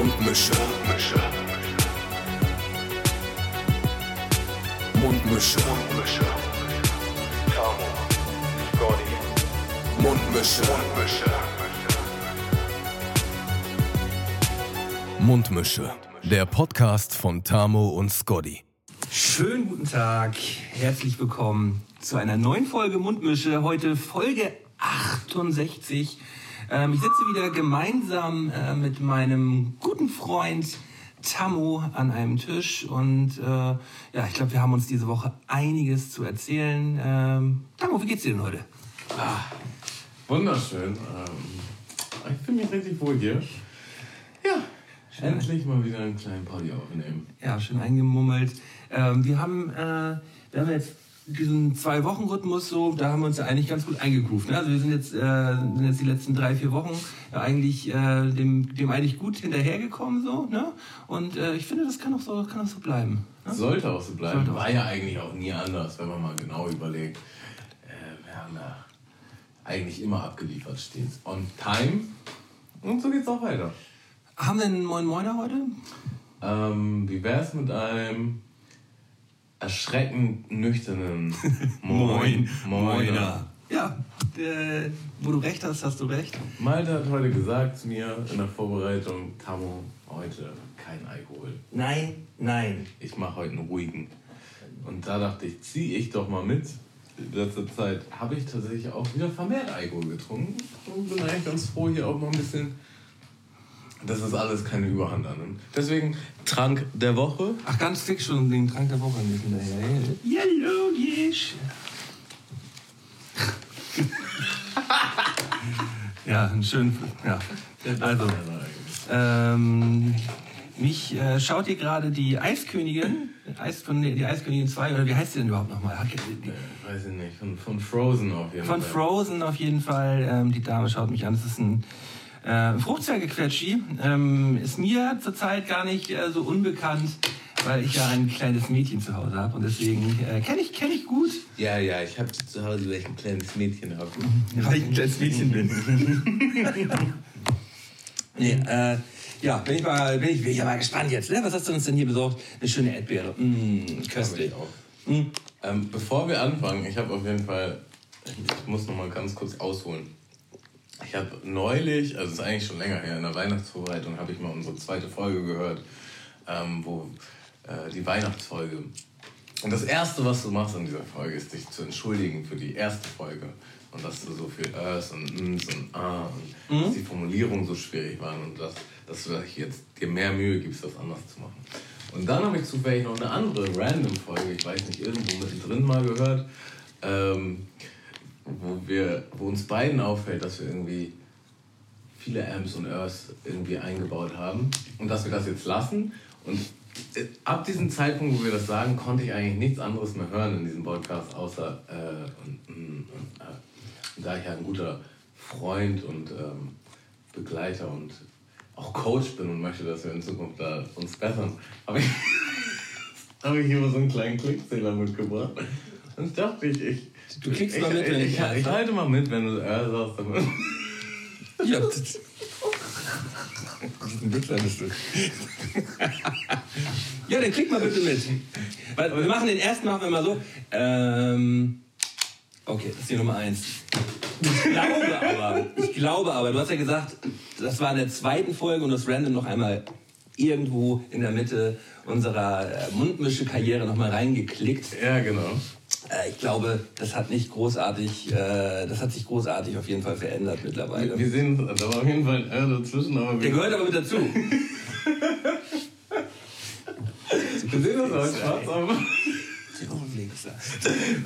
Mundmische. Mundmische. Mundmische. Mundmische. Tamo. Scotty. Mundmische. Mundmische. Mundmische. Der Podcast von Tamo und Scotty. Schönen guten Tag, herzlich willkommen zu einer neuen Folge Mundmische. Heute Folge 68. Ähm, ich sitze wieder gemeinsam äh, mit meinem guten Freund Tammo an einem Tisch und äh, ja, ich glaube, wir haben uns diese Woche einiges zu erzählen. Ähm, Tammo, wie geht's dir denn heute? Ah, wunderschön. Ähm, ich fühle mich richtig wohl hier. Ja, endlich mal wieder einen kleinen Party aufnehmen. Ja, schön eingemummelt. Ähm, wir haben, äh, wir haben jetzt diesen Zwei-Wochen-Rhythmus so, da haben wir uns ja eigentlich ganz gut eingegroovt. Ne? Also wir sind jetzt, äh, sind jetzt die letzten drei, vier Wochen ja eigentlich äh, dem, dem eigentlich gut hinterhergekommen so. Ne? Und äh, ich finde, das kann auch so, kann auch so bleiben. Ne? Sollte auch so bleiben. Sollte War ja eigentlich auch nie anders, wenn man mal genau überlegt. Äh, wir haben ja eigentlich immer abgeliefert stets. On time. Und so geht's auch weiter. Haben wir einen Moin Moiner heute? Ähm, wie wär's mit einem erschreckend nüchternen Moin? Moiner. Ja, äh, wo du recht hast, hast du recht. Malte hat heute gesagt zu mir in der Vorbereitung, Tamo, heute kein Alkohol. Nein, nein. Ich mache heute einen ruhigen. Und da dachte ich, ziehe ich doch mal mit. In letzter Zeit habe ich tatsächlich auch wieder vermehrt Alkohol getrunken. Und bin eigentlich ganz froh, hier auch mal ein bisschen, dass das alles keine Überhand annimmt. Deswegen Trank der Woche. Ach, ganz fix schon den Trank der Woche nicht hinterher. Ja, logisch. ja, ein schön. Ja. Also, ähm, mich äh, schaut hier gerade die Eiskönigin, Eis von, die Eiskönigin 2, oder wie heißt sie denn überhaupt nochmal? Äh, weiß ich nicht, von, von Frozen auf jeden Von Fall. Frozen auf jeden Fall. Ähm, die Dame schaut mich an. Das ist ein äh, Fruchtzwergequetschi. Ähm, ist mir zurzeit gar nicht äh, so unbekannt, weil ich ja ein kleines Mädchen zu Hause habe. Und deswegen äh, kenne ich, kenn ich gut, Ja, ja, ich habe zu Hause, weil ich ein kleines Mädchen habe. weil ich ein kleines Mädchen bin. nee, äh, ja, bin ich, mal, bin, ich, bin ich ja mal gespannt jetzt. Ne? Was hast du uns denn hier besorgt? Eine schöne Erdbeere. Mmh, köstlich. auch. Ähm, bevor wir anfangen, ich habe auf jeden Fall, ich muss noch mal ganz kurz ausholen. Ich habe neulich, also es ist eigentlich schon länger her, in der Weihnachtsvorbereitung habe ich mal unsere zweite Folge gehört, ähm, wo äh, die Weihnachtsfolge. Und das Erste, was du machst in dieser Folge, ist dich zu entschuldigen für die erste Folge. Und dass du so viel Ös und Ms und A und dass die Formulierungen so schwierig waren und dass, dass du jetzt dir mehr Mühe gibst, das anders zu machen. Und dann habe ich zufällig noch eine andere random Folge, ich weiß nicht, irgendwo mittendrin mal gehört, ähm, wo, wir, wo uns beiden auffällt, dass wir irgendwie viele Amps und Earths irgendwie eingebaut haben und dass wir das jetzt lassen. Und äh, ab diesem Zeitpunkt, wo wir das sagen, konnte ich eigentlich nichts anderes mehr hören in diesem Podcast, außer äh, und, und, und, äh. und da ich ja ein guter Freund und ähm, Begleiter und auch Coach bin und möchte, dass wir in Zukunft da uns bessern, habe ich, habe ich hier mal so einen kleinen Klickzähler mitgebracht. Und dachte, ich, ich, Du klickst ich, mal mit, ich, wenn ich, ich- ich, halte mal mit, wenn du äh, sagst. Ja, das ein Wichser bist du. ja, dann klick mal bitte mit. Weil wir machen den ersten machen wir mal so. Ähm, okay, das ist die Nummer eins. Ich glaube aber, ich glaube aber, du hast ja gesagt, das war in der zweiten Folge und das random noch einmal irgendwo in der Mitte unserer äh, Mundmische-Karriere noch mal reingeklickt. Ja, genau. Äh, ich glaube, das hat nicht großartig, äh, das hat sich großartig auf jeden Fall verändert mittlerweile. Wir sehen, da war auf jeden Fall dazwischen, aber Der gehört aber mit dazu. wir sehen das als schwarz, aber.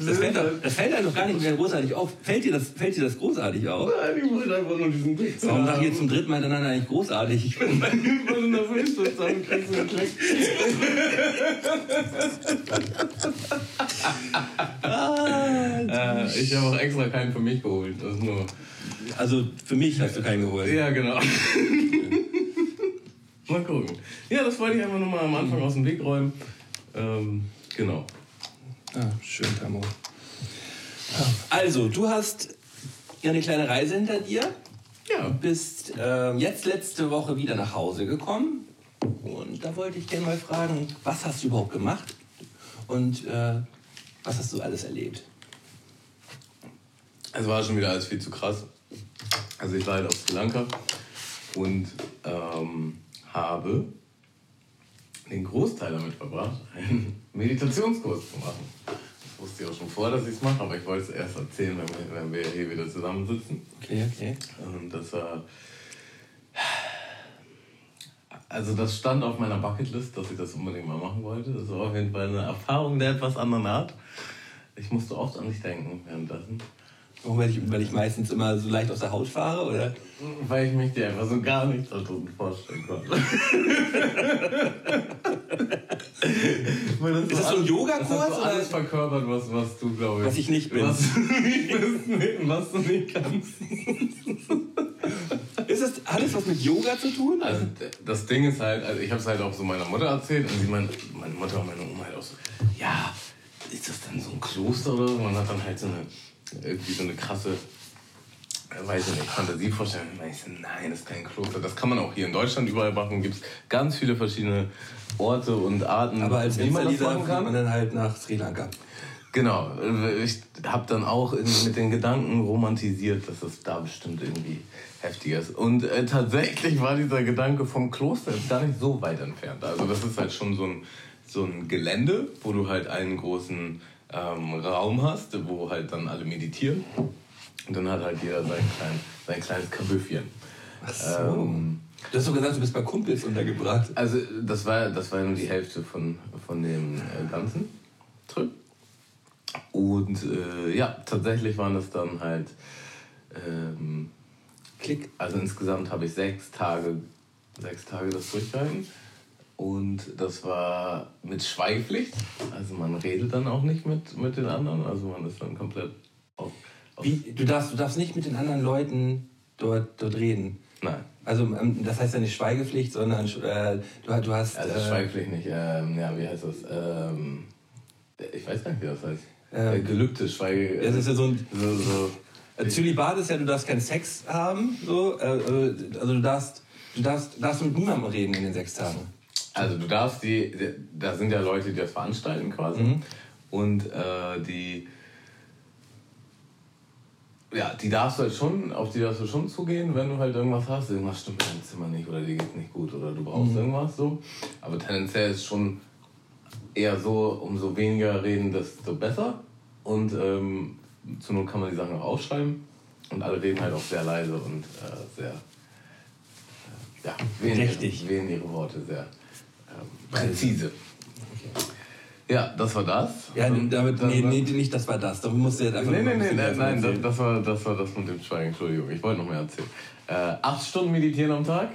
Das fällt, doch- das fällt einem doch gar nicht mehr großartig auf. Fällt dir das, fällt dir das großartig auf? Nein, ich wollte einfach nur diesen Blick Warum sag ich jetzt zum dritten Mal hintereinander eigentlich großartig? Ich bin Ich wollte nervös wird sagen, kriegst du einen Klick. äh, ich habe auch extra keinen für mich geholt. Das nur. also für mich hast du keinen geholt. Ja, genau. mal gucken. Ja, das wollte ich einfach nur mal am Anfang aus dem Weg räumen. Ähm, genau. Ah, schön, Tamo. Also, du hast ja eine kleine Reise hinter dir. Ja. Du bist äh, jetzt letzte Woche wieder nach Hause gekommen. Und da wollte ich gerne mal fragen, was hast du überhaupt gemacht? Und äh, was hast du alles erlebt? Es war schon wieder alles viel zu krass. Also ich war halt auf Sri Lanka und ähm, habe den Großteil damit verbracht, einen Meditationskurs zu machen. Das wusste ich auch schon vor, dass ich es mache, aber ich wollte es erst erzählen, wenn wir, wenn wir hier wieder zusammensitzen. Okay, okay. Und das war. Also das stand auf meiner Bucketlist, dass ich das unbedingt mal machen wollte. Das war auf jeden Fall eine Erfahrung der etwas anderen Art. Ich musste oft an dich denken währenddessen. Warum, weil ich, weil ich meistens immer so leicht aus der Haut fahre, oder? Weil ich mich dir einfach so gar nicht da drunten vorstellen konnte. ist das so ein Yogakurs? Das hast du alles verkörpert, was, was du, glaube ich... Was ich nicht bin. Was du nicht bist, was du nicht kannst. Ist das alles was mit Yoga zu tun? Also das Ding ist halt, also ich habe es halt auch so meiner Mutter erzählt und sie meint, meine Mutter und meine Oma halt auch so, ja, ist das dann so ein Kloster oder so? Man hat dann halt so eine irgendwie so eine krasse, äh, weiß ich nicht, Fantasievorstellung. Ich so, nein, das ist kein Kloster. Das kann man auch hier in Deutschland überall machen. Gibt es ganz viele verschiedene Orte und Arten, Aber als wie man das machen kann. man dann halt nach Sri Lanka. Genau, ich habe dann auch mit den Gedanken romantisiert, dass es da bestimmt irgendwie heftiger ist. Und äh, tatsächlich war dieser Gedanke vom Kloster gar nicht so weit entfernt. Also das ist halt schon so ein, so ein Gelände, wo du halt einen großen ähm, Raum hast, wo halt dann alle meditieren. Und dann hat halt jeder sein, klein, sein kleines Kabüffchen. Ach so. Ähm, du hast doch gesagt, du bist bei Kumpels untergebracht. Also das war, das war nur die Hälfte von, von dem äh, ganzen Trip. Und äh, ja, tatsächlich waren das dann halt ähm, Klick. Also insgesamt habe ich sechs Tage, sechs Tage das durchgehalten. Und das war mit Schweigepflicht. Also man redet dann auch nicht mit, mit den anderen. Also man ist dann komplett auf. auf Wie, du, darfst, du darfst nicht mit den anderen Leuten dort, dort reden. Nein. Also ähm, das heißt ja nicht Schweigepflicht, sondern äh, du, du hast. Also äh, Schweigepflicht nicht. Ähm, ja, wie heißt das? Ähm, ich weiß gar nicht, wie das heißt. Ähm, äh, gelübde Schweige. Das ist ja so ein. So, so. Äh, Zölibat ist ja, du darfst keinen Sex haben. So, äh, also du darfst, du darfst, darfst mit niemandem reden in den sechs Tagen. Also du darfst die, da sind ja Leute, die das veranstalten quasi. Mhm. Und äh, die, ja, die darfst du halt schon, auf die darfst du schon zugehen, wenn du halt irgendwas hast. Irgendwas stimmt in deinem Zimmer nicht oder dir geht's nicht gut oder du brauchst mhm. irgendwas so. Aber tendenziell ist schon eher so, umso weniger reden, desto besser. Und ähm, zur Not kann man die Sachen auch aufschreiben. Und alle reden halt auch sehr leise und äh, sehr, äh, ja, wählen, Richtig. wählen ihre Worte sehr präzise. Ja, das war das. Ja, damit, nee, nee, nicht das war das. Da musst du jetzt einfach Nee, nee, nee, nein, nein das, das, war, das war das mit dem Schweigen. Entschuldigung, ich wollte noch mehr erzählen. Äh, acht Stunden meditieren am Tag.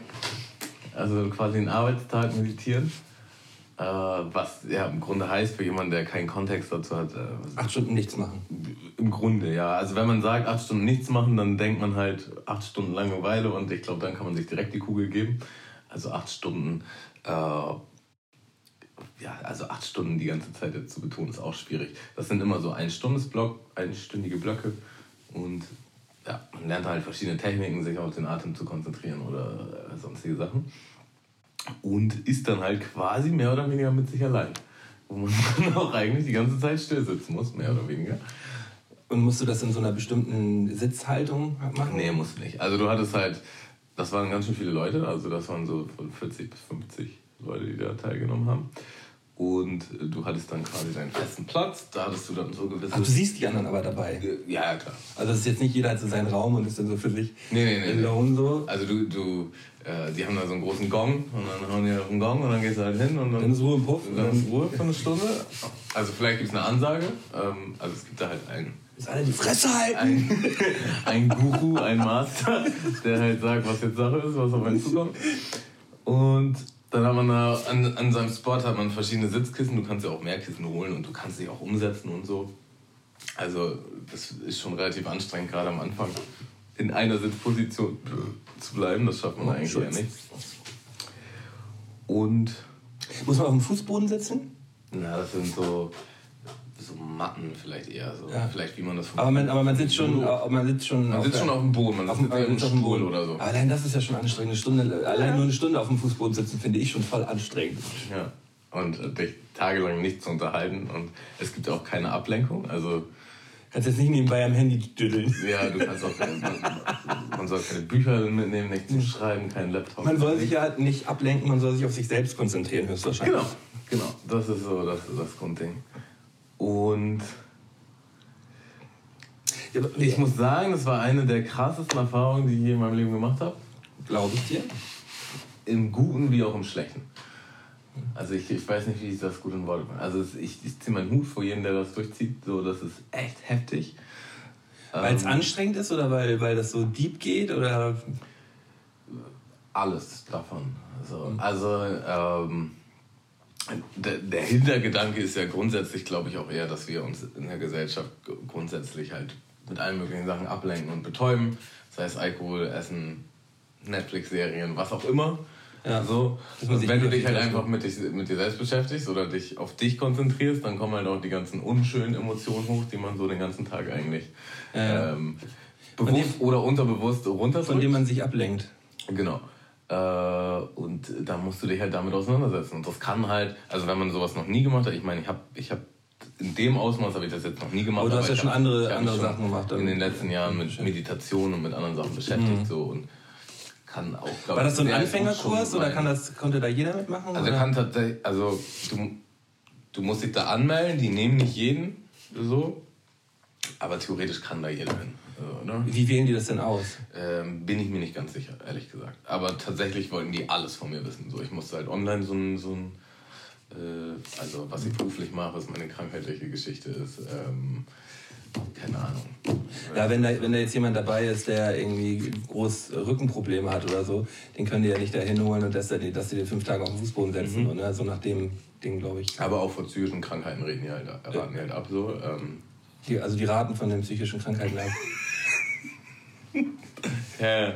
Also quasi einen Arbeitstag meditieren. Äh, was ja im Grunde heißt für jemanden, der keinen Kontext dazu hat. Äh, acht Stunden nichts machen. Im Grunde, ja. Also wenn man sagt, acht Stunden nichts machen, dann denkt man halt acht Stunden Langeweile und ich glaube, dann kann man sich direkt die Kugel geben. Also acht Stunden äh, ja, also acht Stunden die ganze Zeit zu betonen, ist auch schwierig. Das sind immer so ein Block, einstündige Blöcke und ja, man lernt halt verschiedene Techniken, sich auf den Atem zu konzentrieren oder äh, sonstige Sachen. Und ist dann halt quasi mehr oder weniger mit sich allein. Wo man dann auch eigentlich die ganze Zeit still sitzen muss, mehr oder weniger. Und musst du das in so einer bestimmten Sitzhaltung machen? Nee, musst du nicht. Also du hattest halt, das waren ganz schön viele Leute, also das waren so von 40 bis 50 Leute, die da teilgenommen haben. Und du hattest dann quasi deinen festen Platz, da hattest du dann so gewisse... Ach, du siehst die anderen aber dabei? Ja, ja, klar. Also es ist jetzt nicht jeder hat so seinen Raum und ist dann so für sich nee, nee, nee, alone so? Also du, du äh, die haben da so einen großen Gong und dann hauen die auf den Gong und dann gehst du halt hin und dann... Dann ist Ruhe im Puff. Dann ist Ruhe für eine Stunde. Also vielleicht gibt es eine Ansage, ähm, also es gibt da halt einen... Ist alle die Fresse halten! Ein, ein Guru, ein Master, der halt sagt, was jetzt Sache ist, was auf einen zukommt. Und dann hat man da an, an seinem Spot hat man verschiedene Sitzkissen. Du kannst ja auch mehr Kissen holen und du kannst dich auch umsetzen und so. Also das ist schon relativ anstrengend, gerade am Anfang in einer Sitzposition zu bleiben. Das schafft man oh, eigentlich Schutz. ja nicht. Und muss man auf dem Fußboden sitzen? Na, das sind so so Matten vielleicht eher so. Ja. Vielleicht wie man das Aber man, aber man sitzt schon, man sitzt schon, Man sitzt schon auf dem Boden, man auf sitzt auf dem sitzt auf dem Stuhl Boden oder so. Aber allein das ist ja schon anstrengend. Eine Stunde, allein nur eine Stunde auf dem Fußboden sitzen finde ich schon voll anstrengend. Ja. Und äh, dich tagelang nicht zu unterhalten und es gibt auch keine Ablenkung. Also Kannst jetzt nicht nebenbei am Handy düddeln. ja, du kannst auch keine, man, man soll keine Bücher mitnehmen, nichts zu schreiben, keinen Laptop. Man soll sich ja nicht ablenken, man soll sich auf sich selbst konzentrieren, höchstwahrscheinlich. Genau, genau. Das ist so das, das Grundding. Und ich muss sagen, das war eine der krassesten Erfahrungen, die ich je in meinem Leben gemacht habe. Glaube ich dir. Im Guten wie auch im Schlechten. Also ich, ich weiß nicht, wie ich das gut in Worte bringe. Also ich, ich ziehe meinen Hut vor jedem, der das durchzieht. So, das ist echt heftig. Weil es Ähm, anstrengend ist oder weil, weil das so deep geht? Oder alles davon. So, also ähm, der, Hintergedanke ist ja grundsätzlich, glaube ich, auch eher, dass wir uns in der Gesellschaft grundsätzlich halt mit allen möglichen Sachen ablenken und betäuben. Sei es Alkohol, Essen, Netflix-Serien, was auch immer. Ja. So. Und wenn du dich halt einfach mit, dich, mit dir selbst beschäftigst oder dich auf dich konzentrierst, dann kommen halt auch die ganzen unschönen Emotionen hoch, die man so den ganzen Tag eigentlich ähm, bewusst oder unterbewusst runterdrückt. von dem man sich ablenkt. Genau. Äh, und da musst du dich halt damit auseinandersetzen. Und das kann halt, also wenn man sowas noch nie gemacht hat, ich meine, ich habe ich hab in dem Ausmaß habe ich das jetzt noch nie gemacht. Aber du hast ja schon andere- andere schon Sachen gemacht, In den also- letzten Jahren mit Meditation und mit anderen Sachen beschäftigt. So, und kann auch, glaub War das so ein Anfängerkurs oder kann das, konnte da jeder mitmachen? Also kann tatsächlich, also du, du musst dich da anmelden, die nehmen nicht jeden so, aber theoretisch kann da jeder hin. So, ne? Wie wählen die das denn aus? Ähm, bin ich mir nicht ganz sicher, ehrlich gesagt. Aber tatsächlich wollten die alles von mir wissen. So, ich musste halt online so ein, so ein äh, also was ich beruflich mache, was meine krankheitliche Geschichte ist. Ähm, keine Ahnung. Ja, wenn da, wenn da jetzt jemand dabei ist, der irgendwie groß Rückenprobleme hat oder so, den können die ja nicht dahin holen und dass, die, dass die den fünf Tage auf den Fußboden setzen. Mhm. Und, ne, so nach dem Ding, glaube ich. Aber auch vor psychischen Krankheiten reden die halt, raten die halt ab. So. Ähm, Die, also die raten von den psychischen Krankheiten ab. ja.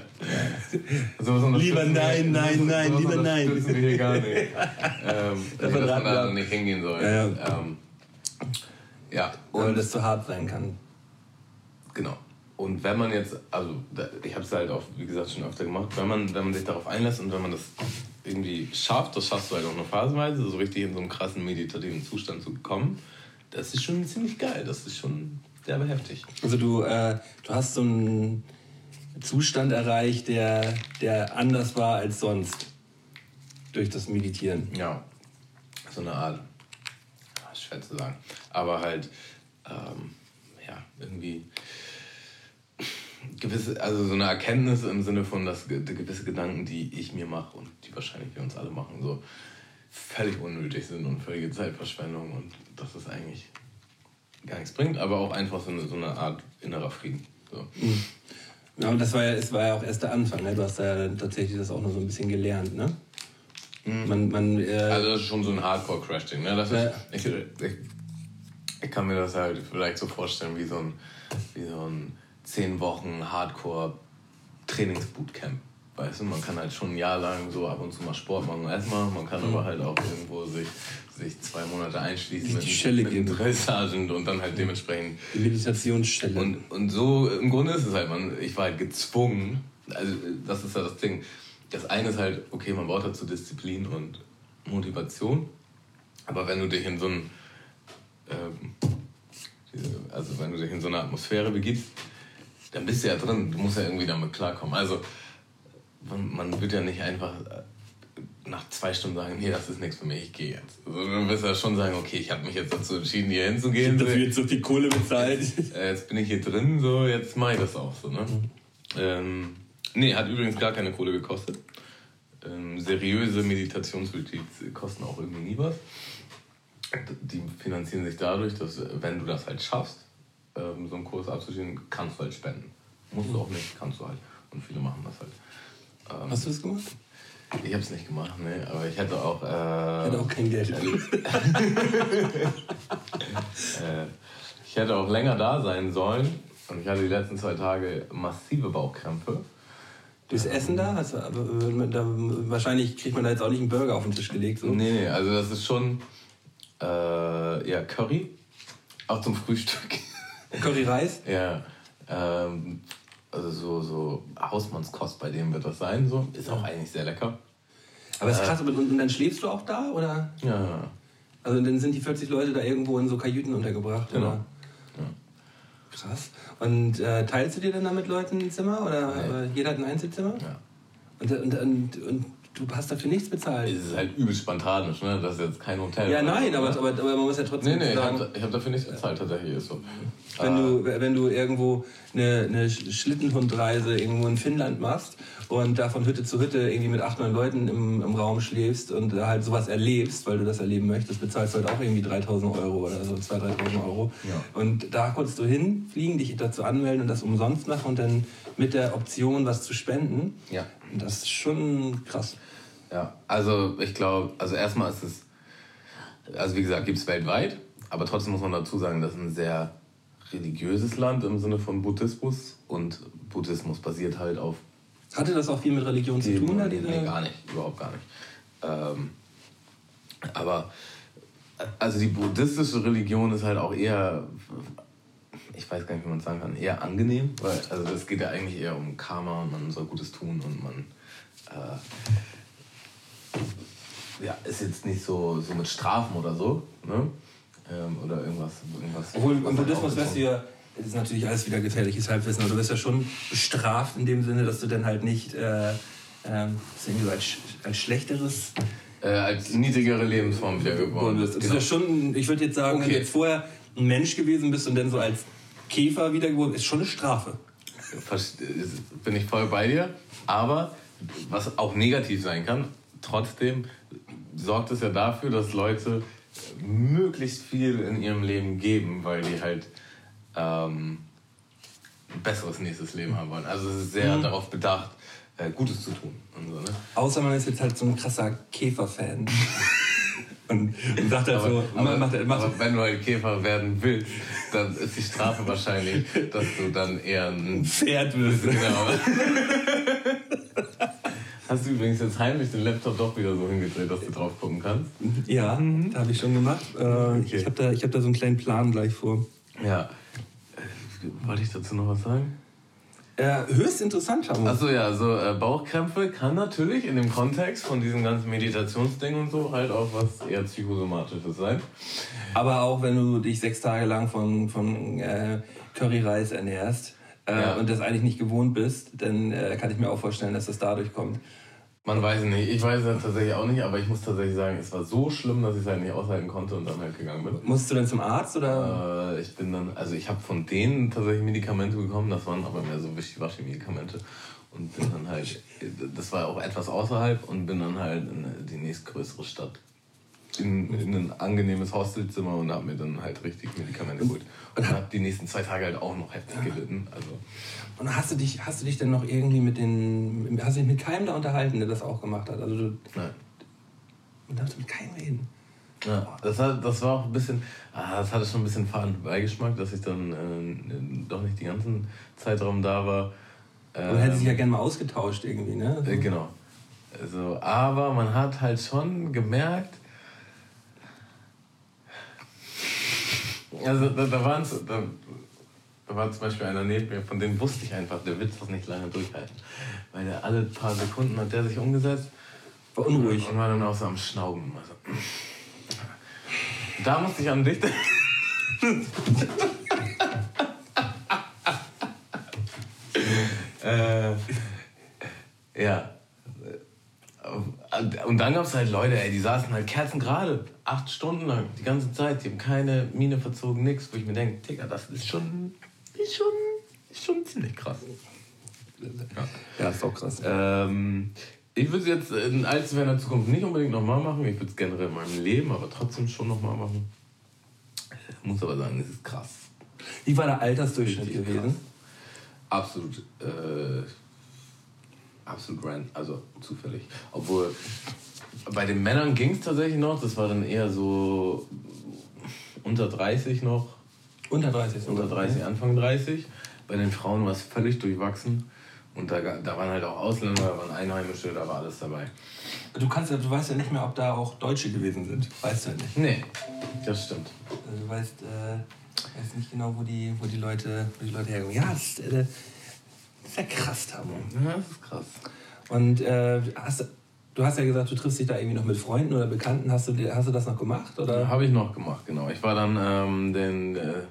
Unterstützen Lieber nein, nein, nein, sowas lieber nein. unterstützen wir hier gar nicht. ähm, dass man da nicht hingehen soll. Ja, Ähm, ja. Weil Und das zu hart sein kann. Genau. Und wenn man jetzt, also ich habe es halt auch, wie gesagt, schon öfter gemacht, wenn man, wenn man sich darauf einlässt und wenn man das irgendwie schafft, das schaffst du halt auch nur phasenweise, so richtig in so einen krassen meditativen Zustand zu kommen, das ist schon ziemlich geil, das ist schon sehr heftig. Also du, äh, du hast so einen Zustand erreicht, der, der anders war als sonst. Durch das Meditieren. Ja, so eine Art, schwer zu sagen, aber halt, ähm, ja, irgendwie gewisse, also so eine Erkenntnis im Sinne von, dass ge- gewisse Gedanken, die ich mir mache und die wahrscheinlich wir uns alle machen, so völlig unnötig sind und völlige Zeitverschwendung und dass es eigentlich gar nichts bringt, aber auch einfach so eine, so eine Art innerer Frieden. So. Ja, und das war ja, es war ja auch erst der Anfang, ne? Du hast ja tatsächlich das auch noch so ein bisschen gelernt, ne? Man, man, äh, Also das ist schon so ein Hardcore-Crash-Ding. Ne? Das ist, Ja. ich, ich, ich kann mir das halt vielleicht so vorstellen wie so ein, wie so ein 10 Wochen Hardcore-Trainings-Bootcamp. Weißt du, man kann halt schon ein Jahr lang so ab und zu mal Sport machen und Essen machen. Man kann aber halt auch irgendwo sich, sich zwei Monate einschließen Die mit, Schelle mit Sergeant und dann halt dementsprechend die Meditationsstelle. und, und so im Grunde ist es halt, man, ich war halt gezwungen, also das ist ja das Ding. Das eine ist halt, okay, man braucht dazu Disziplin und Motivation, aber wenn du dich in so ein, ähm, also wenn du dich in so eine Atmosphäre begibst, dann bist du ja drin, du musst ja irgendwie damit klarkommen. Also man, wird ja nicht einfach äh, nach zwei Stunden sagen, nee, das ist nichts für mich, ich gehe jetzt. Also, du wirst ja schon sagen, okay, ich habe mich jetzt dazu entschieden, hier hinzugehen. dafür jetzt so viel Kohle bezahlt. Äh, jetzt bin ich hier drin, so jetzt mache ich das auch so. Ne? Ähm, nee, hat übrigens gar keine Kohle gekostet. Ähm, seriöse Meditationsretreats kosten auch irgendwie nie was. Die finanzieren sich dadurch, dass wenn du das halt schaffst, ähm, so einen Kurs abzuschließen, kannst du halt spenden. Musst du auch nicht, kannst du halt. Und viele machen das halt. Ähm, Hast du das gemacht? ich habe es nicht gemacht, ne? aber ich hätte auch. Äh, Ich hatte auch kein Geld. Äh, ich hätte auch länger da sein sollen und ich hatte die letzten zwei Tage massive Bauchkrämpfe. Durchs Essen da? Hast du, äh, da? Wahrscheinlich kriegt man da jetzt auch nicht einen Burger auf den Tisch gelegt. So. Nee, nee, also das ist schon äh, ja, Curry Auch zum Frühstück. Curry Reis? Ja. Ähm, also so, so Hausmannskost bei dem wird das sein. So. Ist auch eigentlich sehr lecker. Aber ist krass, und, und dann schläfst du auch da? Oder? Ja. Also dann sind die 40 Leute da irgendwo in so Kajüten untergebracht, Genau. oder? Krass. Und äh, teilst du dir dann da mit Leuten ein Zimmer? Oder Nee. äh, jeder hat ein Einzelzimmer? ja. Und, und, und, und du hast dafür nichts bezahlt? Es ist halt übel spontanisch, ne? Das ist jetzt kein Hotel. Ja, oder nein, so, aber, ne? aber, aber man muss ja trotzdem Nee, nee, ich sagen, habe hab dafür nichts bezahlt, tatsächlich. Ist so. wenn, Äh, du, wenn du irgendwo eine, eine Schlittenhundreise irgendwo in Finnland machst und da von Hütte zu Hütte irgendwie mit acht, neun Leuten im, im Raum schläfst und da halt sowas erlebst, weil du das erleben möchtest, bezahlst du halt auch irgendwie 3000 Euro oder so, 2.000, 3.000 Euro. Ja. Und da konntest du hinfliegen, dich dazu anmelden und das umsonst machen und dann mit der Option, was zu spenden. Ja. Das ist schon krass. Ja, also ich glaube, also erstmal ist es, also wie gesagt, gibt es weltweit, aber trotzdem muss man dazu sagen, das ist ein sehr religiöses Land im Sinne von Buddhismus und Buddhismus basiert halt auf Hatte das auch viel mit Religion zu tun? Diese nee, gar nicht, überhaupt gar nicht. Ähm, aber also die buddhistische Religion ist halt auch eher, ich weiß gar nicht, wie man es sagen kann, eher angenehm, weil also das geht ja eigentlich eher um Karma und man soll Gutes tun und man äh, ja, ist jetzt nicht so, so mit Strafen oder so, ne? Ähm, oder irgendwas. irgendwas Obwohl im Buddhismus wirst du ja, das ist natürlich alles wieder gefährliches Halbwissen, aber du wirst ja schon bestraft in dem Sinne, dass du dann halt nicht äh, das ist irgendwie so als, als schlechteres äh, als niedrigere Lebensform wieder geboren wirst. Das Genau. ist ja schon, ich würde jetzt sagen, wenn du Okay. jetzt vorher ein Mensch gewesen bist und dann so als Käfer wiedergeboren ist schon eine Strafe. Bin ich voll bei dir. Aber was auch negativ sein kann, trotzdem sorgt es ja dafür, dass Leute möglichst viel in ihrem Leben geben, weil die halt ähm, ein besseres nächstes Leben haben wollen. Also es ist sehr darauf bedacht, äh, Gutes zu tun. So, ne? Außer man ist jetzt halt so ein krasser Käfer-Fan. und, und sagt halt so, aber, macht, macht, aber wenn du ein Käfer werden willst, dann ist die Strafe wahrscheinlich, dass du dann eher ein Pferd wirst. Genau. Hast du übrigens jetzt heimlich den Laptop doch wieder so hingedreht, dass du drauf gucken kannst? Ja, da habe ich schon gemacht. Äh, Ich habe da, ich hab da so einen kleinen Plan gleich vor. Ja. Wollte ich dazu noch was sagen? Äh, höchst interessant, Tamo. Achso, ja, so äh, Bauchkrämpfe kann natürlich in dem Kontext von diesem ganzen Meditationsding und so halt auch was eher psychosomatisches sein. Aber auch wenn du dich sechs Tage lang von, von äh, Curryreis ernährst äh, Ja. und das eigentlich nicht gewohnt bist, dann äh, kann ich mir auch vorstellen, dass das dadurch kommt. Man weiß es nicht. Ich weiß es tatsächlich auch nicht, aber ich muss tatsächlich sagen, es war so schlimm, dass ich es halt nicht aushalten konnte und dann halt gegangen bin. Musst du denn zum Arzt oder? Äh, ich bin dann, also ich habe von denen tatsächlich Medikamente bekommen, das waren aber mehr so Wischiwaschi-Medikamente. Und bin dann halt, das war auch etwas außerhalb und bin dann halt in die nächstgrößere Stadt. In, in ein angenehmes Hostelzimmer und habe mir dann halt richtig Medikamente geholt. Und habe die nächsten zwei Tage halt auch noch heftig gelitten. Also, Und hast du dich, hast du dich denn noch irgendwie mit den, hast du dich mit keinem da unterhalten, der das auch gemacht hat? Also du, nein. du darfst mit keinem reden. Ja, das, hat, das war auch ein bisschen, ah, das hatte schon ein bisschen faden Beigeschmack, dass ich dann äh, doch nicht den ganzen Zeitraum da war. Man hätte sich ja Ähm, gerne mal ausgetauscht irgendwie, ne? Äh, genau. Also, aber man hat halt schon gemerkt, also da, da, waren so- da, war zum Beispiel einer neben mir, von dem wusste ich einfach, der wird das nicht lange durchhalten. Weil der alle paar Sekunden hat der sich umgesetzt War unruhig. und war dann auch so am Schnauben. Also, da musste ich an dich denken. äh, ja. Und dann gab es halt Leute, ey, die saßen halt kerzengerade, acht Stunden lang, die ganze Zeit, die haben keine Miene verzogen, nix, wo ich mir denke, Digga, das ist schon, ist schon, ist schon ziemlich krass. Ja, ist auch krass. Ähm, ich würde es jetzt in allzu ferner Zukunft nicht unbedingt nochmal machen, ich würde es generell in meinem Leben, aber trotzdem schon nochmal machen. Ich muss aber sagen, es ist krass. Wie war der Altersdurchschnitt gewesen? Absolut, äh, absolut random, also zufällig. Obwohl, bei den Männern ging es tatsächlich noch, das war dann eher so unter 30 noch, Unter 30 sogar. unter 30, Anfang 30. Bei den Frauen war es völlig durchwachsen. Und da, da waren halt auch Ausländer, da waren Einheimische, da war alles dabei. Du, kannst ja, du weißt ja nicht mehr, ob da auch Deutsche gewesen sind. Weißt du ja nicht. Nee, das stimmt. Also Du weißt, äh, Ich weiß nicht genau, wo die, wo die, Leute, wo die Leute herkommen. Ja, das, äh, das ist ja krass, Tamo. Ja, das ist krass. Und äh, hast, du hast ja gesagt, du triffst dich da irgendwie noch mit Freunden oder Bekannten. Hast du, hast du das noch gemacht? Oder? Habe ich noch gemacht, genau. Ich war dann ähm, den äh,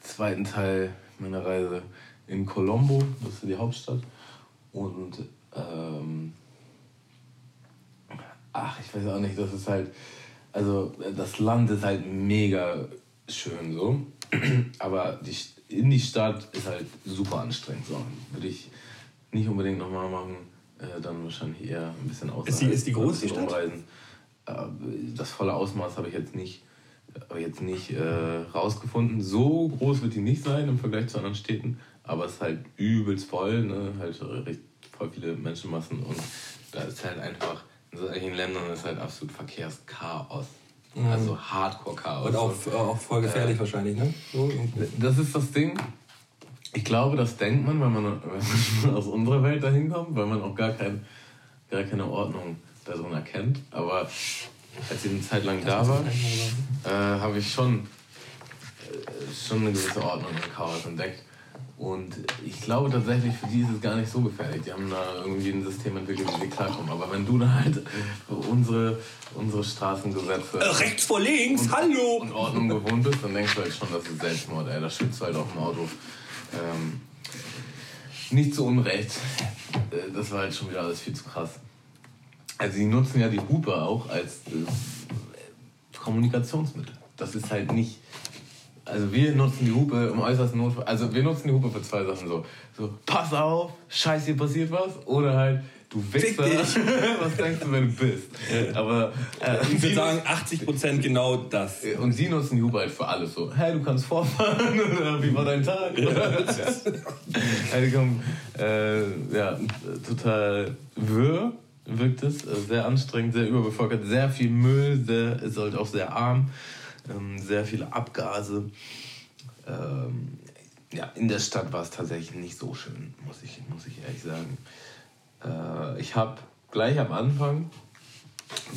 zweiten Teil meiner Reise in Colombo, das ist die Hauptstadt. Und ähm, ach, ich weiß auch nicht, das ist halt, also das Land ist halt mega schön so, aber die, in die Stadt ist halt super anstrengend so. Würde ich nicht unbedingt nochmal machen, äh, dann wahrscheinlich eher ein bisschen außerhalb. Ist die, ist die groß, die Stadt? Umreisen. Äh, das volle Ausmaß habe ich jetzt nicht, jetzt nicht äh, rausgefunden. So groß wird die nicht sein im Vergleich zu anderen Städten, aber es ist halt übelst voll, ne? halt recht voll viele Menschenmassen und da ist halt einfach in solchen Ländern ist halt absolut Verkehrschaos. Mhm. Also Hardcore-Chaos. Und auch, auch voll gefährlich äh, wahrscheinlich, ne? So, das ist das Ding. Ich glaube, das denkt man, wenn man, wenn man aus unserer Welt dahin kommt, weil man auch gar, kein, gar keine Ordnung darin erkennt. Aber als ich eine Zeit lang da war, äh, habe ich schon, äh, schon eine gewisse Ordnung im Chaos entdeckt. Und ich glaube tatsächlich, für die ist es gar nicht so gefährlich. Die haben da irgendwie ein System entwickelt, wie sie klarkommen. Aber wenn du da halt unsere, unsere Straßengesetze. Äh, rechts vor links, und, hallo! Und Ordnung gewohnt bist, dann denkst du halt schon, das ist Selbstmord, ey. Da schützt du halt auf dem Auto. Ähm, nicht zu Unrecht. Äh, das war halt schon wieder alles viel zu krass. Also, sie nutzen ja die Hupe auch als äh, Kommunikationsmittel. Das ist halt nicht also wir nutzen die Hupe im äußersten Notfall. Also wir nutzen die Hupe für zwei Sachen so. So, pass auf, scheiße, hier passiert was. Oder halt, du Wichser, was denkst du, wer du bist? Aber äh, ich würde sagen, 80% genau das. Und sie nutzen halt für alles so. Hey, du kannst vorfahren oder wie war dein Tag? Ja. also, komm, äh, ja, total wirr wirkt es. Sehr anstrengend, sehr überbevölkert, sehr viel Müll, sehr, ist halt auch sehr arm ähm, sehr viele Abgase. Ähm, ja, in der Stadt war es tatsächlich nicht so schön, muss ich, muss ich ehrlich sagen. Äh, ich habe gleich am Anfang,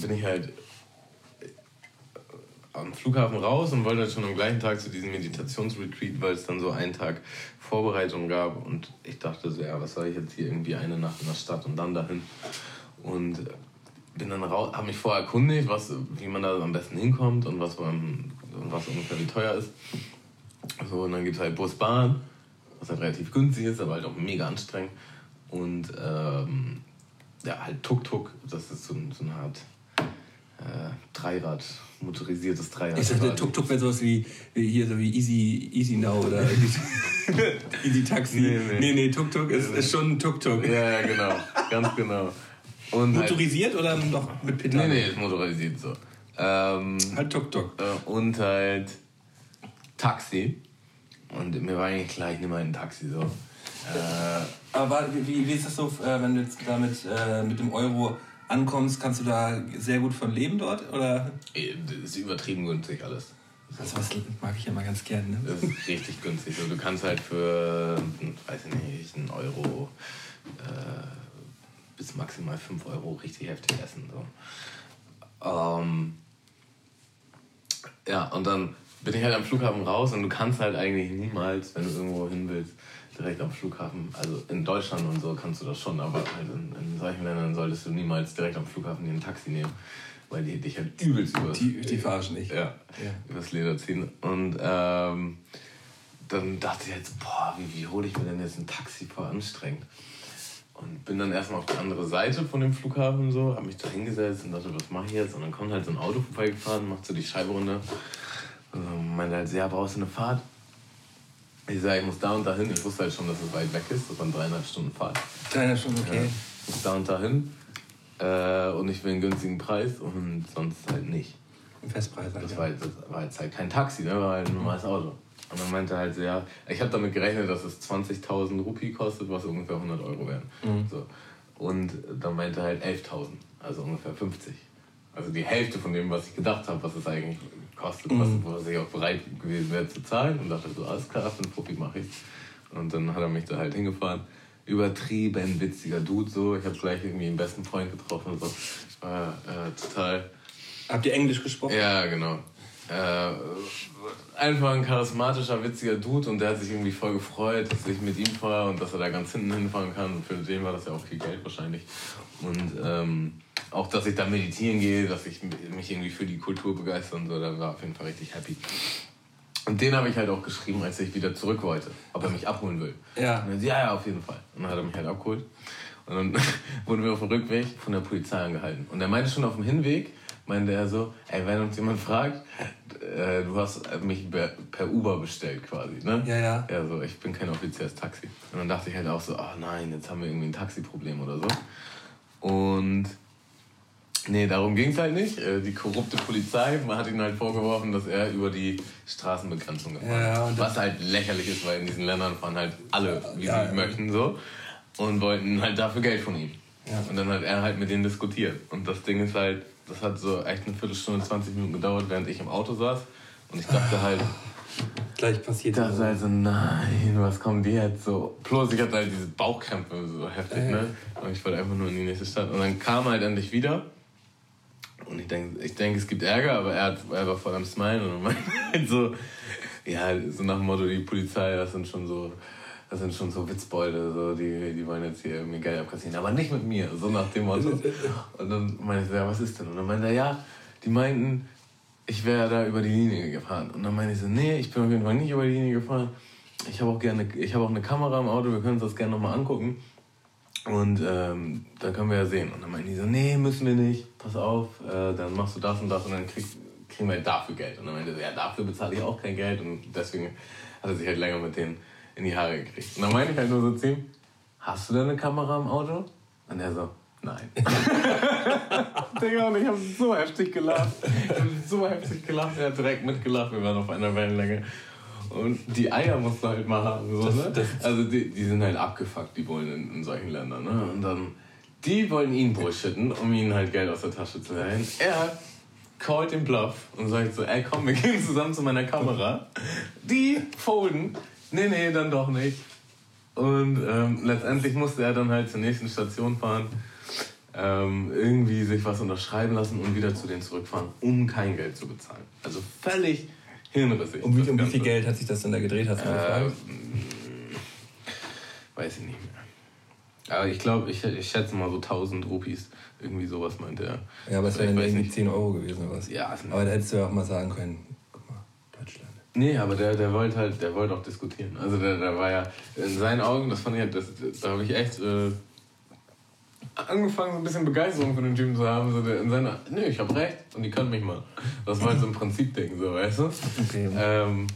bin ich halt äh, am Flughafen raus und wollte halt schon am gleichen Tag zu diesem Meditationsretreat, weil es dann so einen Tag Vorbereitung gab und ich dachte so, ja, was soll ich jetzt hier irgendwie eine Nacht in der Stadt und dann dahin. Und bin dann raus, habe mich vorher erkundigt, was, wie man da am besten hinkommt und was, man, was ungefähr wie teuer ist. So, und dann gibt es halt Bus, Bahn, was halt relativ günstig ist, aber halt auch mega anstrengend. Und ähm, ja, halt Tuk-Tuk, das ist so, so eine Art äh, Dreirad, motorisiertes Dreirad. Ich dachte, Tuk-Tuk wäre sowas wie, wie hier, so wie Easy, Easy Now oder Easy Taxi. Nee, nee, nee, nee Tuk-Tuk ist, ist schon ein Tuk-Tuk. Ja, ja, genau, ganz genau. Und halt motorisiert halt, oder noch mit Pedalen? Nee, nee, ist motorisiert so. Ähm, halt Tuk-Tuk. Äh, und halt Taxi. Und mir war eigentlich klar, ich nehme ein Taxi so. Äh, Aber wie, wie ist das so, äh, wenn du jetzt damit äh, mit dem Euro ankommst, kannst du da sehr gut von leben dort? Oder? Äh, das ist übertrieben günstig alles. Das was mag ich ja mal ganz gerne. Ne? Das ist richtig günstig. Also du kannst halt für, weiß ich nicht, einen Euro äh, bis maximal 5 Euro richtig heftig essen. So. Ähm, ja, und dann bin ich halt am Flughafen raus und du kannst halt eigentlich niemals, wenn du irgendwo hin willst, direkt am Flughafen, also in Deutschland und so kannst du das schon, aber halt in, in solchen Ländern solltest du niemals direkt am Flughafen dir ein Taxi nehmen, weil die dich halt übelst übers, die, die verarschen nicht. Ja, ja, übers Leder ziehen. Und ähm, dann dachte ich jetzt, boah, wie, wie hole ich mir denn jetzt ein Taxi voll anstrengend? Und bin dann erstmal auf die andere Seite von dem Flughafen so, hab mich da hingesetzt und dachte, was mache ich jetzt? Und dann kommt halt so ein Auto vorbeigefahren, macht so die Scheibe runter. Und meinte halt, ja, brauchst du eine Fahrt? Ich sage, ich muss da und dahin. Ich wusste halt schon, dass es weit weg ist. Das waren dreieinhalb Stunden Fahrt. Dreieinhalb Stunden, okay. Ja, ich muss da und dahin. Äh, und ich will einen günstigen Preis und sonst halt nicht. Festpreis halt. Das, ja. war, das war jetzt halt kein Taxi, ne? war halt ein normales Auto. Und dann meinte er halt so, ja, ich habe damit gerechnet, dass es 20.000 Rupie kostet, was ungefähr 100 Euro wären. Mhm. So. Und dann meinte er halt 11.000, also ungefähr 50. Also die Hälfte von dem, was ich gedacht habe, was es eigentlich kostet, mhm. was, was ich auch bereit gewesen wäre zu zahlen. Und dachte so, alles klar, für einen Rupie mache ich. Und dann hat er mich da halt hingefahren. Übertrieben witziger Dude so. Ich habe gleich irgendwie einen besten Freund getroffen. So. War äh, total. Habt ihr Englisch gesprochen? Ja, genau. äh, einfach ein charismatischer, witziger Dude und der hat sich irgendwie voll gefreut, dass ich mit ihm fahre und dass er da ganz hinten hinfahren kann. Und für den war das ja auch viel Geld wahrscheinlich. Und ähm, auch, dass ich da meditieren gehe, dass ich mich irgendwie für die Kultur begeister und so, da war auf jeden Fall richtig happy. Und den habe ich halt auch geschrieben, als ich wieder zurück wollte, ob er mich abholen will. Ja. Und dann, ja, ja, auf jeden Fall. Und dann hat er mich halt abgeholt. Und dann wurden wir auf dem Rückweg von der Polizei angehalten. Und er meinte schon auf dem Hinweg, meinte er so, ey, wenn uns jemand fragt, äh, du hast mich per, per Uber bestellt quasi, ne? Ja, ja. Ja, so, ich bin kein offizielles Taxi. Und dann dachte ich halt auch so, ach nein, jetzt haben wir irgendwie ein Taxiproblem oder so. Und nee, darum ging es halt nicht. Äh, Die korrupte Polizei man hat ihn halt vorgeworfen, dass er über die Straßenbegrenzung gefahren Ja, ist. Was halt lächerlich ist, weil in diesen Ländern fahren halt alle, wie Ja, sie ja. möchten, so. Und wollten halt dafür Geld von ihm. Und dann hat er halt mit denen diskutiert. Und das Ding ist halt, das hat so echt eine Viertelstunde, 20 Minuten gedauert, während ich im Auto saß. Und ich dachte halt, Gleich passiert dachte halt so, nein, was kommt jetzt so? Plus ich hatte halt diese Bauchkrämpfe so heftig, ne? Und ich wollte einfach nur in die nächste Stadt. Und dann kam er halt endlich wieder. Und ich denke, ich denk, es gibt Ärger, aber er, hat, er war voll am Smilen und meinte halt so, ja, so nach dem Motto, die Polizei, das sind schon so, das sind schon so Witzbeute, so, die, die wollen jetzt hier irgendwie Geld abkassieren, aber nicht mit mir, so nach dem Motto. Und dann meinte ich so, ja, was ist denn? Und dann meinte er, ja, die meinten, ich wäre da über die Linie gefahren. Und dann meinte ich so, nee, ich bin auf jeden Fall nicht über die Linie gefahren. Ich habe auch gerne, ich habe auch eine Kamera im Auto, wir können uns das gerne nochmal angucken. Und ähm, dann können wir ja sehen. Und dann meinten die so, nee, müssen wir nicht, pass auf, äh, dann machst du das und das und dann krieg, kriegen wir dafür Geld. Und dann meinte so, ja, dafür bezahle ich auch kein Geld. Und deswegen hat er sich halt länger mit denen in die Haare gekriegt. Und dann meinte ich halt nur so zu ihm, hast du denn eine Kamera im Auto? Und er so, nein. Digga, und ich habe so heftig gelacht. Ich habe so heftig gelacht. Er hat direkt mitgelacht. Wir waren auf einer Wellenlänge. Und die Eier musst du halt mal haben. So, ne? also die, die sind halt abgefuckt, die wollen in, in solchen Ländern. Ne? Und dann, die wollen ihn bullshitten, um ihnen halt Geld aus der Tasche zu leihen. Er callt den Bluff und sagt so, ey komm, wir gehen zusammen zu meiner Kamera. Die folden. Nee, nee, dann doch nicht. Und ähm, letztendlich musste er dann halt zur nächsten Station fahren, ähm, irgendwie sich was unterschreiben lassen und wieder zu denen zurückfahren, um kein Geld zu bezahlen. Also völlig hirnrissig. Um wie, um wie viel Geld hat sich das denn da gedreht, hast du Äh, weiß ich nicht mehr. Aber ich glaube, ich, ich schätze mal so 1000 Rupees. Irgendwie sowas meinte er. Ja, aber es wäre Ich dann weiß irgendwie nicht. 10 Euro gewesen oder was? Ja, aber da hättest du ja auch mal sagen können, guck mal, Deutschland. Nee, aber der, der wollte halt, der wollte auch diskutieren. Also der, der war ja in seinen Augen, das fand ich halt, das, da habe ich echt äh, angefangen, so ein bisschen Begeisterung für den Typen zu haben. So der, in seiner, nee, ich habe recht und die können mich mal. Das war halt so ein Prinzipding, so, weißt du? Okay. Ähm,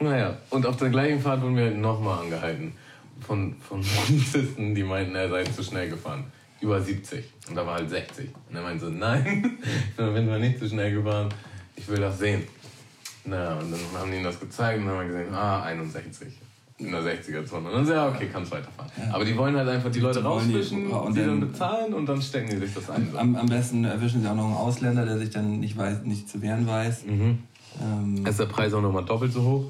naja, und auf der gleichen Fahrt wurden wir halt nochmal angehalten. Von, von Polizisten, die meinten, er sei zu schnell gefahren. Über 70. Und da war halt 60. Und er meinte so, nein, ich bin wir nicht zu schnell gefahren. Ich will das sehen. Na, und dann haben die ihm das gezeigt und dann haben wir gesehen, ah, 61. In der 60er-Zone. Und dann so, ja, okay, kannst weiterfahren. Aber die wollen halt einfach die Leute wollen die- rausfischen, und und die dann dann- bezahlen und dann stecken die sich das ein. Am, am besten erwischen sie auch noch einen Ausländer, der sich dann nicht, weiß, nicht zu wehren weiß. Mhm. Ähm, Ist der Preis auch nochmal doppelt so hoch?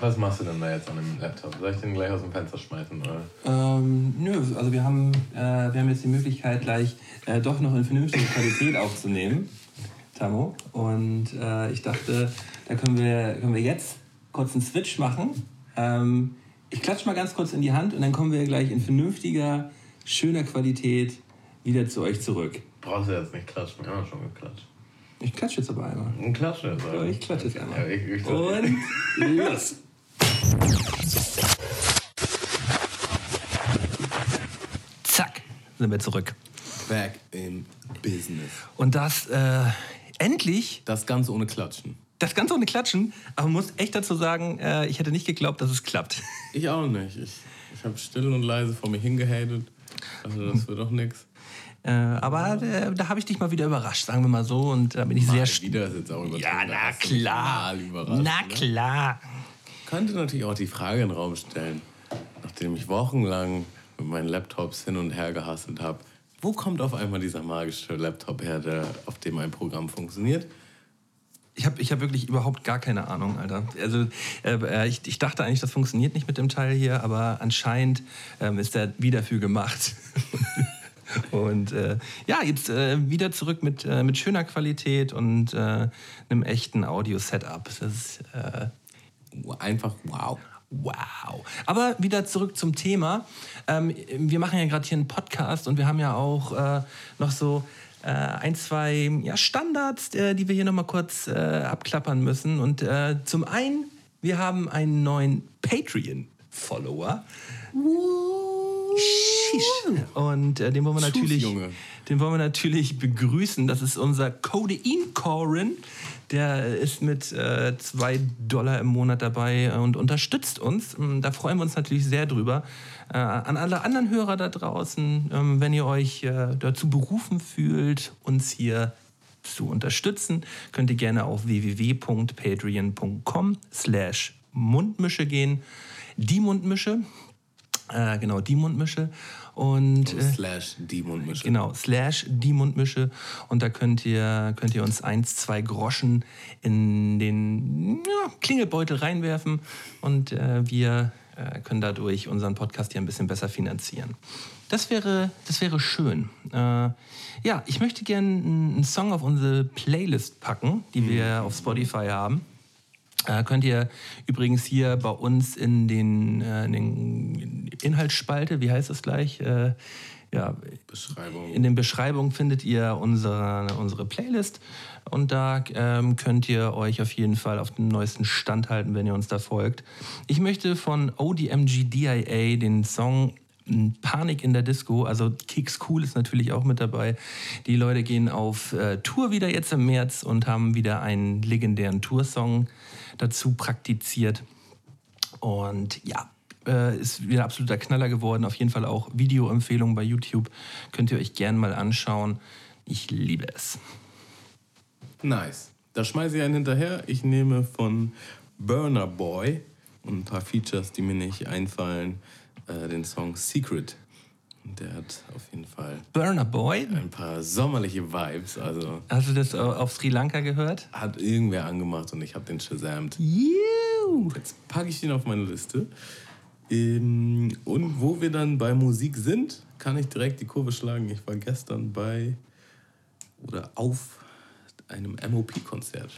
Was machst du denn da jetzt an dem Laptop? Soll ich den gleich aus dem Fenster schmeißen? Oder? ähm, nö, also wir haben, äh, wir haben jetzt die Möglichkeit, gleich äh, doch noch in vernünftige Qualität aufzunehmen, Tamo. Und äh, ich dachte, da können wir, können wir jetzt kurz einen Switch machen. Ähm, ich klatsche mal ganz kurz in die Hand und dann kommen wir gleich in vernünftiger, schöner Qualität wieder zu euch zurück. Brauchst du jetzt nicht klatschen, wir haben schon geklatscht. Ich klatsche jetzt aber einmal. Ein Klatsch jetzt. Ja, ich klatsche jetzt einmal. Ja, ich, ich, Und los! Zack, sind wir zurück. Back in Business. Und das äh, endlich, Das Ganze ohne Klatschen. Das Ganze ohne Klatschen, aber man muss echt dazu sagen, äh, ich hätte nicht geglaubt, dass es klappt. Ich auch nicht. Ich, ich habe still und leise vor mir hingehatet. Also das wird doch nichts. Äh, aber äh, da habe ich dich mal wieder überrascht, sagen wir mal so. Und da bin ich sehr. st- Wieder ist jetzt auch. Ja, na klar. mal Na ne? klar. könnte natürlich auch die Frage in den Raum stellen, nachdem ich wochenlang mit meinen Laptops hin und her gehasselt habe, wo kommt auf einmal dieser magische Laptop her, der, auf dem ein Programm funktioniert? Ich habe ich hab wirklich überhaupt gar keine Ahnung, Alter. Also äh, ich, ich dachte eigentlich, das funktioniert nicht mit dem Teil hier, aber anscheinend ähm, ist der wie dafür gemacht. Und äh, ja, jetzt äh, wieder zurück mit, äh, mit schöner Qualität und äh, einem echten Audio-Setup. Das ist äh, einfach wow. Wow. Aber wieder zurück zum Thema. Ähm, wir machen ja gerade hier einen Podcast und wir haben ja auch äh, noch so äh, ein, zwei ja, Standards, äh, die wir hier nochmal kurz äh, abklappern müssen. Und zum einen, wir haben einen neuen Patreon-Follower. Und äh, den wollen wir natürlich, Junge. den wollen wir natürlich begrüßen. Das ist unser Codein Corin. Der ist mit äh, zwei Dollar im Monat dabei und unterstützt uns. Ähm, Da freuen wir uns natürlich sehr drüber. Äh, an alle anderen Hörer da draußen, ähm, wenn ihr euch äh, dazu berufen fühlt, uns hier zu unterstützen, könnt ihr gerne auf www.patreon.com slash Mundmische gehen. Die Mundmische, äh, genau, die Mundmische. Und äh, Slash die Mundmische. Genau, slash die Mundmische. Und da könnt ihr, könnt ihr uns eins, zwei Groschen in den ja, Klingelbeutel reinwerfen und äh, wir äh, können dadurch unseren Podcast hier ein bisschen besser finanzieren. Das wäre, das wäre schön. Äh, ja, ich möchte gerne einen Song auf unsere Playlist packen, die wir auf Spotify haben. Äh, könnt ihr übrigens hier bei uns in den, äh, in den Inhaltsspalte, wie heißt das gleich? Äh, ja, Beschreibung. in den Beschreibungen findet ihr unsere, unsere Playlist und da ähm, könnt ihr euch auf jeden Fall auf den neuesten Stand halten, wenn ihr uns da folgt. Ich möchte von ODMGDIA den Song Panik in der Disco, also Kicks Cool ist natürlich auch mit dabei. Die Leute gehen auf äh, Tour wieder jetzt im März und haben wieder einen legendären Toursong dazu praktiziert. Und ja, äh, ist wieder absoluter Knaller geworden. Auf jeden Fall auch Videoempfehlungen bei YouTube. Könnt ihr euch gern mal anschauen. Ich liebe es. Nice. Da schmeiße ich einen hinterher. Ich nehme von Burner Boy und ein paar Features, die mir nicht einfallen, äh, den Song Secret. Der hat auf jeden Fall Burner Boy, ein paar sommerliche Vibes. Also hast du das auf Sri Lanka gehört? hat irgendwer angemacht und ich habe den shazamt. Juhu. Jetzt packe ich den auf meine Liste. Ähm, und wo wir dann bei Musik sind, kann ich direkt die Kurve schlagen. Ich war gestern bei oder auf einem MOP-Konzert.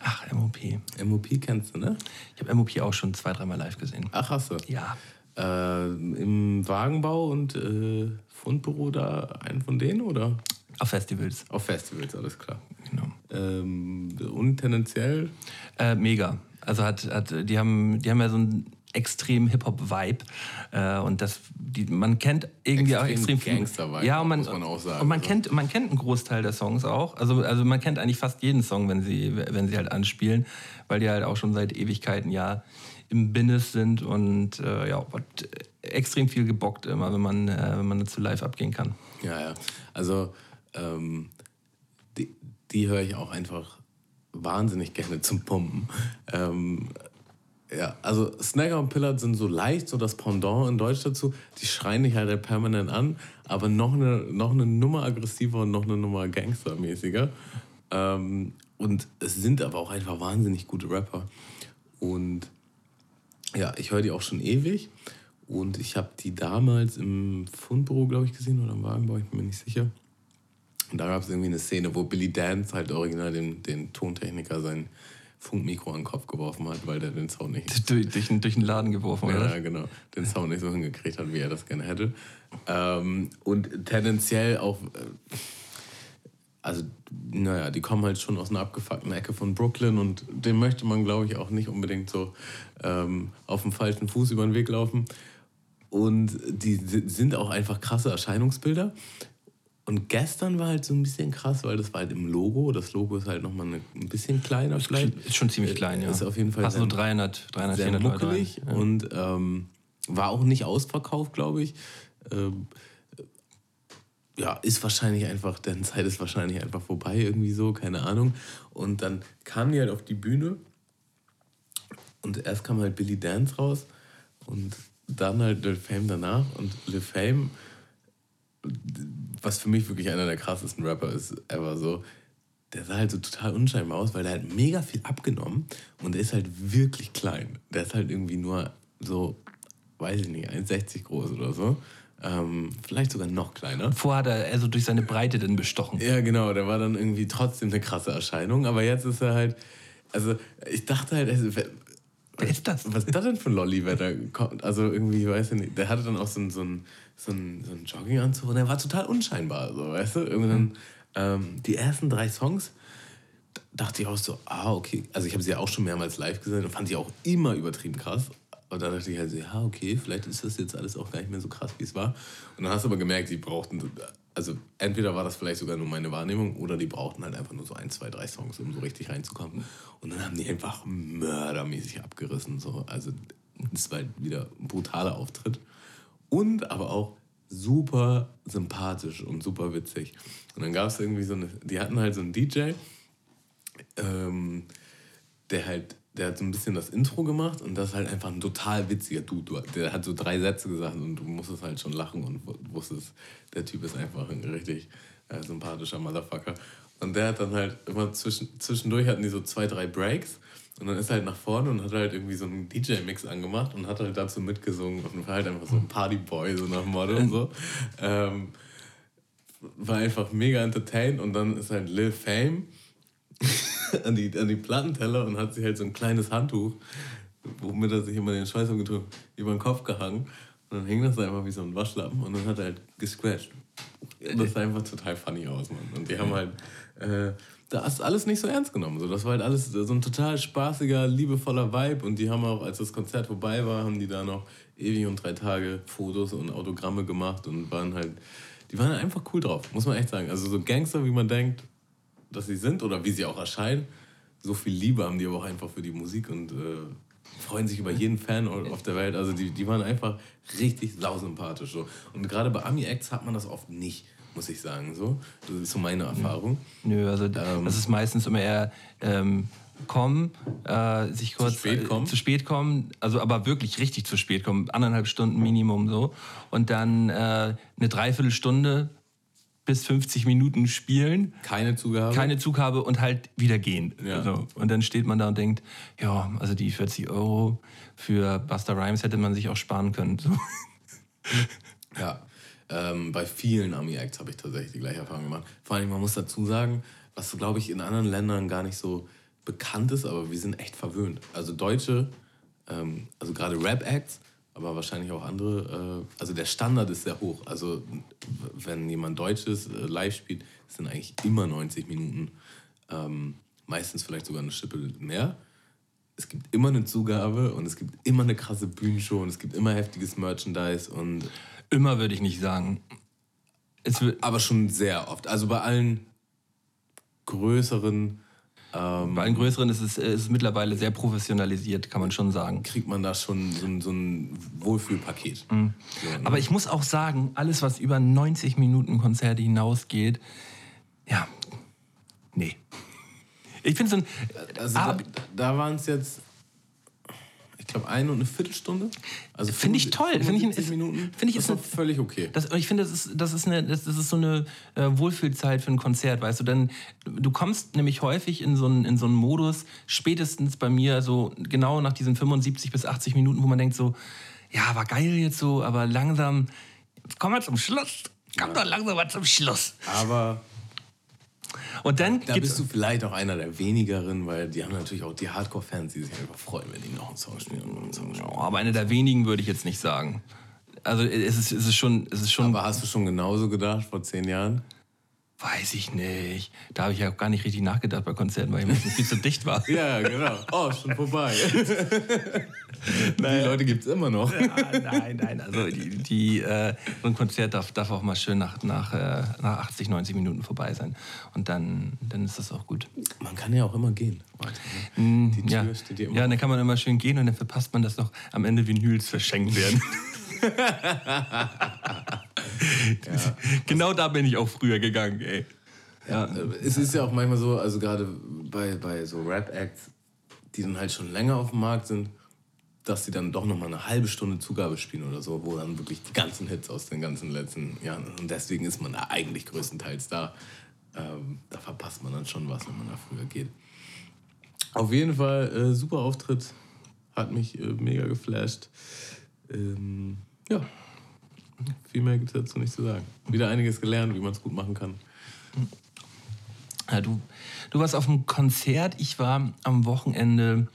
Ach, MOP. MOP kennst du, ne? Ich habe MOP auch schon zwei, dreimal live gesehen. Ach, hast du. Ja. Äh, Im Wagenbau und äh, Fundbüro da einen von denen oder? Auf Festivals. Auf Festivals, alles klar. Genau. Ähm, und tendenziell, Äh, mega. Also hat, hat, die, haben, die haben ja so einen extremen Hip-Hop-Vibe. Äh, und das, die, man kennt irgendwie auch Extrem extrem viel. Gangster-Vibe, ja, und man, muss man auch sagen. Und man So. kennt, man kennt einen Großteil der Songs auch. Also, also man kennt eigentlich fast jeden Song, wenn sie, wenn sie halt anspielen, weil die halt auch schon seit Ewigkeiten ja im Business sind und äh, ja, wird extrem viel gebockt immer, wenn man, äh, wenn man dazu live abgehen kann. ja, ja. Also, ähm, die, die höre ich auch einfach wahnsinnig gerne zum Pumpen. Ähm, ja, also Snagger und Pillard sind so leicht, so das Pendant in Deutsch dazu. Die schreien dich halt permanent an, aber noch eine, noch eine Nummer aggressiver und noch eine Nummer gangstermäßiger. Ähm, und es sind aber auch einfach wahnsinnig gute Rapper. Und ja, ich höre die auch schon ewig. Und ich habe die damals im Fundbüro, glaube ich, gesehen oder im Wagenbau, ich bin mir nicht sicher. Und da gab es irgendwie eine Szene, wo Billy Dance halt original den, den Tontechniker sein Funkmikro an den Kopf geworfen hat, weil der den Sound nicht Durch, durch, den- durch den Laden geworfen, ja, oder? ja, genau. Den Sound nicht so hingekriegt hat, wie er das gerne hätte. Ähm, und tendenziell auch, äh, also, naja, die kommen halt schon aus einer abgefuckten Ecke von Brooklyn und dem möchte man, glaube ich, auch nicht unbedingt so ähm, auf dem falschen Fuß über den Weg laufen. Und die si- sind auch einfach krasse Erscheinungsbilder. Und gestern war halt so ein bisschen krass, weil das war halt im Logo. Das Logo ist halt nochmal eine, ein bisschen kleiner vielleicht. Ist schon ziemlich klein, ja. Ist auf jeden Fall Passen so sehr- 300, 300 sehr 400 Leute rein. muckelig und ähm, war auch nicht ausverkauft, glaube ich. Ähm, ja, ist wahrscheinlich einfach, deren Zeit ist wahrscheinlich einfach vorbei, irgendwie so, keine Ahnung. Und dann kamen die halt auf die Bühne und erst kam halt Billy Dance raus und dann halt Lil Fame danach. Und Lil Fame, was für mich wirklich einer der krassesten Rapper ist, ever so, der sah halt so total unscheinbar aus, weil der hat mega viel abgenommen und der ist halt wirklich klein. Der ist halt irgendwie nur so, weiß ich nicht, 1,60 groß oder so. Ähm, vielleicht sogar noch kleiner. Vorher hat er also durch seine Breite dann bestochen. Ja, genau, der war dann irgendwie trotzdem eine krasse Erscheinung, aber jetzt ist er halt, also ich dachte halt, also, Wer ist das? Was ist das denn für ein Lolli, wer da kommt? Also irgendwie, weiß ich nicht, der hatte dann auch so einen so so ein, so ein Jogginganzug und der war total unscheinbar, so, weißt du? Irgendwann, mhm. ähm, die ersten drei Songs dachte ich auch so, ah, okay. Also ich habe sie ja auch schon mehrmals live gesehen und fand sie auch immer übertrieben krass. Und dann dachte ich halt so, ja, okay, vielleicht ist das jetzt alles auch gar nicht mehr so krass, wie es war. Und dann hast du aber gemerkt, die brauchten, also entweder war das vielleicht sogar nur meine Wahrnehmung oder die brauchten halt einfach nur so ein, zwei, drei Songs, um so richtig reinzukommen. Und dann haben die einfach mördermäßig abgerissen. So. Also es war halt wieder ein brutaler Auftritt. Und aber auch super sympathisch und super witzig. Und dann gab es irgendwie so eine, die hatten halt so einen DJ, ähm, der halt der hat so ein bisschen das Intro gemacht und das ist halt einfach ein total witziger Dude. Der hat so drei Sätze gesagt und du musstest halt schon lachen und wusstest, der Typ ist einfach ein richtig äh, sympathischer Motherfucker. Und der hat dann halt immer zwischen, zwischendurch hatten die so zwei, drei Breaks und dann ist er halt nach vorne und hat halt irgendwie so einen DJ-Mix angemacht und hat halt dazu mitgesungen und war halt einfach so ein Partyboy, so nach Motto und so. Ähm, war einfach mega entertained und dann ist halt Lil Fame an, die, an die Plattenteller und hat sich halt so ein kleines Handtuch, womit er sich immer den Schweiß umgedrückt, über den Kopf gehangen. Und dann hing das einfach wie so ein Waschlappen und dann hat er halt gescratcht. Und das sah einfach total funny aus, Mann. Und die haben halt äh, das alles nicht so ernst genommen. Das war halt alles so ein total spaßiger, liebevoller Vibe. Und die haben auch, als das Konzert vorbei war, haben die da noch ewig und drei Tage Fotos und Autogramme gemacht und waren halt, die waren halt einfach cool drauf, muss man echt sagen. Also so Gangster, wie man denkt, dass sie sind oder wie sie auch erscheinen. So viel Liebe haben die aber auch einfach für die Musik und äh, freuen sich über jeden Fan auf der Welt. Also die, die waren einfach richtig sausympathisch. So. Und gerade bei Ami-Acts hat man das oft nicht, muss ich sagen. So. Das ist so meine Erfahrung. Nö, also ähm, das ist meistens immer eher ähm, kommen, äh, sich kurz zu spät kommen. Äh, zu spät kommen, also aber wirklich richtig zu spät kommen, anderthalb Stunden Minimum so. Und dann äh, eine Dreiviertelstunde bis 50 Minuten spielen. Keine Zugabe. Keine Zugabe und halt wieder gehen. Ja. So. Und dann steht man da und denkt, ja, also die 40 Euro für Buster Rhymes hätte man sich auch sparen können. So. Ja, ähm, bei vielen Ami-Acts habe ich tatsächlich die gleiche Erfahrung gemacht. Vor allem, man muss dazu sagen, was, glaube ich, in anderen Ländern gar nicht so bekannt ist, aber wir sind echt verwöhnt. Also Deutsche, ähm, also gerade Rap-Acts, aber wahrscheinlich auch andere. Äh, also der Standard ist sehr hoch. Also wenn jemand Deutsches äh, live spielt, sind eigentlich immer 90 Minuten. Ähm, meistens vielleicht sogar eine Schippe mehr. Es gibt immer eine Zugabe und es gibt immer eine krasse Bühnenshow und es gibt immer heftiges Merchandise und immer würde ich nicht sagen. aber schon sehr oft. Also bei allen größeren ähm, Bei den größeren ist es, ist es mittlerweile sehr professionalisiert, kann man schon sagen. Kriegt man da schon so ein, so ein Wohlfühlpaket. Mhm. So, ne? Aber ich muss auch sagen, alles, was über 90 Minuten Konzerte hinausgeht, ja, nee. Ich finde so ein. Also da, da waren es jetzt glaube, eine und eine Viertelstunde. Also finde ich toll. Finde ich, ist, Minuten. Finde ich ist eine, völlig okay. Das, ich finde, das ist, das, ist eine, das, ist so eine äh, Wohlfühlzeit für ein Konzert, weißt du. Denn du kommst nämlich häufig in so einen, in so einen Modus, spätestens bei mir so genau nach diesen 75 bis 80 Minuten, wo man denkt so, ja, war geil jetzt so, aber langsam, jetzt kommen wir zum Schluss. Komm ja. doch langsam mal zum Schluss. Aber und dann da bist du vielleicht auch einer der wenigeren, weil die haben natürlich auch die Hardcore-Fans, die sich einfach freuen, wenn die noch einen Song spielen und noch einen Song spielen. aber einer der wenigen würde ich jetzt nicht sagen. Also es ist, es ist schon, es ist schon. Aber hast du schon genauso gedacht vor zehn Jahren? Weiß ich nicht. Da habe ich ja auch gar nicht richtig nachgedacht bei Konzerten, weil ich meistens viel zu dicht war. ja, genau. Oh, schon vorbei. die Leute gibt es immer noch. Ja, nein, nein. Also die, die äh, so ein Konzert darf, darf auch mal schön nach, nach, äh, nach 80, 90 Minuten vorbei sein. Und dann, dann ist das auch gut. Man kann ja auch immer gehen. Mm, die Tür ja. steht immer. Ja, dann kann man immer schön gehen und dann verpasst man das noch am Ende Vinyls verschenkt werden. Genau da bin ich auch früher gegangen, ey. Ja, es ist ja auch manchmal so, also gerade bei, bei so Rap-Acts, die dann halt schon länger auf dem Markt sind, dass sie dann doch noch mal eine halbe Stunde Zugabe spielen oder so, wo dann wirklich die ganzen Hits aus den ganzen letzten Jahren. Und deswegen ist man da eigentlich größtenteils da. Ähm, da verpasst man dann schon was, wenn man da früher geht. Auf jeden Fall äh, super Auftritt, hat mich äh, mega geflasht. Ähm, ja, viel mehr gibt es dazu nicht zu sagen. Wieder einiges gelernt, wie man es gut machen kann. Ja, du, du warst auf einem Konzert, ich war am Wochenende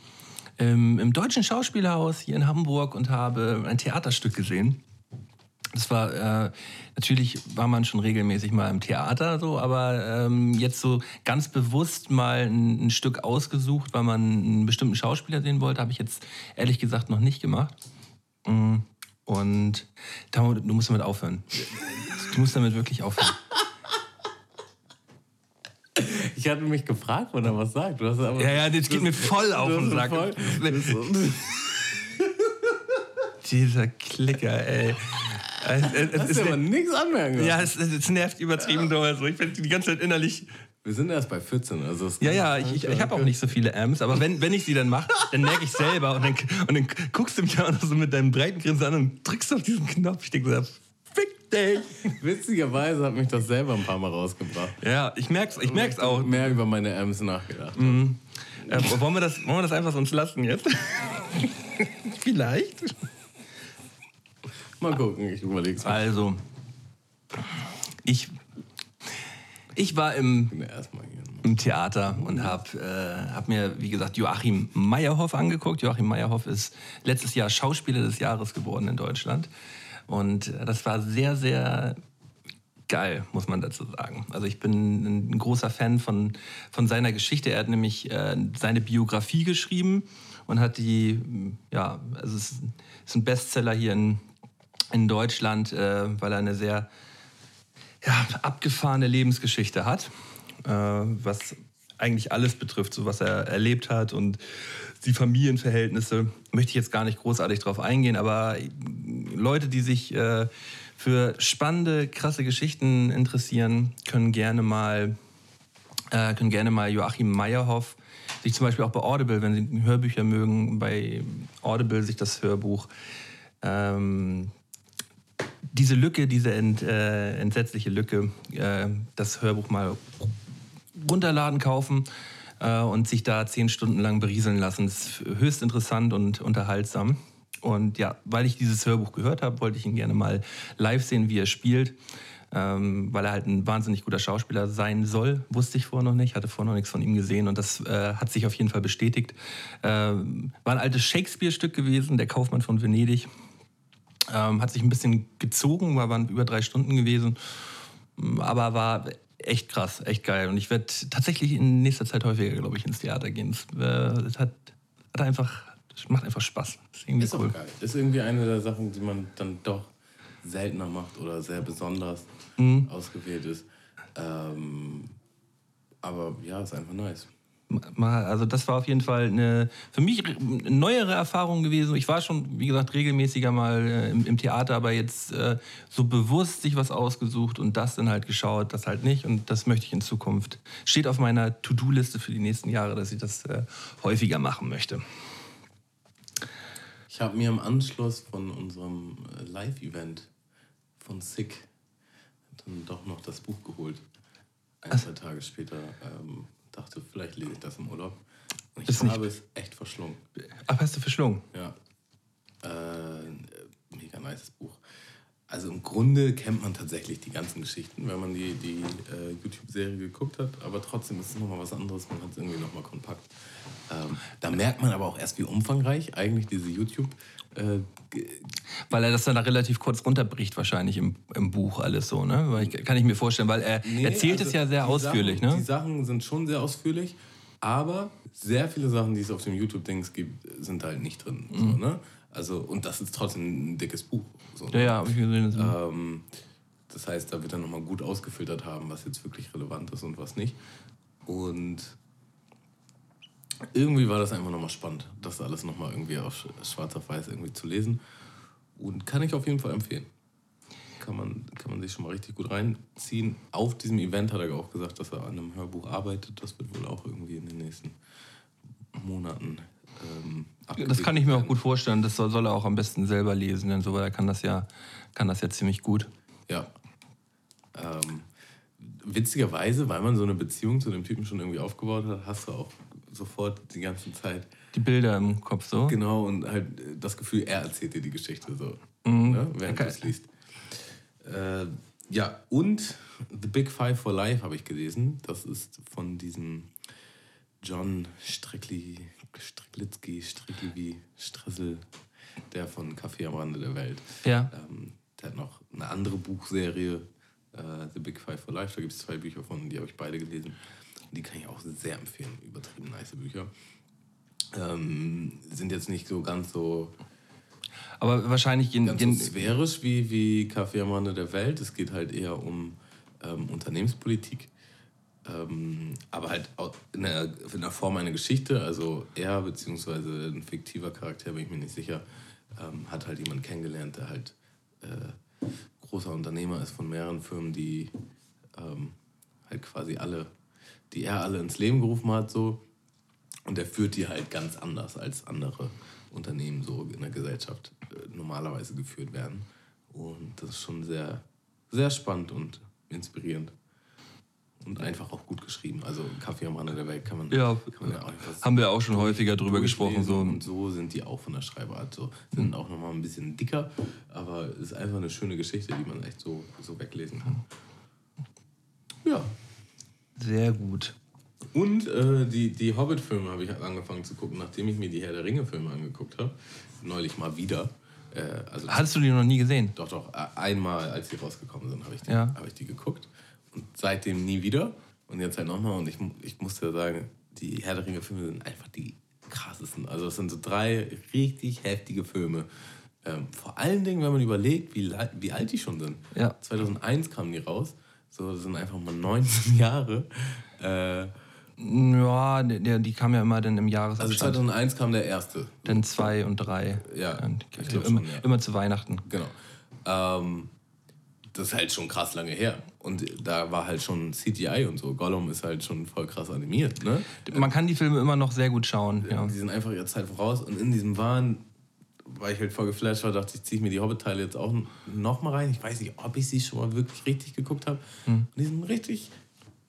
ähm, im Deutschen Schauspielhaus hier in Hamburg und habe ein Theaterstück gesehen. Das war äh, natürlich war man schon regelmäßig mal im Theater so, aber ähm, jetzt so ganz bewusst mal ein, ein, Stück ausgesucht, weil man einen bestimmten Schauspieler sehen wollte, habe ich jetzt ehrlich gesagt noch nicht gemacht. Mm, und du musst damit aufhören. Du musst damit wirklich aufhören. Ich hatte mich gefragt, wann er was sagt. Du hast aber, ja, ja, das geht mir voll auf den Sack. Dieser Klicker, ey. Es, es, es, Hast du aber nichts anmerken Ja, es, es, nervt übertrieben doll. Also ich bin die ganze Zeit innerlich... Wir sind erst bei 14, also Ja, ja, ich, ich, ich habe auch nicht so viele Amps, aber wenn, wenn ich sie dann mache, dann merke ich selber und dann, und dann guckst du mich auch noch so mit deinem breiten Grinsen an und drückst auf diesen Knopf. Ich denke so, fick dich. Witzigerweise hat mich das selber ein paar Mal rausgebracht. Ja, ich merk's, ich merk's auch. Mehr über meine Amps nachgedacht. Mhm. Äh, wollen, wir das, wollen wir das einfach sonst lassen jetzt? Vielleicht. Mal gucken, ich überleg's. Mal. Also, ich, ich war im, im Theater und habe äh, hab mir, wie gesagt, Joachim Meyerhoff angeguckt. Joachim Meyerhoff ist letztes Jahr Schauspieler des Jahres geworden in Deutschland. Und das war sehr, sehr geil, muss man dazu sagen. Also ich bin ein großer Fan von, von seiner Geschichte. Er hat nämlich äh, seine Biografie geschrieben und hat die, ja, also es ist ein Bestseller hier in, in Deutschland, äh, weil er eine sehr ja, abgefahrene Lebensgeschichte hat, äh, was eigentlich alles betrifft, so was er erlebt hat und die Familienverhältnisse. Möchte ich jetzt gar nicht großartig drauf eingehen, aber Leute, die sich äh, für spannende, krasse Geschichten interessieren, können gerne mal, äh, können gerne mal Joachim Meyerhoff sich zum Beispiel auch bei Audible, wenn Sie Hörbücher mögen, bei Audible sich das Hörbuch ähm, diese Lücke, diese ent, äh, entsetzliche Lücke, äh, das Hörbuch mal runterladen, kaufen äh, und sich da zehn Stunden lang berieseln lassen. Das ist höchst interessant und unterhaltsam. Und ja, weil ich dieses Hörbuch gehört habe, wollte ich ihn gerne mal live sehen, wie er spielt. Ähm, weil er halt ein wahnsinnig guter Schauspieler sein soll, wusste ich vorher noch nicht, hatte vorher noch nichts von ihm gesehen und das äh, hat sich auf jeden Fall bestätigt. Ähm, war ein altes Shakespeare-Stück gewesen, der Kaufmann von Venedig. Ähm, hat sich ein bisschen gezogen, war, waren über drei Stunden gewesen, aber war echt krass, echt geil. Und ich werde tatsächlich in nächster Zeit häufiger, glaube ich, ins Theater gehen. Es, äh, es hat, hat, einfach, macht einfach Spaß. Ist irgendwie ist cool. Geil. Ist irgendwie eine der Sachen, die man dann doch seltener macht oder sehr besonders mhm. ausgewählt ist. Ähm, aber ja, ist einfach nice also das war auf jeden Fall eine für mich eine neuere Erfahrung gewesen. Ich war schon, wie gesagt, regelmäßiger mal äh, im, im, Theater, aber jetzt äh, so bewusst sich was ausgesucht und das dann halt geschaut, das halt nicht. Und das möchte ich in Zukunft. Steht auf meiner To-Do-Liste für die nächsten Jahre, dass ich das äh, häufiger machen möchte. Ich habe mir im Anschluss von unserem äh, Live-Event von Sick dann doch noch das Buch geholt. Ein, zwei Tage später. Ähm, dachte, vielleicht lese ich das im Urlaub. Und ich ist habe es echt verschlungen. Ach, hast du verschlungen? Ja. Äh, mega nice Buch. Also im Grunde kennt man tatsächlich die ganzen Geschichten, wenn man die, die äh, YouTube-Serie geguckt hat. Aber trotzdem ist es nochmal was anderes. Man hat es irgendwie nochmal kompakt. Ähm, da merkt man aber auch erst, wie umfangreich eigentlich diese YouTube äh, weil er das dann relativ kurz runterbricht, wahrscheinlich im, im Buch alles so, ne? Ich, kann ich mir vorstellen, weil er nee, erzählt also es ja sehr ausführlich, Sachen, ne? Die Sachen sind schon sehr ausführlich, aber sehr viele Sachen, die es auf dem YouTube-Dings gibt, sind halt nicht drin. Mhm. So, ne? Also, und das ist trotzdem ein dickes Buch. So, ne? Ja, ja, hab ich gesehen. Das, ähm, das heißt, da wird er nochmal gut ausgefiltert haben, was jetzt wirklich relevant ist und was nicht. Und irgendwie war das einfach nochmal spannend, das alles nochmal irgendwie auf schwarz auf weiß irgendwie zu lesen. Und kann ich auf jeden Fall empfehlen. Kann man, kann man sich schon mal richtig gut reinziehen. Auf diesem Event hat er auch gesagt, dass er an einem Hörbuch arbeitet. Das wird wohl auch irgendwie in den nächsten Monaten ähm, Das kann ich mir auch gut vorstellen. Das soll, soll, er auch am besten selber lesen, denn so er kann das ja, kann das ja ziemlich gut. Ja. Ähm, witzigerweise, weil man so eine Beziehung zu dem Typen schon irgendwie aufgebaut hat, hast du auch sofort die ganze Zeit. Die Bilder im Kopf so? Genau, und halt das Gefühl, er erzählt dir die Geschichte so, mhm. ne, während okay. du es liest. Äh, ja, und The Big Five for Life habe ich gelesen. Das ist von diesem John Strickli, Stricklitzki, Strickli, Stressel, der von Café am Rande der Welt. Ja. Ähm, der hat noch eine andere Buchserie, äh, The Big Five for Life. Da gibt es zwei Bücher von, die habe ich beide gelesen. Die kann ich auch sehr empfehlen. Übertrieben nice Bücher. Ähm, sind jetzt nicht so ganz so aber wahrscheinlich gehen. Ganz gehen so sphärisch wie, wie Kaffee am Rande der Welt. Es geht halt eher um ähm, Unternehmenspolitik. Ähm, aber halt in einer, in einer Form einer Geschichte. Also er, beziehungsweise ein fiktiver Charakter, bin ich mir nicht sicher, ähm, hat halt jemanden kennengelernt, der halt äh, großer Unternehmer ist von mehreren Firmen, die ähm, halt quasi alle, die er alle ins Leben gerufen hat, so. Und er führt die halt ganz anders als andere Unternehmen so in der Gesellschaft äh, normalerweise geführt werden. Und das ist schon sehr, sehr spannend und inspirierend. Und einfach auch gut geschrieben. Also Kaffee am Rande der Welt kann man, ja, kann man ja auch haben wir auch schon häufiger drüber gesprochen. So. Und so sind die auch von der Schreibart. So. Sind auch nochmal ein bisschen dicker, aber es ist einfach eine schöne Geschichte, die man echt so, so weglesen kann. Ja. Sehr gut. Und äh, die, die Hobbit-Filme habe ich angefangen zu gucken, nachdem ich mir die Herr der Ringe-Filme angeguckt habe. Neulich mal wieder. Äh, also Hattest du die noch nie gesehen? Doch, doch. Einmal, als sie rausgekommen sind, habe ich, die, ja. hab ich die geguckt. Und seitdem nie wieder. Und jetzt halt nochmal. Und ich, ich muss ja sagen, die Herr der Ringe-Filme sind einfach die krassesten. Also, es sind so drei richtig heftige Filme. Ähm, vor allen Dingen, wenn man überlegt, wie, wie alt die schon sind. Ja. 2001 kamen die raus. So, das sind einfach mal 19 Jahre. Äh, ja, die, die kam ja immer dann im Jahresabstand. Also 2001 kam der erste. Dann zwei und drei. Ja, ich glaube immer, ja. immer zu Weihnachten. Genau. Ähm, das ist halt schon krass lange her. Und da war halt schon CGI und so. Gollum ist halt schon voll krass animiert. Ne? Man kann die Filme immer noch sehr gut schauen. Ja. Die sind einfach ihre Zeit voraus. Und in diesem Wahn, weil ich halt voll geflasht war, dachte ich, ziehe ich mir die Hobbit-Teile jetzt auch noch mal rein. Ich weiß nicht, ob ich sie schon mal wirklich richtig geguckt habe. Hm. Die sind richtig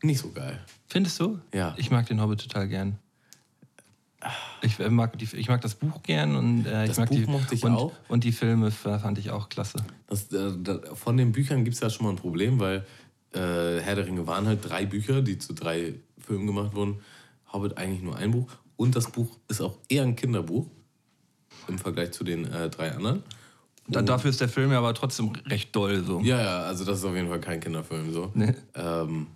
nicht so geil. Findest du? Ja. Ich mag den Hobbit total gern. Ich mag, die, ich mag das Buch gern und äh, ich mag Buch die mochte ich und, auch. und die Filme fand ich auch klasse. Das, äh, da, von den Büchern gibt es ja schon mal ein Problem, weil äh, Herr der Ringe waren halt drei Bücher, die zu drei Filmen gemacht wurden. Hobbit eigentlich nur ein Buch. Und das Buch ist auch eher ein Kinderbuch im Vergleich zu den äh, drei anderen. Da, dafür ist der Film ja aber trotzdem recht doll. So. Ja, ja, also das ist auf jeden Fall kein Kinderfilm. So. Nee. Ähm,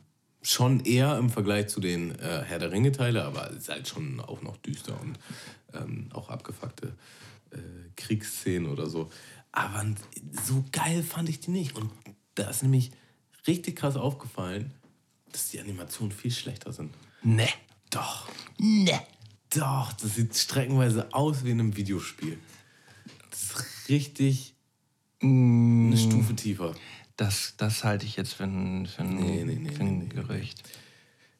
schon eher im Vergleich zu den äh, Herr der Ringe-Teile, aber es ist halt schon auch noch düster und ähm, auch abgefuckte äh, Kriegsszenen oder so. Aber so geil fand ich die nicht. Und da ist nämlich richtig krass aufgefallen, dass die Animationen viel schlechter sind. Ne. Doch. Ne. Doch, das sieht streckenweise aus wie in einem Videospiel. Das ist richtig mm. eine Stufe tiefer. Das, das halte ich jetzt für ein, für ein, nee, nee, nee, für ein Gerücht.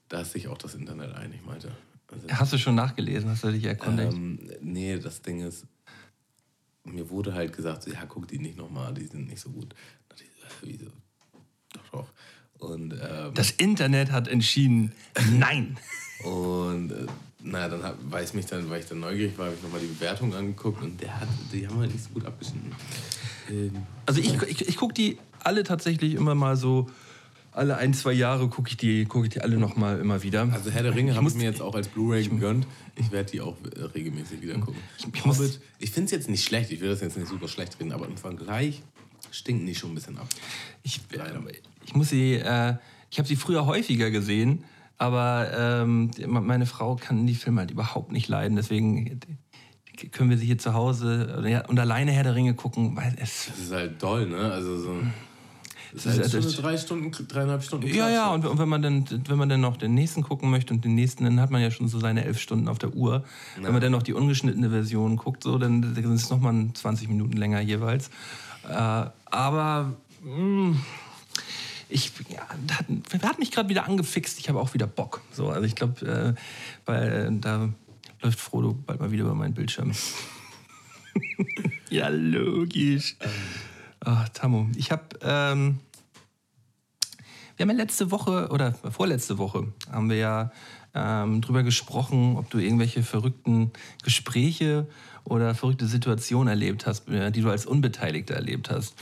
Da ist sich auch das Internet einig, meinte. Also, Hast du schon nachgelesen? Hast du dich erkundigt? Ähm, nee, das Ding ist, mir wurde halt gesagt, ja, guck die nicht nochmal, die sind nicht so gut. Wieso? Doch, doch. Und, ähm, das Internet hat entschieden, nein. und äh, naja, dann hab, weiß mich dann, weil ich dann neugierig war, habe ich nochmal die Bewertung angeguckt und der hat, die haben halt nicht so gut abgeschnitten. Ähm, also ich, ich, ich gucke die alle tatsächlich immer mal so alle ein, zwei Jahre gucke ich, die, guck ich die alle noch mal immer wieder. Also Herr der Ringe habe ich mir jetzt auch als Blu-ray gegönnt. Ich werde die auch äh, regelmäßig wieder gucken. Ich, ich, ich finde es jetzt nicht schlecht, ich will das jetzt nicht super schlecht reden, aber im Vergleich stinken die schon ein bisschen ab. Ich, ich muss sie, äh, ich habe sie früher häufiger gesehen, aber ähm, meine Frau kann die Filme halt überhaupt nicht leiden, deswegen können wir sie hier zu Hause und alleine Herr der Ringe gucken, weil es... Das ist halt toll, ne? Also so... Das ist halt schon drei Stunden, dreieinhalb Stunden. Klatsch. Ja, ja, und, und, wenn man dann, wenn man dann noch den nächsten gucken möchte und den nächsten, dann hat man ja schon so seine elf Stunden auf der Uhr. Na. Wenn man dann noch die ungeschnittene Version guckt, so, dann sind es nochmal 20 Minuten länger jeweils. Äh, aber mh, hm, ich, ja, hat, hat mich gerade wieder angefixt. Ich habe auch wieder Bock. So, also ich glaube, äh, weil äh, da läuft Frodo bald mal wieder über meinen Bildschirm. ja, logisch. Ähm. Ach, Tammo, ich habe, ähm, wir haben ja letzte Woche oder vorletzte Woche haben wir ja ähm, drüber gesprochen, ob du irgendwelche verrückten Gespräche oder verrückte Situationen erlebt hast, äh, die du als Unbeteiligter erlebt hast.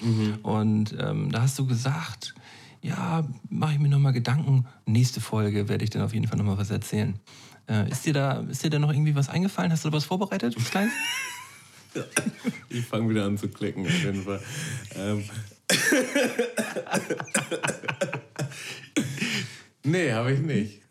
Und ähm, da hast du gesagt, ja, mache ich mir nochmal Gedanken. Nächste Folge werde ich dann auf jeden Fall nochmal was erzählen. Äh, ist, dir da, ist dir da noch irgendwie was eingefallen? Hast du da was vorbereitet? Was Kleines? Ich fange wieder an zu klicken, auf jeden Fall. Ähm. nee, habe ich nicht.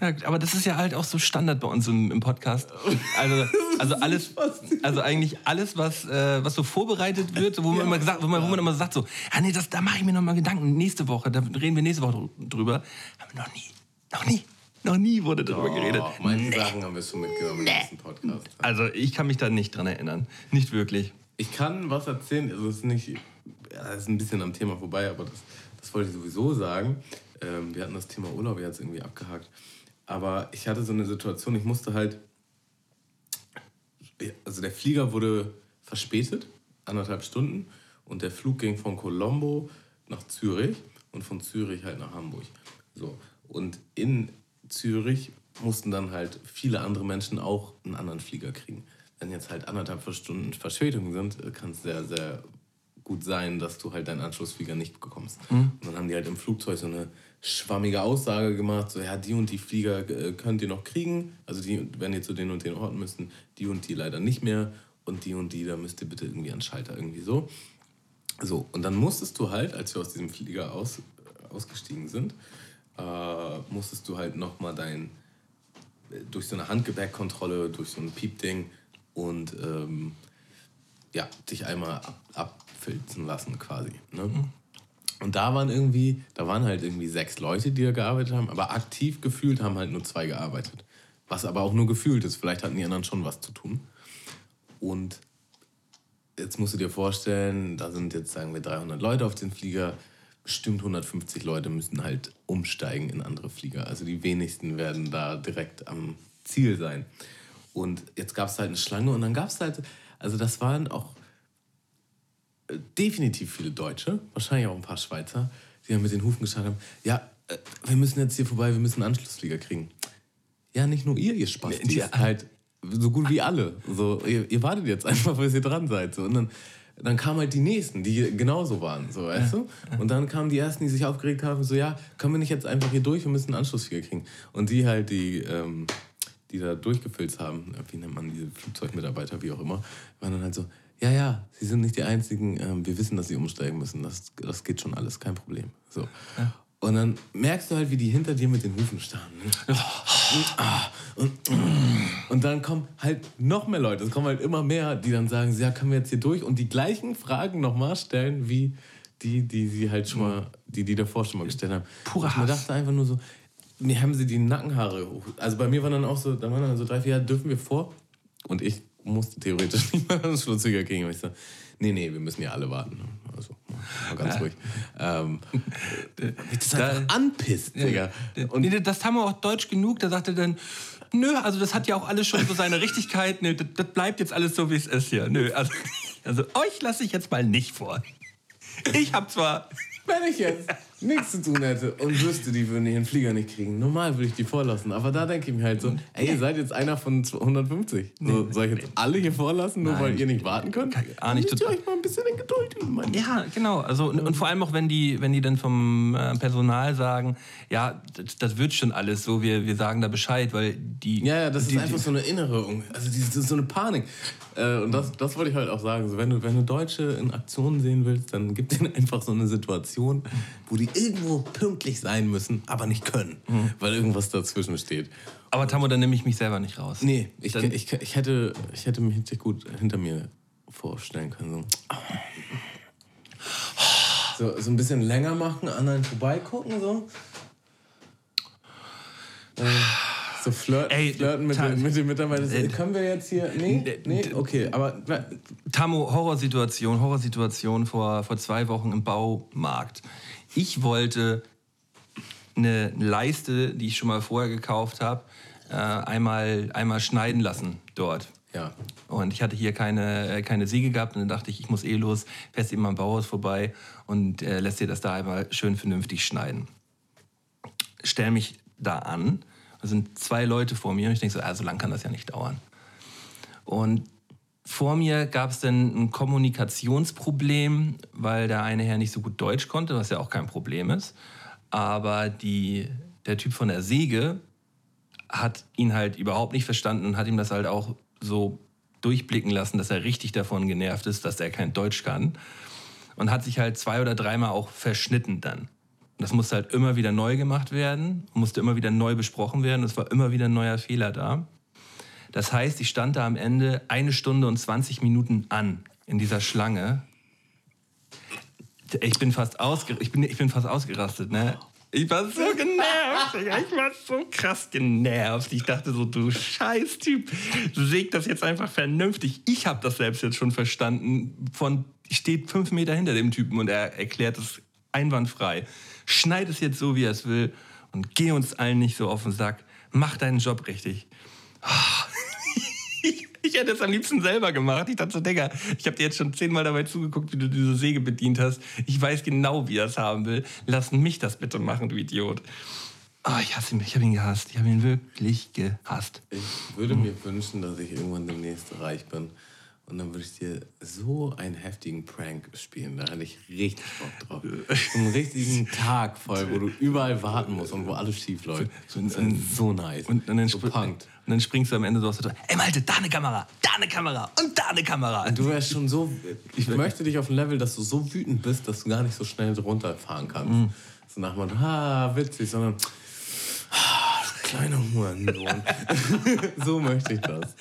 Ja, aber das ist ja halt auch so Standard bei uns im, im Podcast. Also, also alles, also eigentlich alles, was, äh, was so vorbereitet wird, wo man immer gesagt, wo man, wo man immer sagt so, ah nee, das, da mache ich mir noch mal Gedanken. Nächste Woche, da reden wir nächste Woche drüber. Haben wir noch nie, noch nie, noch nie wurde darüber geredet. Oh, manche Sachen haben wir schon mitgenommen im letzten Podcast. Also ich kann mich da nicht dran erinnern, nicht wirklich. Ich kann was erzählen, also es ist nicht, ja, ist ein bisschen am Thema vorbei, aber das, das wollte ich sowieso sagen. Ähm, wir hatten das Thema Urlaub jetzt irgendwie abgehakt. Aber ich hatte so eine Situation, ich musste halt, also der Flieger wurde verspätet, anderthalb Stunden, und der Flug ging von Colombo nach Zürich und von Zürich halt nach Hamburg. So. Und in Zürich mussten dann halt viele andere Menschen auch einen anderen Flieger kriegen. Wenn jetzt halt anderthalb Stunden Verspätung sind, kann es sehr, sehr gut sein, dass du halt deinen Anschlussflieger nicht bekommst. Mhm. Und dann haben die halt im Flugzeug so eine schwammige Aussage gemacht, so ja, die und die Flieger äh, könnt ihr noch kriegen, also die, wenn ihr zu den und den Orten müssen, die und die leider nicht mehr und die und die, da müsst ihr bitte irgendwie an Schalter, irgendwie so. So, und dann musstest du halt, als wir aus diesem Flieger aus, ausgestiegen sind, äh, musstest du halt nochmal dein, äh, durch so eine Handgepäckkontrolle, durch so ein Piepding und ähm, ja, dich einmal ab, abfilzen lassen quasi. Ne? Und da waren irgendwie, da waren halt irgendwie sechs Leute, die da gearbeitet haben, aber aktiv gefühlt haben halt nur zwei gearbeitet. Was aber auch nur gefühlt ist. Vielleicht hatten die anderen schon was zu tun. Und jetzt musst du dir vorstellen, da sind jetzt, sagen wir, 300 Leute auf den Flieger. Bestimmt 150 Leute müssen halt umsteigen in andere Flieger. Also die wenigsten werden da direkt am Ziel sein. Und jetzt gab es halt eine Schlange und dann gab es halt, also das waren auch äh, definitiv viele Deutsche, wahrscheinlich auch ein paar Schweizer, die dann mit den Hufen geschaut haben, ja, äh, wir müssen jetzt hier vorbei, wir müssen einen Anschlussflieger kriegen. Ja, nicht nur ihr, ihr Spastis, Ja. halt so gut wie alle. So, ihr, ihr wartet jetzt einfach, bis ihr dran seid. So. Und dann, dann kamen halt die Nächsten, die genauso waren, so, weißt du? Und dann kamen die Ersten, die sich aufgeregt haben, so, ja, können wir nicht jetzt einfach hier durch, wir müssen einen Anschlussflieger kriegen. Und die halt, die, ähm, die da durchgefilzt haben, wie nennt man diese Flugzeugmitarbeiter, wie auch immer, waren dann halt so, ja, ja, sie sind nicht die Einzigen, ähm, wir wissen, dass sie umsteigen müssen, das, das geht schon alles, kein Problem. So. Und dann merkst du halt, wie die hinter dir mit den Hufen starren. Ne? Ah, Und, und dann kommen halt noch mehr Leute, es kommen halt immer mehr, die dann sagen, ja, können wir jetzt hier durch und die gleichen Fragen nochmal stellen, wie die, die sie halt schon mal, die, die davor schon mal gestellt haben. Purer Und ich mir Hass. dachte einfach nur so, mir haben sie die Nackenhaare hoch. Also bei mir waren dann auch so, da waren dann so drei, vier, ja, dürfen wir vor? Und ich musste theoretisch nicht mal einen Schlusszüger kriegen. Und ich so, nee, nee, wir müssen ja alle warten. Also, mal ganz ruhig. Ähm, das Da- anpisst, Digga. Und nee, das haben wir auch deutsch genug, da sagt er dann, nö, also das hat ja auch alles schon so seine Richtigkeit, nö, das, das bleibt jetzt alles so, wie es ist hier. Nö, also, also euch lasse ich jetzt mal nicht vor. Ich habe zwar Wenn ich jetzt nichts zu tun hätte und wüsste, die würden ihren Flieger nicht kriegen, normal würde ich die vorlassen. Aber da denke ich mir halt so, ey, ihr seid jetzt einer von 150. So, soll ich jetzt alle hier vorlassen, nur weil ihr nicht warten könnt? Ah, nicht Müsst ihr euch mal ein bisschen in Geduld üben, Mann. Ja, genau. Also, und, und vor allem auch, wenn die, wenn die dann vom äh, Personal sagen, ja, das, das wird schon alles so, wir, wir sagen da Bescheid, weil die. Ja, ja, das die, ist einfach so eine innere, also das ist so eine Panik. Äh, und das, das wollte ich halt auch sagen. So, wenn, du, wenn du Deutsche in Aktion sehen willst, dann gib denen einfach so eine Situation, wo die irgendwo pünktlich sein müssen, aber nicht können, weil irgendwas dazwischen steht. Aber Tammo, dann nehme ich mich selber nicht raus. Nee, ich, Dann- ich, ich, hätte, ich hätte mich gut hinter mir vorstellen können. So, so, so ein bisschen länger machen, an einen vorbeigucken, so. Äh, So flirten, Ey, flirten mit, den, mit den Mitarbeitern. Äh, Können wir jetzt hier. Nee, nee, okay, aber. Tammo, Horrorsituation, Horrorsituation vor, vor zwei Wochen im Baumarkt. Ich wollte eine Leiste, die ich schon mal vorher gekauft habe, äh, einmal, einmal schneiden lassen dort. Ja. Und ich hatte hier keine, äh, keine Säge gehabt und dann dachte ich, ich muss eh los, fährst eben am Bauhaus vorbei und äh, lässt dir das da einmal schön vernünftig schneiden. Stell mich da an. Da sind zwei Leute vor mir und ich denke so, ah, so lange kann das ja nicht dauern. Und vor mir gab es dann ein Kommunikationsproblem, weil der eine Herr nicht so gut Deutsch konnte, was ja auch kein Problem ist. Aber die, der Typ von der Säge hat ihn halt überhaupt nicht verstanden und hat ihm das halt auch so durchblicken lassen, dass er richtig davon genervt ist, dass er kein Deutsch kann. Und hat sich halt zwei oder dreimal auch verschnitten dann. Das musste halt immer wieder neu gemacht werden, musste immer wieder neu besprochen werden. Es war immer wieder ein neuer Fehler da. Das heißt, ich stand da am Ende eine Stunde und 20 Minuten an in dieser Schlange. Ich bin fast, ausger ich bin, ich bin fast ausgerastet, ne? Ich war so genervt. Ich war so krass genervt. Ich dachte so, du Scheißtyp, säg das jetzt einfach vernünftig. Ich habe das selbst jetzt schon verstanden. Von steht fünf Meter hinter dem Typen und er erklärt es einwandfrei. Schneid es jetzt so, wie er es will und geh uns allen nicht so auf den Sack. Mach deinen Job richtig. Ich hätte es am liebsten selber gemacht. Ich dachte so, Digga, ich habe dir jetzt schon zehnmal dabei zugeguckt, wie du diese Säge bedient hast. Ich weiß genau, wie er es haben will. Lass mich das bitte machen, du Idiot. Oh, ich hasse ihn, ich habe ihn gehasst. Ich habe ihn wirklich gehasst. Ich würde mir wünschen, dass ich irgendwann demnächst reich bin. Und dann würde ich dir so einen heftigen Prank spielen. Da hätte ich richtig Bock drauf. So einen richtigen Tag voll, wo du überall warten musst und wo alles schief läuft. So, so, so nice. Und, und, dann so punkt. und dann springst du am Ende so aus der Tür. Ey, Malte, da eine Kamera, da eine Kamera und da eine Kamera. Und du wärst schon so. Ich möchte dich auf ein Level, dass du so wütend bist, dass du gar nicht so schnell runterfahren kannst. Mhm. So nach dem ha, witzig, sondern kleiner Hurensohn. so möchte ich das.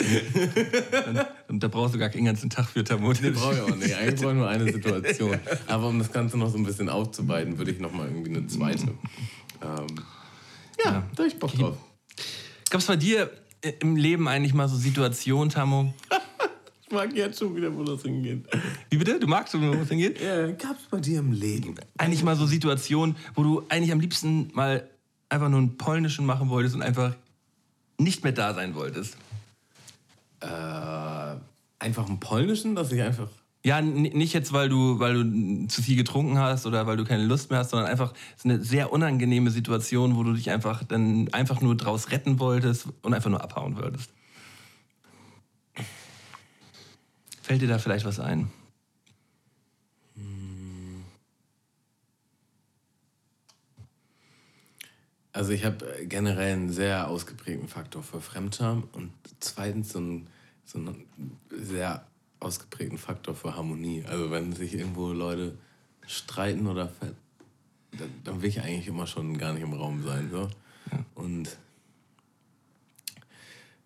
Und, und, da brauchst du gar keinen ganzen Tag für Tamut. Nee, brauche ich auch nicht. Eigentlich brauche ich nur eine Situation. Aber um das Ganze noch so ein bisschen aufzubeiten, würde ich noch mal irgendwie eine zweite. Ähm, ja, ja, da ich Bock drauf. Gab es bei dir im Leben eigentlich mal so Situationen, Tamo? ich mag jetzt schon wieder, wo das hingeht. Wie bitte? Du magst, wo das hingeht? Ja, gab es bei dir im Leben? Eigentlich mal so Situationen, wo du eigentlich am liebsten mal einfach nur einen polnischen machen wolltest und einfach nicht mehr da sein wolltest? Äh, einfach einen polnischen, dass ich einfach. Ja, nicht jetzt, weil du, weil du zu viel getrunken hast oder weil du keine Lust mehr hast, sondern einfach ist eine sehr unangenehme Situation, wo du dich einfach dann einfach nur draus retten wolltest und einfach nur abhauen wolltest. Fällt dir da vielleicht was ein? Also ich habe generell einen sehr ausgeprägten Faktor für Fremdscham und zweitens so einen, so einen sehr ausgeprägten Faktor für Harmonie. Also wenn sich irgendwo Leute streiten oder dann will ich eigentlich immer schon gar nicht im Raum sein. So. Ja. Und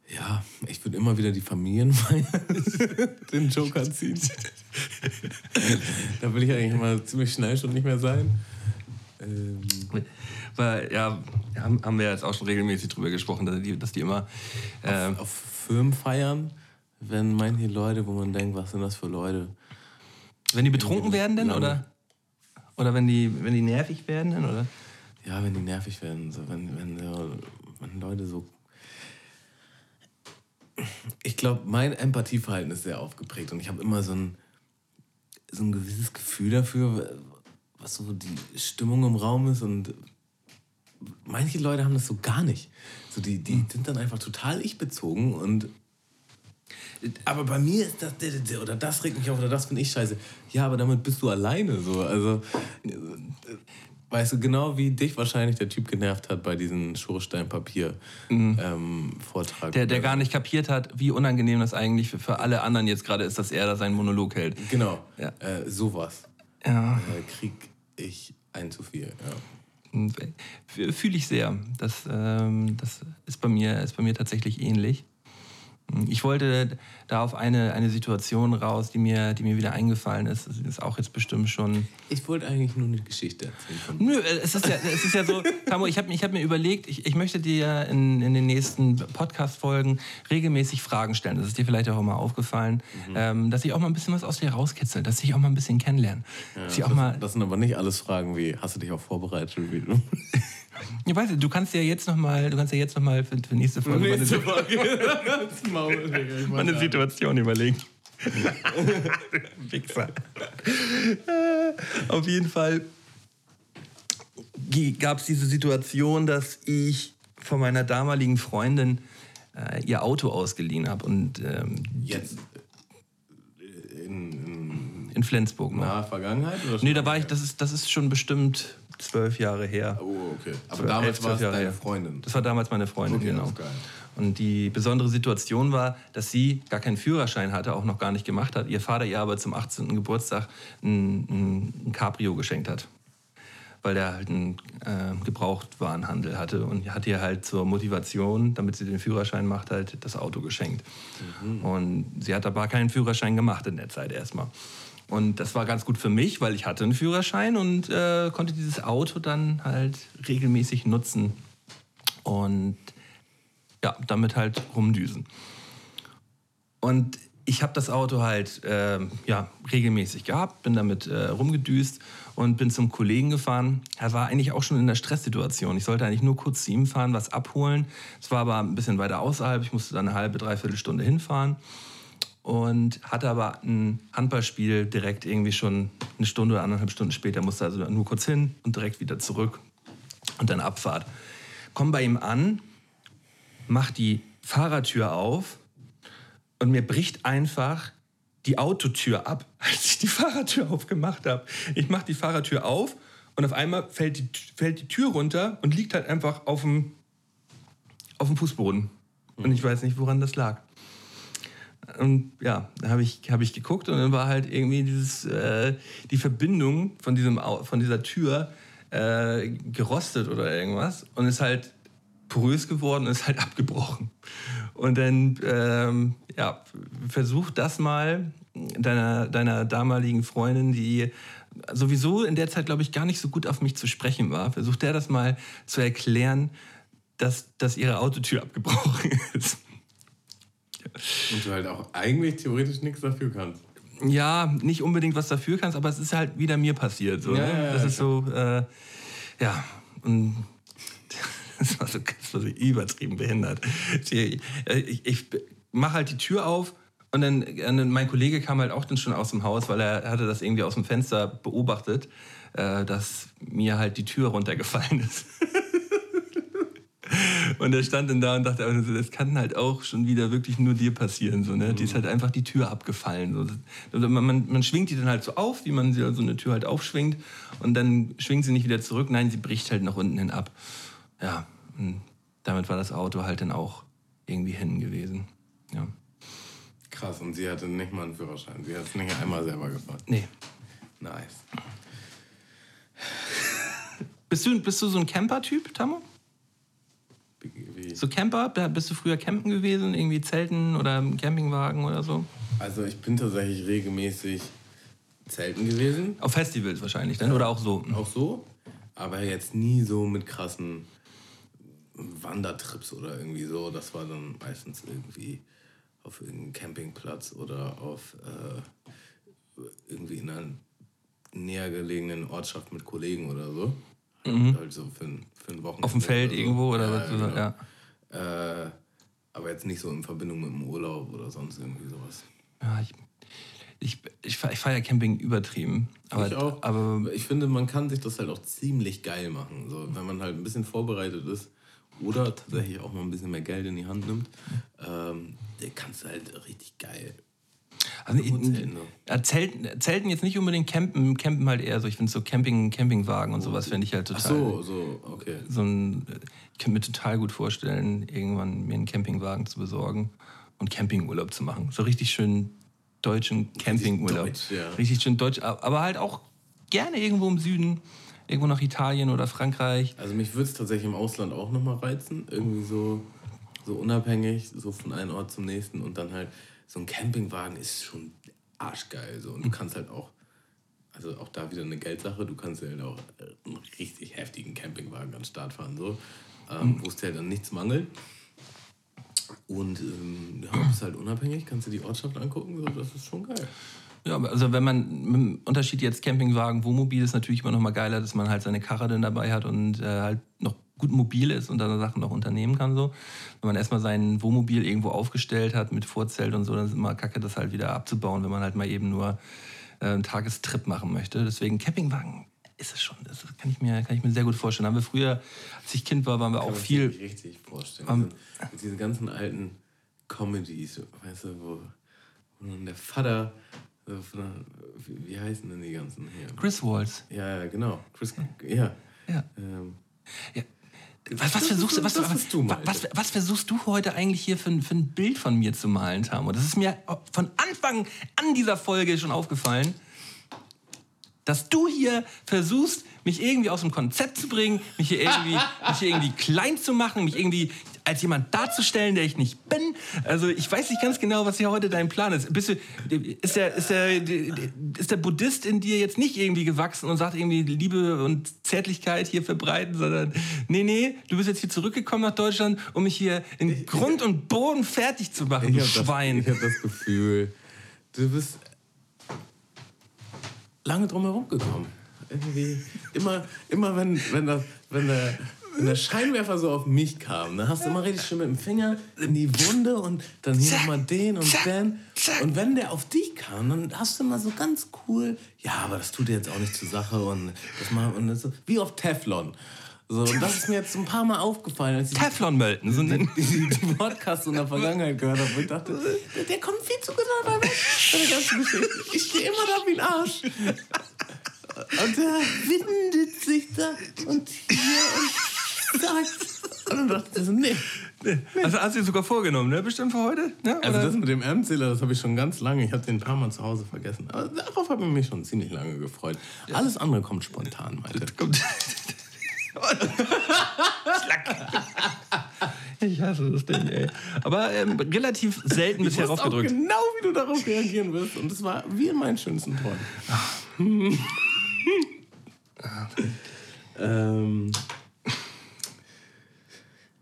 ja, ich würde immer wieder die Familienfeier den Joker ziehen. da will ich eigentlich immer ziemlich schnell schon nicht mehr sein. Ähm, Weil, ja, haben, wir jetzt auch schon regelmäßig drüber gesprochen, dass die, dass die immer. Äh, auf, auf Firmenfeiern, wenn manche Leute, wo man denkt, was sind das für Leute? Wenn die betrunken werden denn, oder? Oder wenn die, wenn die nervig werden denn, oder? Ja, wenn die nervig werden. So, wenn, wenn, wenn Leute so. Ich glaube, mein Empathieverhalten ist sehr aufgeprägt und ich habe immer so ein, so ein gewisses Gefühl dafür, was so die Stimmung im Raum ist und manche Leute haben das so gar nicht. So die, die sind dann einfach total ich-bezogen und aber bei mir ist das oder das regt mich auf oder das finde ich scheiße. Ja, aber damit bist du alleine so. Also weißt du genau, wie dich wahrscheinlich der Typ genervt hat bei diesem Schornsteinpapier mhm. ähm. Der, der gar nicht kapiert hat, wie unangenehm das eigentlich für, für alle anderen jetzt gerade ist, dass er da seinen Monolog hält. Genau. Ja. Äh, sowas. Ja. Äh, krieg ich ein zu viel. Ja. Fühle ich sehr. Das, ähm, das ist, bei mir, ist bei mir tatsächlich ähnlich. Ich wollte da auf eine, eine Situation raus, die mir, die mir wieder eingefallen ist. Das ist auch jetzt bestimmt schon. Ich wollte eigentlich nur eine Geschichte erzählen. Nö, es ist ja, es ist ja so, Tamo, ich habe ich hab mir überlegt, ich, ich möchte dir in, in den nächsten Podcast-Folgen regelmäßig Fragen stellen. Das ist dir vielleicht auch mal aufgefallen, mhm. ähm, dass ich auch mal ein bisschen was aus dir rauskitzel, dass ich auch mal ein bisschen kennenlerne. Ja, das, das sind aber nicht alles Fragen wie, hast du dich auch vorbereitet? Wie du Ich weiß nicht, du kannst ja jetzt noch mal, du kannst ja jetzt noch mal für, für nächste Folge nächste Folge. mal eine Situation überlegen. Wichser. Auf jeden Fall gab es diese Situation, dass ich von meiner damaligen Freundin äh, ihr Auto ausgeliehen habe. Und ähm, Jetzt äh, in, in in Flensburg noch. naher Vergangenheit? Oder Nee, da war ich, das ist, das ist schon bestimmt zwölf Jahre her. Oh, okay. Aber Zwölf- damals war es deine her. Freundin. Das war damals meine Freundin, Okay, genau. das ist geil. Und die besondere Situation war, dass sie gar keinen Führerschein hatte, auch noch gar nicht gemacht hat. Ihr Vater ihr aber zum 18. Geburtstag ein, ein, Cabrio geschenkt hat. Weil der halt einen äh, Gebrauchtwarenhandel hatte und hat ihr halt zur Motivation, damit sie den Führerschein macht, halt das Auto geschenkt. Und sie hat aber keinen Führerschein gemacht in der Zeit erstmal. Und das war ganz gut für mich, weil ich hatte einen Führerschein und äh, konnte dieses Auto dann halt regelmäßig nutzen. Und ja, damit halt rumdüsen. Und ich habe das Auto halt ähm, ja, regelmäßig gehabt, bin damit äh, rumgedüst und bin zum Kollegen gefahren. Er war eigentlich auch schon in der Stresssituation. Ich sollte eigentlich nur kurz zu ihm fahren, was abholen. Es war aber ein bisschen weiter außerhalb. Ich musste dann eine halbe, dreiviertel Stunde hinfahren und hatte aber ein Handballspiel direkt irgendwie schon eine Stunde oder anderthalb Stunden später. Musste also nur kurz hin und direkt wieder zurück und dann Abfahrt. Komm bei ihm an, mach die Fahrertür auf und mir bricht einfach die Autotür ab, als ich die Fahrertür aufgemacht habe. Ich mache die Fahrertür auf und auf einmal fällt die, fällt die Tür runter und liegt halt einfach auf dem, auf dem Fußboden. Und ich weiß nicht, woran das lag. Und ja, da habe ich, hab ich geguckt und dann war halt irgendwie dieses, äh, die Verbindung von, diesem, von dieser Tür äh, gerostet oder irgendwas und ist halt porös geworden und ist halt abgebrochen. Und dann, ähm, ja, versuch das mal deiner, deiner damaligen Freundin, die sowieso in der Zeit, glaube ich, gar nicht so gut auf mich zu sprechen war, versuch der das mal zu erklären, dass, dass ihre Autotür abgebrochen ist. Und du halt auch eigentlich theoretisch nichts dafür kannst. Ja, nicht unbedingt was dafür kannst, aber es ist halt wieder mir passiert. So, Ja, ne? ja, ja, das ist so, äh, ja, und das war so, das war so übertrieben behindert. Ich, ich, ich mache halt die Tür auf und dann, mein Kollege kam halt auch dann schon aus dem Haus, weil er hatte das irgendwie aus dem Fenster beobachtet, äh, dass mir halt die Tür runtergefallen ist. Und er stand dann da und dachte, also, das kann halt auch schon wieder wirklich nur dir passieren. So, ne? Die ist halt einfach die Tür abgefallen. So. Also man, man, man schwingt die dann halt so auf, wie man so eine Tür halt aufschwingt. Und dann schwingt sie nicht wieder zurück. Nein, sie bricht halt nach unten hin ab. Ja, und damit war das Auto halt dann auch irgendwie hin gewesen. Ja. Krass, und sie hatte nicht mal einen Führerschein. Sie hat es nicht einmal selber gefahren. Nee. Nice. Bist du, bist du so ein Camper-Typ, Tammo? Wie, wie? So Camper? Bist du früher campen gewesen? Irgendwie Zelten oder im Campingwagen oder so? Also ich bin tatsächlich regelmäßig zelten gewesen. Auf Festivals wahrscheinlich, dann? Oder auch so? Auch so. Aber jetzt nie so mit krassen Wandertrips oder irgendwie so. Das war dann meistens irgendwie auf irgendeinem Campingplatz oder auf äh, irgendwie in einer näher gelegenen Ortschaft mit Kollegen oder so. Halt so für ein, für ein Wochenende. Mhm. Auf dem Feld so. irgendwo oder ja, was? Genau. ja. Äh, aber jetzt nicht so in Verbindung mit dem Urlaub oder sonst irgendwie sowas. Ja, ich, ich, ich, ich feiere Camping übertrieben. Aber, ich auch. aber ich finde, man kann sich das halt auch ziemlich geil machen. So, wenn man halt ein bisschen vorbereitet ist oder tatsächlich auch mal ein bisschen mehr Geld in die Hand nimmt, ähm, der kannst du halt richtig geil. also, zelten, ne? ja, Zelten, Zelten jetzt nicht unbedingt campen, campen halt eher so. Ich finde so Camping, Campingwagen und sowas finde ich halt Ach total. so, so, okay. so ein, ich kann mir total gut vorstellen, irgendwann mir einen Campingwagen zu besorgen und Campingurlaub zu machen. So richtig schön deutschen Campingurlaub. deutsch, ja. Richtig schön deutsch, aber halt auch gerne irgendwo im Süden, irgendwo nach Italien oder Frankreich. Also mich würde es tatsächlich im Ausland auch nochmal reizen. Irgendwie so, so unabhängig, so von einem Ort zum nächsten. Und dann halt, so ein Campingwagen ist schon arschgeil. So. Und du kannst halt auch, also auch da wieder eine Geldsache, du kannst halt auch einen richtig heftigen Campingwagen an den Start fahren. So. Ähm, Wo es dir halt an nichts mangelt. Und ähm, ja, bist halt unabhängig, kannst du die Ortschaft angucken, so, das ist schon geil. Ja, also wenn man mit dem Unterschied jetzt Campingwagen, Wohnmobil ist natürlich immer noch mal geiler, dass man halt seine Karre dann dabei hat und äh, halt noch gut mobil ist und dann Sachen noch unternehmen kann so. Wenn man erstmal sein Wohnmobil irgendwo aufgestellt hat mit Vorzelt und so, dann ist immer kacke, das halt wieder abzubauen, wenn man halt mal eben nur äh, einen Tagestrip machen möchte. Deswegen Campingwagen ist es schon. Das kann ich, mir, kann ich mir sehr gut vorstellen. Haben wir früher, als ich Kind war, waren wir Kann auch man sich viel. nicht richtig vorstellen. Ähm, diese, diese ganzen alten Comedies, weißt du, wo, wo der Vater, der, wie, wie heißen denn die ganzen hier? Chris Waltz. Ja, ja, genau. Chris, ja. Ja. Ähm, Ja. Was, was, versuchst, du, was, was, versuchst du heute eigentlich hier für, ein- für ein Bild von mir zu malen, Tamo? Das ist mir von Anfang an dieser Folge schon aufgefallen, dass du hier versuchst, mich irgendwie aus dem Konzept zu bringen, mich hier irgendwie, mich hier irgendwie klein zu machen, mich irgendwie als jemand darzustellen, der ich nicht bin. Also ich weiß nicht ganz genau, was hier heute dein Plan ist. Bist du, ist, der, ist, der, ist der Buddhist in dir jetzt nicht irgendwie gewachsen und sagt irgendwie Liebe und Zärtlichkeit hier verbreiten, sondern nee, nee, du bist jetzt hier zurückgekommen nach Deutschland, um mich hier in Grund und Boden fertig zu machen, du ich habe Schwein. das, ich hab das Gefühl, du bist lange drum herum gekommen. Irgendwie, immer, immer wenn, wenn, das, wenn, der, wenn der Scheinwerfer so auf mich kam, dann hast du immer richtig schön mit dem Finger in die Wunde und dann hier nochmal den und den. Und wenn der auf dich kam, dann hast du immer so ganz cool, ja, aber das tut dir jetzt auch nicht zur Sache und das mal und das so, wie auf Teflon. So, und das ist mir jetzt ein paar Mal aufgefallen, als ich Teflon-Mölten. So ein- die, die Podcasts in der Vergangenheit gehört habe, wo ich dachte, der, der kommt viel zu gut dabei weg. Ich stehe immer da wie ein Arsch. Und der windet sich da und hier und sagt. Und dann dachte ich so, nee. Also hast du dir sogar vorgenommen, ne? Bestimmt für heute? Ne? Also Oder? das mit dem M-Zähler, das habe ich schon ganz lange. Ich habe den ein paar Mal zu Hause vergessen. Aber darauf habe ich mich schon ziemlich lange gefreut. Alles andere kommt spontan, Malte. kommt. ich hasse das Ding, ey. Aber ähm, relativ selten bisher rausgedrückt. genau, wie du darauf reagieren wirst. Und es war wie in meinen schönsten Träumen. ähm,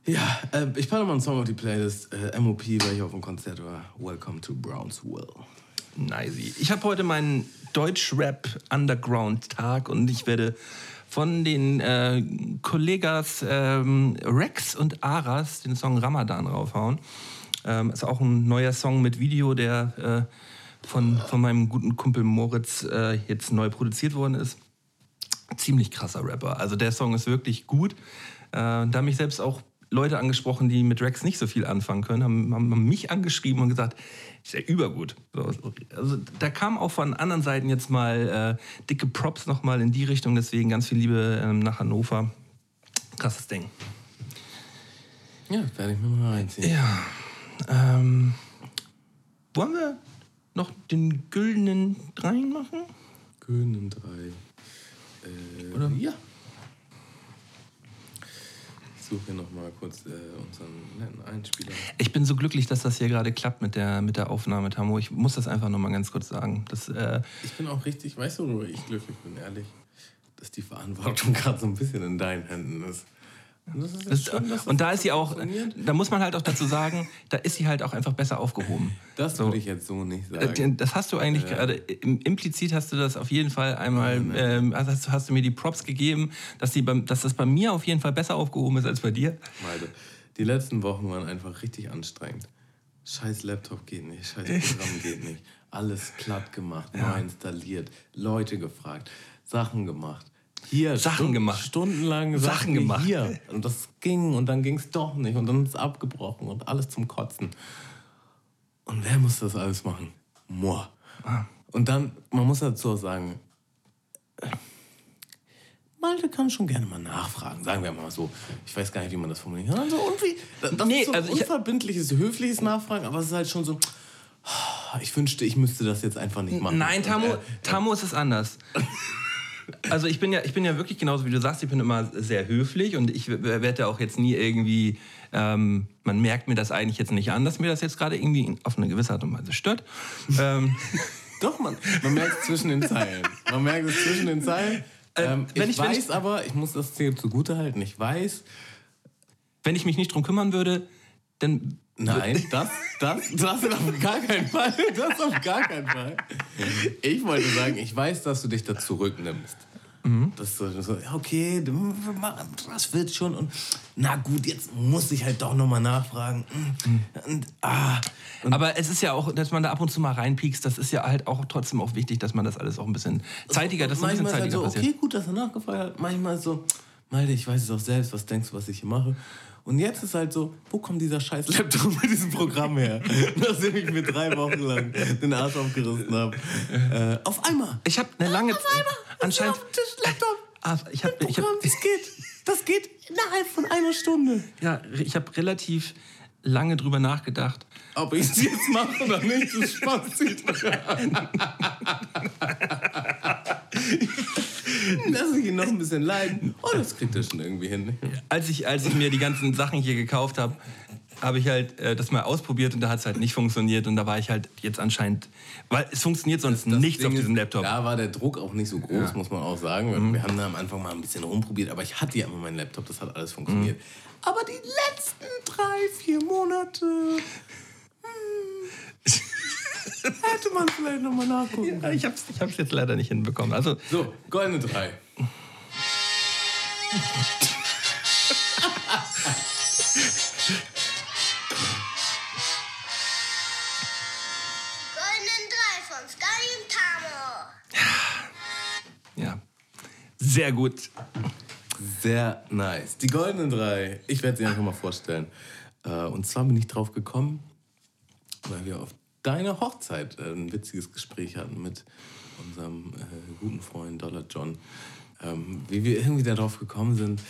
ja, äh, ich packe mal einen Song auf die Playlist. Äh, MOP, weil ich auf dem Konzert war. Welcome to Brownsville. Nice. Ich habe heute meinen Deutsch-Rap-Underground-Tag und ich werde von den äh, Kollegas ähm, Rex und Aras den Song Ramadan raufhauen. Ähm, ist auch ein neuer Song mit Video, der äh, von, von meinem guten Kumpel Moritz äh, jetzt neu produziert worden ist. Ziemlich krasser Rapper. Also der Song ist wirklich gut. Äh, da mich selbst auch Leute angesprochen, die mit Rex nicht so viel anfangen können, haben, haben mich angeschrieben und gesagt, ist ja übergut. So, also da kam auch von anderen Seiten jetzt mal äh, dicke Props nochmal in die Richtung, deswegen ganz viel Liebe ähm, nach Hannover. Krasses Ding. Ja, werde ich mir mal reinziehen. Ja. Ähm, wollen wir noch den güldenen Dreien machen? Gönen 3. Äh, Oder? Ja. Ich suche hier nochmal kurz äh, unseren netten Einspieler. Ich bin so glücklich, dass das hier gerade klappt mit der, mit der Aufnahme, Tamo. Ich muss das einfach nochmal ganz kurz sagen. Das, äh, Ich bin auch richtig, weißt du, wo ich glücklich bin, ehrlich, dass die Verantwortung gerade so ein bisschen in deinen Händen ist. Und, das ist jetzt das, schön, dass und da ist sie auch, da muss man halt auch dazu sagen, da ist sie halt auch einfach besser aufgehoben. Das So. würde ich jetzt so nicht Äh, sagen. Das hast du eigentlich gerade, im- implizit hast du das auf jeden Fall einmal, ähm, also hast, du- hast du mir die Props gegeben, dass, die dass das bei mir auf jeden Fall besser aufgehoben ist als bei dir. Malte, die letzten Wochen waren einfach richtig anstrengend. Scheiß Laptop geht nicht, scheiß Programm geht nicht. Alles platt gemacht, neu installiert, Leute gefragt, Sachen gemacht. Hier, Sachen Stunden- gemacht. Stundenlang Sachen gemacht. Hier. Und das ging und dann ging es doch nicht und dann ist es abgebrochen und alles zum Kotzen. Und wer muss das alles machen? Moi. Ah. Und dann, man muss dazu auch sagen, äh, Malte kann schon gerne mal nachfragen, sagen wir mal so. Ich weiß gar nicht, wie man das formuliert. Also, und wie, das Nee, ist so ein also ich- unverbindliches, höfliches Nachfragen, aber es ist halt schon so, ich wünschte, ich müsste das jetzt einfach nicht machen. Nein, Tamo, äh, Tamo ist es anders. Also ich bin ja, ich bin ja wirklich genauso wie du sagst, ich bin immer sehr höflich und ich werde auch jetzt nie irgendwie, ähm, man merkt mir das eigentlich jetzt nicht an, dass mir das jetzt gerade irgendwie auf eine gewisse Art und Weise stört. ähm, Doch, man, man merkt es zwischen den Zeilen. Man merkt es zwischen den Zeilen. Ähm, wenn ich, ich- weiß ich- aber, ich muss das hier zugute halten, ich weiß, wenn ich mich nicht drum kümmern würde, dann Nein, das, das, das auf gar keinen Fall. Das auf gar keinen Fall. Ich wollte sagen, ich weiß, dass du dich da zurücknimmst. Mhm. Das ist so, so, okay, das wird schon. Und na gut, jetzt muss ich halt doch nochmal nachfragen. Mhm. Und, ah. Und Aber es ist ja auch, dass man da ab und zu mal reinpiekst, das ist ja halt auch trotzdem auch wichtig, dass man das alles auch ein bisschen zeitiger, dass ein bisschen zeitiger halt so, passiert. Okay, gut, dass er nachgefragt hat. Manchmal so, Malte, ich weiß es auch selbst, was denkst du, was ich hier mache? Und jetzt ist halt so, wo kommt dieser scheiß Laptop mit diesem Programm her? Nachdem ich mir drei Wochen lang den Arsch aufgerissen habe. Äh, auf einmal. Ich habe eine lange... Auf einmal. Anscheinend... Tisch, Laptop. Ah, ich hab, ich hab, das geht. Das geht innerhalb von einer Stunde. Ja, ich habe relativ lange drüber nachgedacht. Ob ich es jetzt mache oder nicht, das Spaß zieht an. Lass ich ihn noch ein bisschen leiden. Oh, das kriegt er schon irgendwie hin. Als ich, als ich mir die ganzen Sachen hier gekauft habe, habe ich halt äh, das mal ausprobiert und da hat es halt nicht funktioniert und da war ich halt jetzt anscheinend, weil es funktioniert sonst das, das nichts Ding auf diesem Laptop. Da war der Druck auch nicht so groß, ja. muss man auch sagen. Mhm. Wir haben da am Anfang mal ein bisschen rumprobiert, aber ich hatte ja immer meinen Laptop, das hat alles funktioniert. Mhm. Aber die letzten drei, vier Monate. Hm, Hätte man vielleicht nochmal nachgucken ja, ich hab's, ich hab's jetzt leider nicht hinbekommen. Also, so, goldene drei. Ja, sehr gut. Sehr nice. Die goldenen drei. Ich werde sie einfach mal vorstellen. Äh, und zwar bin ich drauf gekommen, weil wir auf deiner Hochzeit äh, ein witziges Gespräch hatten mit unserem äh, guten Freund Dollar John. Ähm, wie wir irgendwie darauf gekommen sind,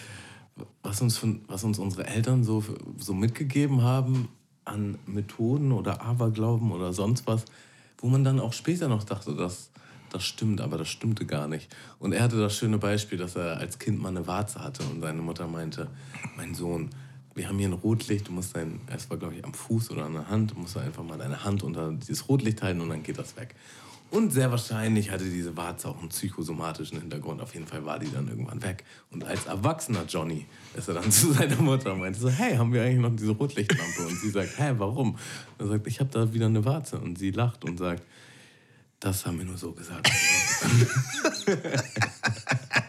was uns, von, was uns unsere Eltern so, so mitgegeben haben an Methoden oder Aberglauben oder sonst was, wo man dann auch später noch dachte, dass das stimmt, aber das stimmte gar nicht. Und er hatte das schöne Beispiel, dass er als Kind mal eine Warze hatte und seine Mutter meinte, mein Sohn, wir haben hier ein Rotlicht, du musst dein, es war glaube ich am Fuß oder an der Hand, du musst einfach mal deine Hand unter dieses Rotlicht halten und dann geht das weg. Und sehr wahrscheinlich hatte diese Warze auch einen psychosomatischen Hintergrund. Auf jeden Fall war die dann irgendwann weg. Und als erwachsener Johnny ist er dann zu seiner Mutter und meinte so, hey, haben wir eigentlich noch diese Rotlichtlampe? Und sie sagt, hä, warum? er sagt, ich habe da wieder eine Warze. Und sie lacht und sagt, das haben wir nur so gesagt.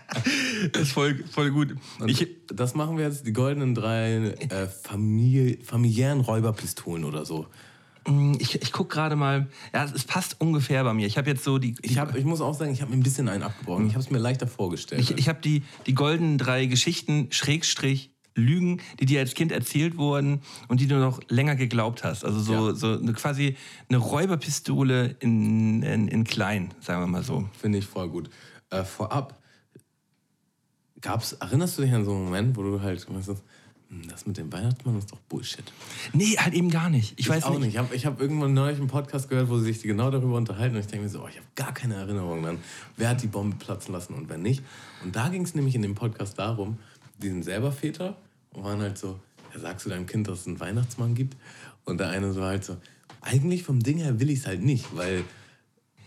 das ist voll, voll gut. Ich, das machen wir jetzt, die goldenen drei äh, Familie, familiären Räuberpistolen oder so. Mm, ich, ich gucke gerade mal, ja, es passt ungefähr bei mir. Ich habe jetzt so die. Ich, hab, ich muss auch sagen, ich habe mir ein bisschen einen abgebrochen. Ich habe es mir leichter vorgestellt. Ich, ich habe die, die goldenen drei Geschichten, Schrägstrich, Lügen, die dir als Kind erzählt wurden und die du noch länger geglaubt hast. Also so, ja. so eine, quasi eine Räuberpistole in, in, in klein, sagen wir mal so. Finde ich voll gut. Äh, vorab, gab's, erinnerst du dich an so einen Moment, wo du halt, weißt du, hm, das mit dem Weihnachtsmann ist doch Bullshit. Nee, halt eben gar nicht. Ich, ich weiß auch nicht. nicht. Ich habe ich hab irgendwann neulich einen Podcast gehört, wo sie sich genau darüber unterhalten und ich denke mir so, oh, ich habe gar keine Erinnerung an, wer hat die Bombe platzen lassen und wer nicht. Und da ging es nämlich in dem Podcast darum, die sind selber Väter und waren halt so, ja, sagst du deinem Kind, dass es einen Weihnachtsmann gibt? Und der eine so halt so, eigentlich vom Ding her will ich es halt nicht, weil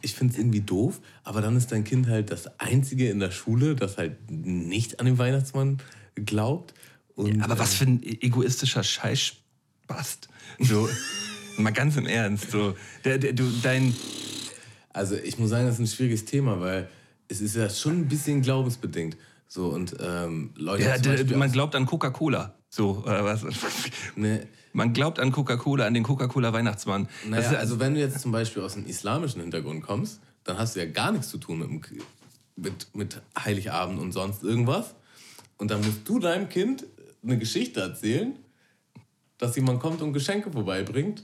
ich finde es irgendwie doof, aber dann ist dein Kind halt das Einzige in der Schule, das halt nicht an den Weihnachtsmann glaubt. Und, ja, aber was für ein egoistischer Scheißspast. So, mal ganz im Ernst. So, der, der, du, dein also ich muss sagen, das ist ein schwieriges Thema, weil es ist ja schon ein bisschen glaubensbedingt. So, und ähm, Leute. Ja, man glaubt an Coca-Cola. So, äh, was? Nee. Man glaubt an Coca-Cola, an den Coca-Cola-Weihnachtsmann. Naja, ist, also wenn du jetzt zum Beispiel aus einem islamischen Hintergrund kommst, dann hast du ja gar nichts zu tun mit, mit, mit Heiligabend und sonst irgendwas. Und dann musst du deinem Kind eine Geschichte erzählen, dass jemand kommt und Geschenke vorbeibringt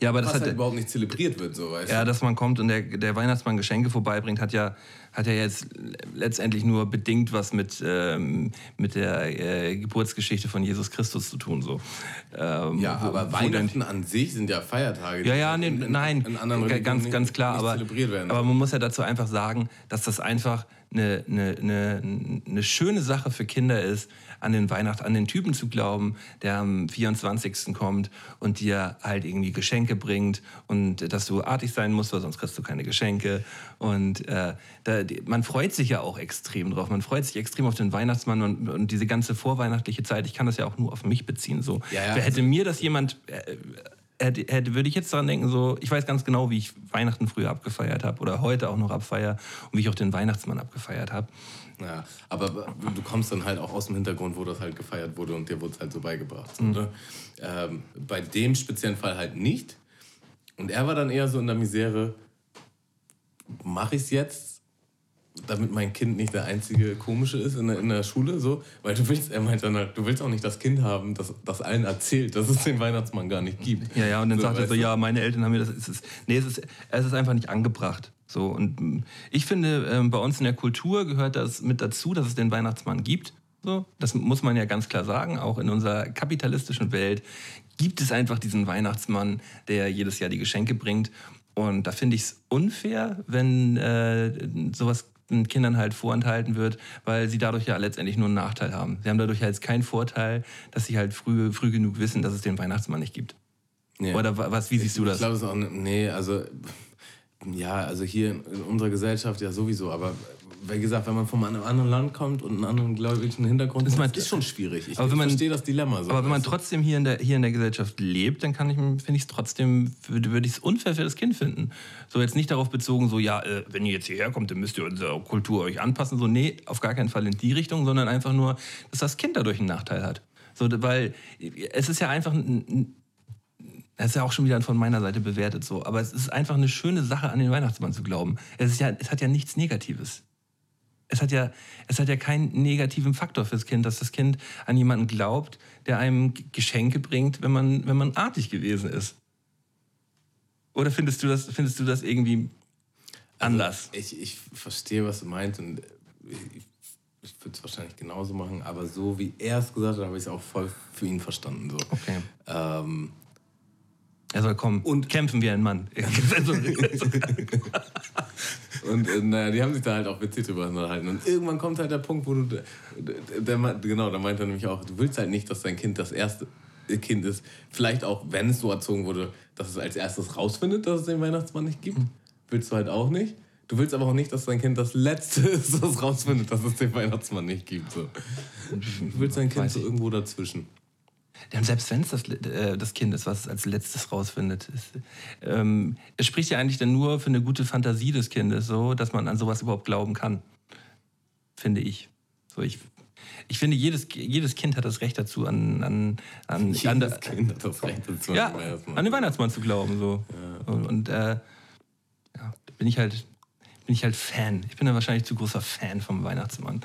ja, aber das hat halt überhaupt nicht zelebriert wird, so weißt Ja, dass man kommt und der, der Weihnachtsmann Geschenke vorbeibringt, hat ja, hat ja jetzt letztendlich nur bedingt was mit, ähm, mit der äh, Geburtsgeschichte von Jesus Christus zu tun. So. Ähm, ja, wo, aber wo Weihnachten an sich sind ja Feiertage. Ja, ja, nee, in, nein, in anderen ganz, ganz klar. aber, aber man muss ja dazu einfach sagen, dass das einfach eine, eine, eine, eine schöne Sache für Kinder ist, an den Weihnacht, an den Typen zu glauben, der am 24. kommt und dir halt irgendwie Geschenke bringt und dass du artig sein musst, weil sonst kriegst du keine Geschenke. Und äh, da, man freut sich ja auch extrem drauf. Man freut sich extrem auf den Weihnachtsmann und, und diese ganze vorweihnachtliche Zeit. Ich kann das ja auch nur auf mich beziehen. So. Ja, ja, Wer hätte also, mir das jemand äh, hätte, hätte, würde ich jetzt daran denken, so, ich weiß ganz genau, wie ich Weihnachten früher abgefeiert habe oder heute auch noch abfeier und wie ich auch den Weihnachtsmann abgefeiert habe. Ja, aber du kommst dann halt auch aus dem Hintergrund, wo das halt gefeiert wurde und dir wurde es halt so beigebracht. Mhm. ne? ähm, bei dem speziellen Fall halt nicht. Und er war dann eher so in der Misere, mache ich es jetzt? Damit mein Kind nicht der einzige komische ist in der, in der Schule, so, weil du willst, er meint dann halt, du willst auch nicht das Kind haben, das, das allen erzählt, dass es den Weihnachtsmann gar nicht gibt. Ja, ja, und dann so, sagt er so, ja, meine Eltern haben mir das, es ist, nee, es ist, es ist einfach nicht angebracht. So, und mm, ich finde, ähm, bei uns in der Kultur gehört das mit dazu, dass es den Weihnachtsmann gibt. So, das muss man ja ganz klar sagen. Auch in unserer kapitalistischen Welt gibt es einfach diesen Weihnachtsmann, der jedes Jahr die Geschenke bringt. Und da finde ich es unfair, wenn äh, sowas Kindern halt vorenthalten wird, weil sie dadurch ja letztendlich nur einen Nachteil haben. Sie haben dadurch halt keinen Vorteil, dass sie halt früh, früh genug wissen, dass es den Weihnachtsmann nicht gibt. Ja. Oder was, wie siehst ich, du das? Ich glaube es auch, nee, also, ja, also hier in unserer Gesellschaft ja sowieso, aber wie gesagt, wenn man von einem anderen Land kommt und einen anderen gläubigen Hintergrund ist, man, ist schon schwierig. Ich, aber wenn man, verstehe das Dilemma. So aber wenn man trotzdem hier in der, hier in der Gesellschaft lebt, dann kann ich, finde ich es trotzdem, würde, würde ich es unfair für das Kind finden. So jetzt nicht darauf bezogen, so ja, äh, wenn ihr jetzt hierher kommt, dann müsst ihr unsere Kultur euch anpassen. So nee, auf gar keinen Fall in die Richtung, sondern einfach nur, dass das Kind dadurch einen Nachteil hat. So, weil es ist ja einfach ein, das ist ja auch schon wieder von meiner Seite bewertet so. Aber es ist einfach eine schöne Sache, an den Weihnachtsmann zu glauben. Es, ist ja, es hat ja nichts Negatives es hat ja, es hat ja keinen negativen Faktor fürs Kind, dass das Kind an jemanden glaubt, der einem Geschenke bringt, wenn man, wenn man artig gewesen ist. Oder findest du das, findest du das irgendwie anders? Also ich, ich verstehe, was du meinst und ich, ich würde es wahrscheinlich genauso machen, aber so wie er es gesagt hat, habe ich es auch voll für ihn verstanden. So. Okay. Ähm, er soll kommen und kämpfen wie ein Mann. und äh, naja, die haben sich da halt auch witzig drüber unterhalten. Und irgendwann kommt halt der Punkt, wo du, der, der, genau, da meint er nämlich auch, du willst halt nicht, dass dein Kind das erste Kind ist. Vielleicht auch, wenn es so erzogen wurde, dass es als erstes rausfindet, dass es den Weihnachtsmann nicht gibt. Mhm. Willst du halt auch nicht. Du willst aber auch nicht, dass dein Kind das Letzte ist, das rausfindet, dass es den Weihnachtsmann nicht gibt. So. Du willst dein Kind so irgendwo dazwischen. Und selbst wenn es das, äh, das Kind ist, was es als letztes rausfindet, ist, ähm, es spricht ja eigentlich dann nur für eine gute Fantasie des Kindes, so, dass man an sowas überhaupt glauben kann. Finde ich. So, ich, ich finde, jedes, jedes Kind hat das Recht dazu, an, an, an, jedes an Kind hat das Recht dazu, ja, an den Weihnachtsmann zu glauben. So. Ja. Und, und äh, ja, bin ich halt bin ich halt Fan. Ich bin ja wahrscheinlich zu großer Fan vom Weihnachtsmann.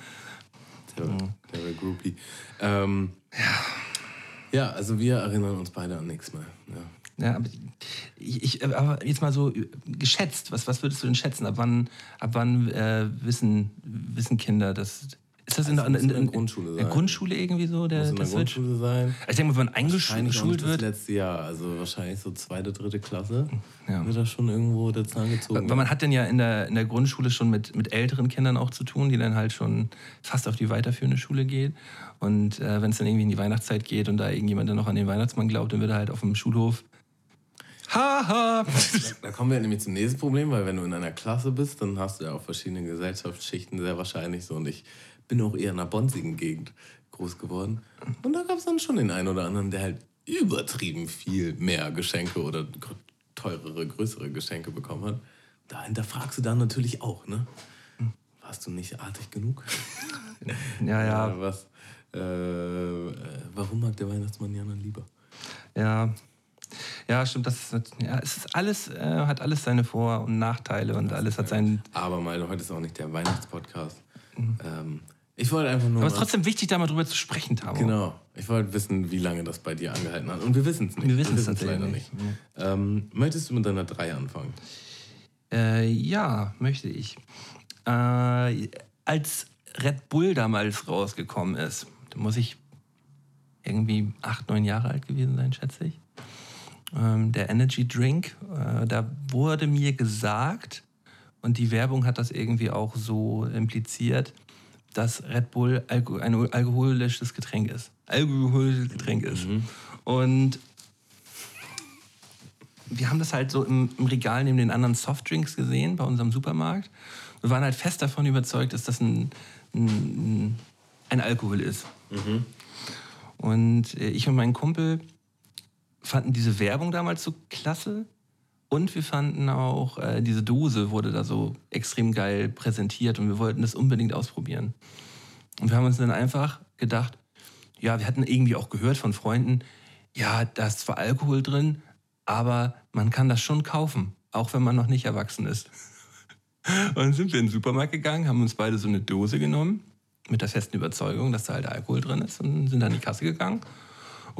Der, der Groupie. Ähm, ja. Ja, also wir erinnern uns beide an nichts mehr. Ja. Ja, aber, ich, ich, aber jetzt mal so geschätzt, was, was würdest du denn schätzen? Ab wann, ab wann äh, wissen, wissen Kinder, dass, ist das in, also in, in, in, der Grundschule sein. In der Grundschule irgendwie so? Der, muss in der Grundschule sein. Ich denke mal, wenn man eingeschult wird. Das letzte Jahr, also wahrscheinlich so zweite, dritte Klasse, ja. wird da schon irgendwo der Zahn gezogen. Weil man hat dann ja in der, in der Grundschule schon mit, mit älteren Kindern auch zu tun, die dann halt schon fast auf die weiterführende Schule gehen. Und äh, wenn es dann irgendwie in die Weihnachtszeit geht und da irgendjemand dann noch an den Weihnachtsmann glaubt, dann wird er halt auf dem Schulhof Haha. da kommen wir nämlich zum nächsten Problem, weil wenn du in einer Klasse bist, dann hast du ja auch verschiedene Gesellschaftsschichten sehr wahrscheinlich so. Und ich bin auch eher in einer bonzigen Gegend groß geworden. Und da gab es dann schon den einen oder anderen, der halt übertrieben viel mehr Geschenke oder teurere, größere Geschenke bekommen hat. Da hinterfragst du dann natürlich auch, ne? Warst du nicht artig genug? Ja, ja. Was, äh, warum mag der Weihnachtsmann Jana lieber? Ja, ja, stimmt. Das ist, ja, es ist alles, äh, hat alles seine Vor- und Nachteile und alles hat seinen. Aber mal, heute ist auch nicht der Weihnachtspodcast. Mhm. Ähm, ich wollte einfach nur. Aber es ist trotzdem wichtig, da mal drüber zu sprechen, Tamo. Genau. Ich wollte wissen, wie lange das bei dir angehalten hat. Und wir wissen es nicht. Wir wissen es leider nicht. nicht. Ähm, möchtest du mit deiner 3 anfangen? Äh, ja, möchte ich. Äh, als Red Bull damals rausgekommen ist, da muss ich irgendwie acht, neun Jahre alt gewesen sein, schätze ich. Ähm, der Energy Drink, äh, da wurde mir gesagt, und die Werbung hat das irgendwie auch so impliziert, dass Red Bull Alko ein alkoholisches Getränk ist. Alkoholisches Getränk ist. Mhm. Und wir haben das halt so im, im, Regal neben den anderen Softdrinks gesehen bei unserem Supermarkt. Wir waren halt fest davon überzeugt, dass das ein, ein, ein Alkohol ist. Mhm. Und äh, ich und mein Kumpel, fanden diese Werbung damals so klasse. Und wir fanden auch, äh, diese Dose wurde da so extrem geil präsentiert und wir wollten das unbedingt ausprobieren. Und wir haben uns dann einfach gedacht, ja, wir hatten irgendwie auch gehört von Freunden, ja, da ist zwar Alkohol drin, aber man kann das schon kaufen, auch wenn man noch nicht erwachsen ist. Und dann sind wir in den Supermarkt gegangen, haben uns beide so eine Dose genommen, mit der festen Überzeugung, dass da halt Alkohol drin ist, und sind dann in die Kasse gegangen.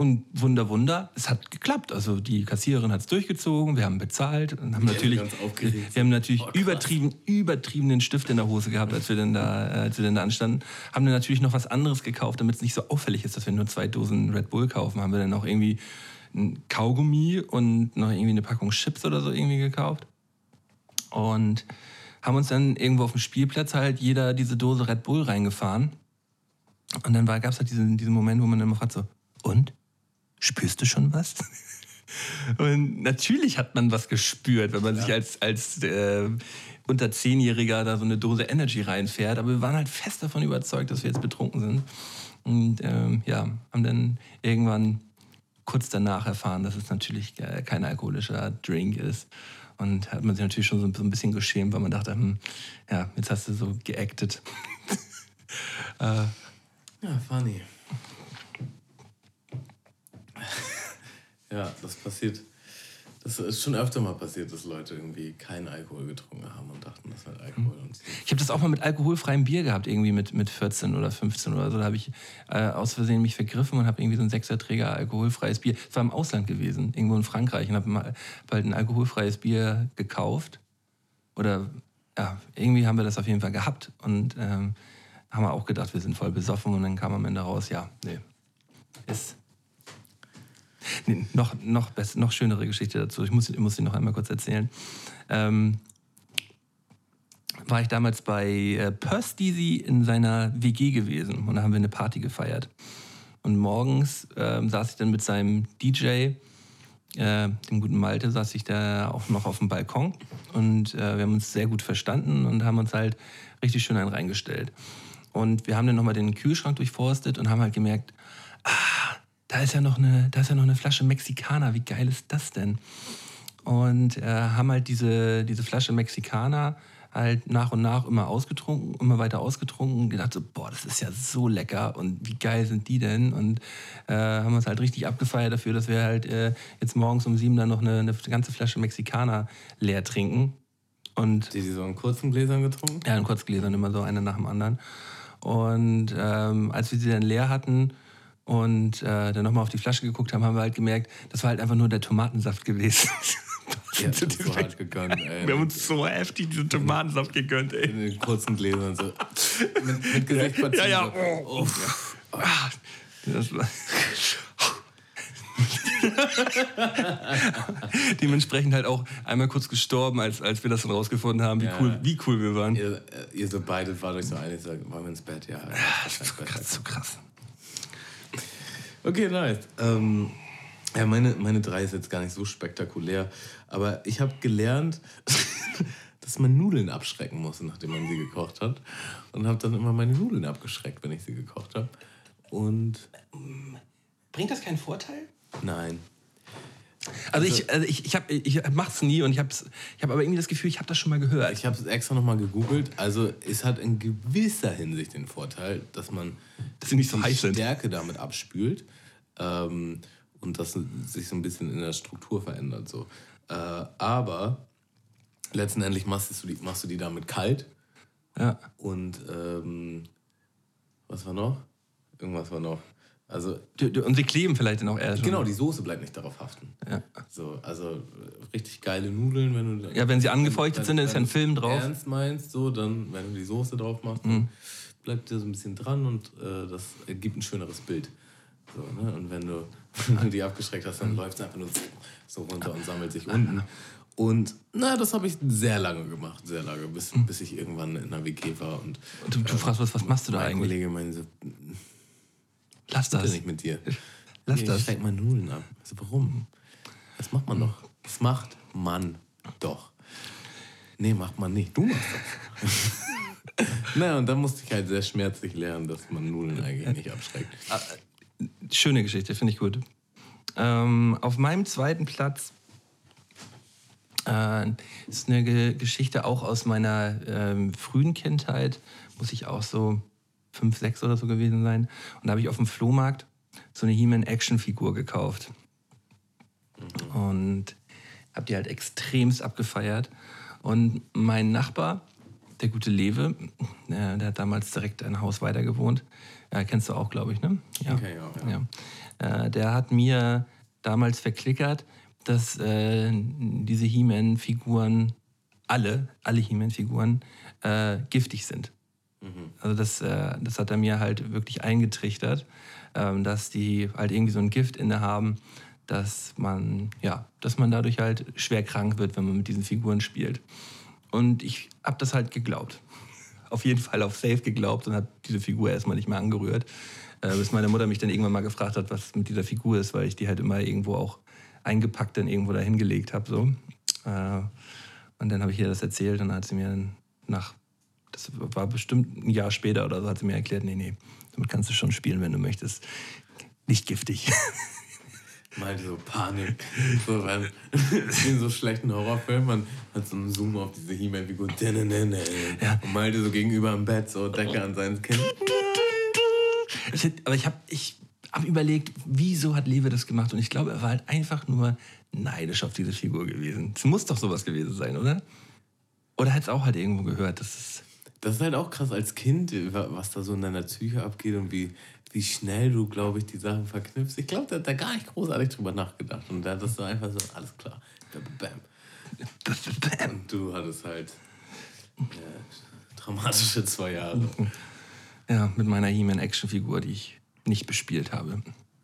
Und Wunder, Wunder, es hat geklappt. Also die Kassiererin hat es durchgezogen, wir haben bezahlt und haben natürlich, wir haben natürlich Oh, übertrieben, übertriebenen Stift in der Hose gehabt, als wir dann da, äh, als wir dann da anstanden. Haben dann natürlich noch was anderes gekauft, damit es nicht so auffällig ist, dass wir nur zwei Dosen Red Bull kaufen. Haben wir dann noch irgendwie ein Kaugummi und noch irgendwie eine Packung Chips oder so irgendwie gekauft. Und haben uns dann irgendwo auf dem Spielplatz halt jeder diese Dose Red Bull reingefahren. Und dann gab es halt diesen, diesen Moment, wo man dann immer fragt so, und? Spürst du schon was? Und natürlich hat man was gespürt, wenn man sich als, als äh, unter Zehnjähriger da so eine Dose Energy reinfährt. Aber wir waren halt fest davon überzeugt, dass wir jetzt betrunken sind. Und ähm, ja, haben dann irgendwann kurz danach erfahren, dass es natürlich kein alkoholischer Drink ist. Und hat man sich natürlich schon so, so ein bisschen geschämt, weil man dachte, hm, ja, jetzt hast du so geactet. äh, Ja, funny. ja, das passiert. Das ist schon öfter mal passiert, dass Leute irgendwie keinen Alkohol getrunken haben und dachten, das wäre Alkohol. Und so. Ich habe das auch mal mit alkoholfreiem Bier gehabt, irgendwie mit, mit 14 oder 15 oder so. Da habe ich äh, aus Versehen mich vergriffen und habe irgendwie so ein Sechserträger alkoholfreies Bier. Es war im Ausland gewesen, irgendwo in Frankreich. Und habe hab halt ein alkoholfreies Bier gekauft. Oder ja, irgendwie haben wir das auf jeden Fall gehabt. Und ähm, haben wir auch gedacht, wir sind voll besoffen. Und dann kam am Ende raus, ja, nee, ist... Nee, noch, noch, best, noch schönere Geschichte dazu. Ich muss, muss sie noch einmal kurz erzählen. Ähm, war ich damals bei äh, Perth in seiner WG gewesen und da haben wir eine Party gefeiert. Und morgens ähm, saß ich dann mit seinem DJ, äh, dem guten Malte, saß ich da auch noch auf dem Balkon und äh, wir haben uns sehr gut verstanden und haben uns halt richtig schön einen reingestellt. Und wir haben dann nochmal den Kühlschrank durchforstet und haben halt gemerkt, ah, da ist ja noch eine, da ist ja noch eine Flasche Mexikaner, wie geil ist das denn? Und äh, haben halt diese, diese Flasche Mexikaner halt nach und nach immer ausgetrunken, immer weiter ausgetrunken und gedacht so, boah, das ist ja so lecker und wie geil sind die denn? Und äh, haben uns halt richtig abgefeiert dafür, dass wir halt äh, jetzt morgens um sieben dann noch eine, eine ganze Flasche Mexikaner leer trinken. Und Die, die so in kurzen Gläsern getrunken? ja, in Kurzgläsern immer so einer nach dem anderen. Und ähm, als wir sie dann leer hatten und äh, dann nochmal auf die Flasche geguckt haben, haben wir halt gemerkt, das war halt einfach nur der Tomatensaft gewesen. Ja, das ist so hart gegönnt, ey. wir haben uns so heftig diesen Tomatensaft gegönnt, ey. in den kurzen Gläsern so. Mit, mit Gesicht verziehen. Ja, ja. so. Uff. Ah, Das war Dementsprechend halt auch einmal kurz gestorben, als, als wir das dann rausgefunden haben, wie, Ja. cool, wie cool wir waren. Ihr, ihr so beide wart euch so einig, sagt, wollen wir ins Bett? Ja. ja, Das ist so krass. So krass. Okay, nice. Ähm, ja, meine, meine drei ist jetzt gar nicht so spektakulär, aber ich habe gelernt, dass man Nudeln abschrecken muss, nachdem man sie gekocht hat. Und habe dann immer meine Nudeln abgeschreckt, wenn ich sie gekocht habe. Und Bringt das keinen Vorteil? nein. Also, ich, also ich, ich, hab, ich mach's nie und ich habe ich hab aber irgendwie das Gefühl, ich habe das schon mal gehört. Ich habe es extra nochmal gegoogelt. Also es hat in gewisser Hinsicht den Vorteil, dass man Dass sie nicht so die heiß sind. Stärke damit abspült ähm, und dass sich so ein bisschen in der Struktur verändert. So. Äh, aber letztendlich machst du, die, machst du die damit kalt Ja. und ähm, was war noch? Irgendwas war noch. Also Und sie kleben vielleicht dann auch eher schon. genau, die Soße bleibt nicht darauf haften. Ja. So, also äh, richtig geile Nudeln, wenn du Ja, wenn sie angefeuchtet sind, dann ist ja ein Film drauf. Mhm. Ernst meinst, so, dann, wenn du die Soße drauf machst, dann bleibt dir so ein bisschen dran und äh, das ergibt ein schöneres Bild. So, ne? Und wenn du, wenn du die abgeschreckt hast, Mhm. dann läuft es einfach nur so runter und sammelt sich unten. Und na, das habe ich sehr lange gemacht, sehr lange, bis, bis ich irgendwann in der WG war und Und Mhm. du, du fragst, was, was machst du da mein eigentlich? Kollege meinte Lass das. nicht mit dir. Lass Nee, das. Ich schreck mal Nudeln ab. Also warum? Das macht man doch. Das macht man doch. Nee, macht man nicht. Du machst das. naja, und dann musste ich halt sehr schmerzlich lernen, dass man Nudeln eigentlich nicht abschreckt. Schöne Geschichte, finde ich gut. Ähm, auf meinem zweiten Platz äh, ist eine Ge Geschichte auch aus meiner ähm, frühen Kindheit, muss ich auch so fünf, sechs oder so gewesen sein. Und da habe ich auf dem Flohmarkt so eine He-Man-Action-Figur gekauft. Und habe die halt extremst abgefeiert. Und mein Nachbar, der gute Lewe, äh, der hat damals direkt ein Haus weiter gewohnt. Ja, kennst du auch, glaube ich, ne? Ja. Okay, ja, ja. ja. Äh, der hat mir damals verklickert, dass äh, diese He-Man-Figuren, alle, alle He-Man-Figuren, äh, giftig sind. Also das, äh, das hat er mir halt wirklich eingetrichtert, ähm, dass die halt irgendwie so ein Gift inne haben, dass man, ja, dass man dadurch halt schwer krank wird, wenn man mit diesen Figuren spielt. Und ich habe das halt geglaubt. Auf jeden Fall auf Safe geglaubt und habe diese Figur erstmal nicht mehr angerührt. Äh, bis meine Mutter mich dann irgendwann mal gefragt hat, was mit dieser Figur ist, weil ich die halt immer irgendwo auch eingepackt dann irgendwo da hingelegt habe. So. Äh, und dann habe ich ihr das erzählt und dann hat sie mir nach, das war bestimmt ein Jahr später oder so, hat sie mir erklärt, nee, nee, damit kannst du schon spielen, wenn du möchtest. Nicht giftig. Mal so Panik. So, weil, in so schlechten Horrorfilmen, man hat so einen Zoom auf diese He-Man-Figur. Ja. Und Malte so gegenüber im Bett, so Decke an sein Kind. Ich, hätt- aber ich habe ich hab überlegt, wieso hat Lewe das gemacht? Und ich glaube, er war halt einfach nur neidisch auf diese Figur gewesen. Es muss doch sowas gewesen sein, oder? Oder hat es auch halt irgendwo gehört? Das ist, Das ist halt auch krass als Kind, was da so in deiner Psyche abgeht und wie, wie schnell du, glaube ich, die Sachen verknüpfst. Ich glaube, der hat da gar nicht großartig drüber nachgedacht. Und der hat das so einfach so, alles klar. Bam. Und du hattest halt äh, dramatische zwei Jahre. Ja, mit meiner He-Man-Action-Figur, die ich nicht bespielt habe.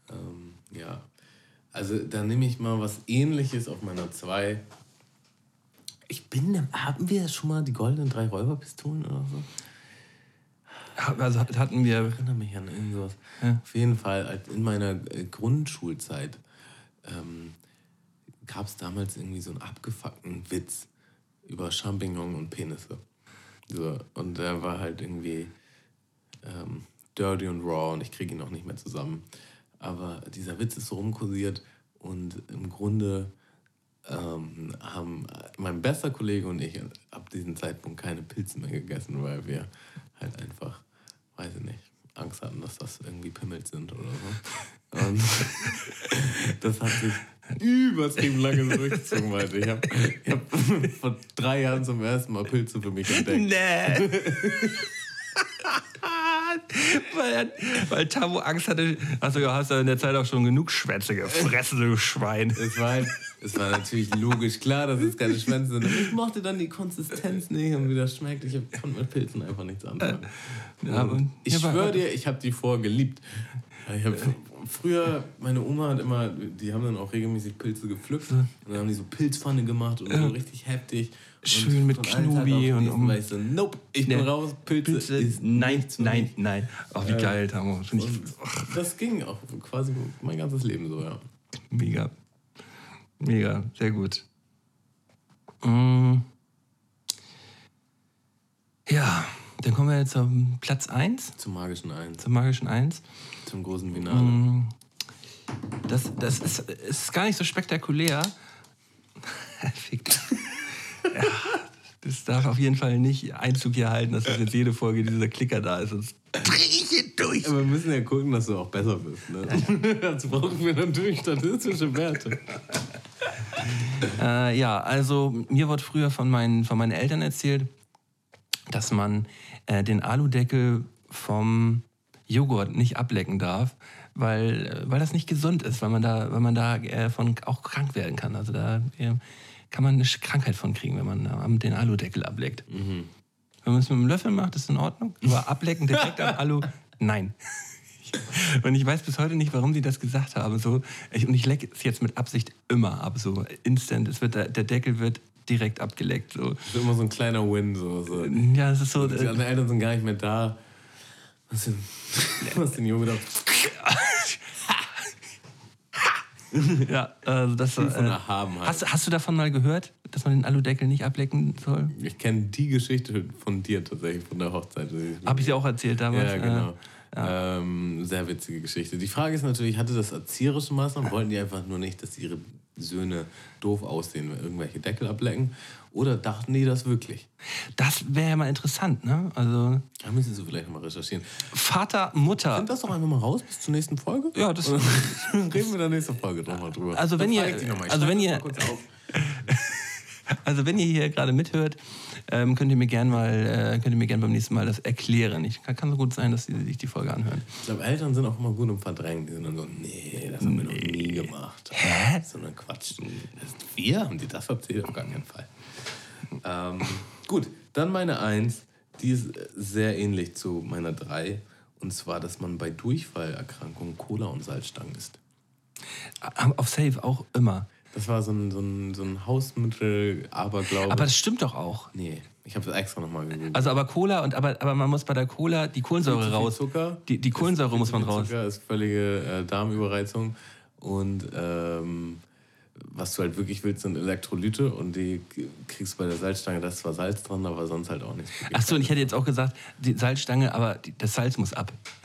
Ähm, ja. Also da nehme ich mal was ähnliches auf meiner 2. Ich bin der, haben wir schon mal die goldenen drei Räuberpistolen oder so? Also hatten wir. Ich erinnere mich an irgendwas. Ja. Auf jeden Fall, als in meiner äh, Grundschulzeit ähm, gab es damals irgendwie so einen abgefuckten Witz über Champignon und Penisse. So, und der war halt irgendwie ähm, dirty und raw und ich kriege ihn auch nicht mehr zusammen. Aber dieser Witz ist so rumkursiert und im Grunde ähm, haben mein bester Kollege und ich ab diesem Zeitpunkt keine Pilze mehr gegessen, weil wir halt einfach, weiß ich nicht, Angst hatten, dass das irgendwie Pimmels sind oder so. Und das hat sich übertrieben lange so durchgezogen, Leute. Ich habe hab vor drei Jahren zum ersten Mal Pilze für mich entdeckt. Nee. weil, weil Tamo Angst hatte. Achso, du hast ja in der Zeit auch schon genug Schwänze gefressen, du Schwein. Es war, halt, es war natürlich logisch klar, dass es keine Schwänze sind. Ich mochte dann die Konsistenz nicht und wie das schmeckt. Ich konnte mit Pilzen einfach nichts anfangen. Ja, und- ich ja, schwöre dir, ich habe die vorher geliebt. Ich hab früher, meine Oma hat immer, die haben dann auch regelmäßig Pilze gepflückt. Und dann haben die so Pilzpfanne gemacht und so richtig heftig. Schön mit Knubi aufgegessen, und um- ich so, nope, ich bin raus, Pilze, Pilze, ist nein, für nein, nein. Ach, wie geil, Tamo. Ich das ging auch quasi mein ganzes Leben so, ja. mega. Mega, sehr gut. Mm. Ja, dann kommen wir jetzt zum Platz 1, Zum magischen Eins, zum magischen 1. zum großen Finale. Mm. Das, das ist, ist gar nicht so spektakulär. Fick. Ja, das darf auf jeden Fall nicht Einzug hier halten, dass das jetzt jede Folge dieser Klicker da ist. Sonst dreh ich hier durch. Aber wir müssen ja gucken, dass du auch besser bist. Ne? Dazu brauchen wir natürlich statistische Werte. Äh, ja, also mir wurde früher von meinen, von meinen Eltern erzählt, dass man äh, den Aludeckel vom Joghurt nicht ablecken darf, weil, äh, weil das nicht gesund ist, weil man da, weil man da äh, von auch krank werden kann. Also da äh, kann man eine Krankheit von kriegen, wenn man äh, den Aludeckel ableckt. Wenn man es mit einem Löffel macht, ist in Ordnung. Aber ablecken direkt am Alu, nein. Und ich weiß bis heute nicht, warum sie das gesagt haben. So, ich, und ich lecke es jetzt mit Absicht immer ab. So instant. Es wird, der, der Deckel wird direkt abgeleckt. So. Das ist immer so ein kleiner Win. So, so. Ja, es ist so. Die Äh, anderen Eltern sind gar nicht mehr da. Was denn, was denn Junge da? ja, also das äh, Erhabenheit. hast, hast du davon mal gehört, dass man den Aludeckel nicht ablecken soll? Ich kenne die Geschichte von dir tatsächlich, von der Hochzeit. Habe ich dir auch erzählt damals? Ja, genau. Ähm, sehr witzige Geschichte. Die Frage ist natürlich, hatte das erzieherische Maßnahmen? Wollten die einfach nur nicht, dass ihre Söhne doof aussehen, irgendwelche Deckel ablecken? Oder dachten die das wirklich? Das wäre ja mal interessant, ne? Also Da müssen Sie vielleicht mal recherchieren. Vater, Mutter. Find das doch einfach mal raus bis zur nächsten Folge. Ja, das- Oder reden wir in der nächsten Folge nochmal drüber. Also wenn ihr- mal. Also wenn ihr- mal. Also wenn ihr hier gerade mithört, ähm, könnt ihr mir gern mal, äh, könnt ihr mir gern beim nächsten Mal das erklären. Ich, kann, kann so gut sein, dass sie sich die Folge anhören. Ich glaube, Eltern sind auch immer gut im Verdrängen. Die sind dann so, nee, das haben wir noch nie gemacht. Hä? So ein Quatsch. Wir haben die das erzählt? Auf gar keinen Fall. Ähm, gut, dann meine Eins. Die ist sehr ähnlich zu meiner Drei. Und zwar, dass man bei Durchfallerkrankungen Cola und Salzstangen isst. Auf Safe auch immer. Das war so ein, so ein, so ein Hausmittel, Aberglaube. Aber das stimmt doch auch. nee, ich habe das extra nochmal gegoogelt. Also aber Cola und aber, aber man muss bei der Cola die Kohlensäure raus. Zucker. Die, die Kohlensäure Viel muss man raus. Zucker ist völlige äh, Darmüberreizung. Und ähm, was du halt wirklich willst, sind Elektrolyte. Und die kriegst du bei der Salzstange. Da ist zwar Salz dran, aber sonst halt auch nichts. Ach so, und ich hätte jetzt auch gesagt, die Salzstange, aber die, das Salz muss ab.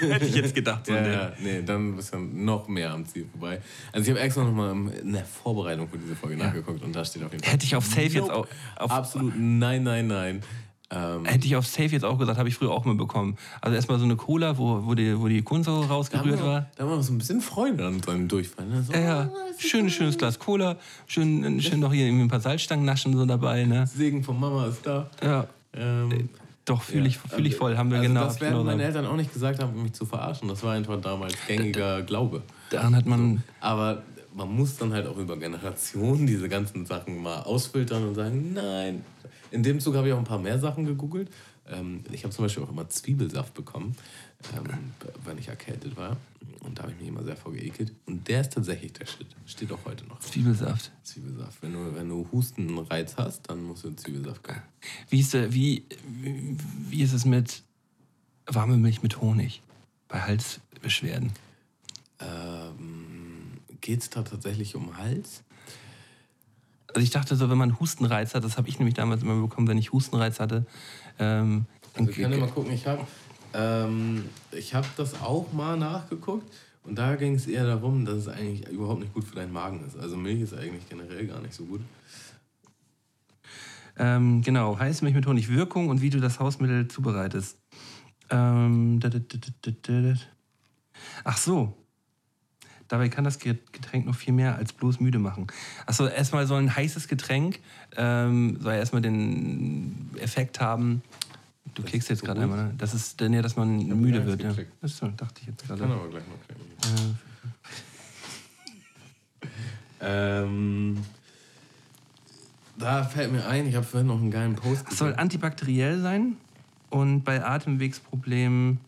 hätte ich jetzt gedacht. So Ja, ne? ja, nee, dann bist du noch mehr am Ziel vorbei. Also ich habe extra nochmal in der Vorbereitung für diese Folge nachgeguckt und da steht auf jeden Fall. Hätte ich auf Safe jetzt auch. Auf, Absolut nein, nein, nein. Ähm, Hätte ich auf Safe jetzt auch gesagt, habe ich früher auch mal bekommen. Also erstmal so eine Cola, wo, wo, die, wo die da haben, rausgerührt wir, war. da wir so ein bisschen Freude an seinem Durchfall. Ne? So, Ja, ja. Schön, schönes Glas Cola, schön, schön noch hier irgendwie ein paar Salzstangen naschen so dabei. Ne? Segen von Mama ist da. Ja, Ähm, doch, fühle ich, fühl ich voll. Haben wir also genau. Das werden meine. Eltern auch nicht gesagt haben, um mich zu verarschen. Das war einfach damals gängiger Glaube. Daran hat man. Aber man muss dann halt auch über Generationen diese ganzen Sachen mal ausfiltern und sagen, nein. In dem Zug habe ich auch ein paar mehr Sachen gegoogelt. Ähm, ich habe zum Beispiel auch immer Zwiebelsaft bekommen, ähm, wenn ich erkältet war. Und da habe ich mich immer sehr vorgeekelt. Und der ist tatsächlich der Shit. Steht auch heute noch. Zwiebelsaft. Zwiebelsaft. Wenn du, wenn du Hustenreiz hast, dann musst du Zwiebelsaft kaufen. Wie ist, der, wie, wie ist es mit warme Milch mit Honig bei Halsbeschwerden? Ähm, Geht es da tatsächlich um Hals? Also ich dachte so, wenn man Hustenreiz hat, das habe ich nämlich damals immer bekommen, wenn ich Hustenreiz hatte. Ähm, Also ich kann ja mal gucken, ich habe ähm, ich hab das auch mal nachgeguckt und da ging es eher darum, dass es eigentlich überhaupt nicht gut für deinen Magen ist. Also Milch ist eigentlich generell gar nicht so gut. Ähm, genau, heiße Milch mit Honig, Wirkung und wie du das Hausmittel zubereitest. Ähm. Ach so. Dabei kann das Getränk noch viel mehr als bloß müde machen. Achso, erstmal soll ein heißes Getränk, ähm, soll erstmal den Effekt haben. Du Das klickst jetzt so gerade einmal, ne? Das ist dann ja, dass man müde wird. Ja. geklickt. Das so, dachte ich jetzt Kann gerade. aber gleich noch klicken. Äh, Ähm, da fällt mir ein, ich habe vorhin noch einen geilen Post Es soll antibakteriell sein und bei Atemwegsproblemen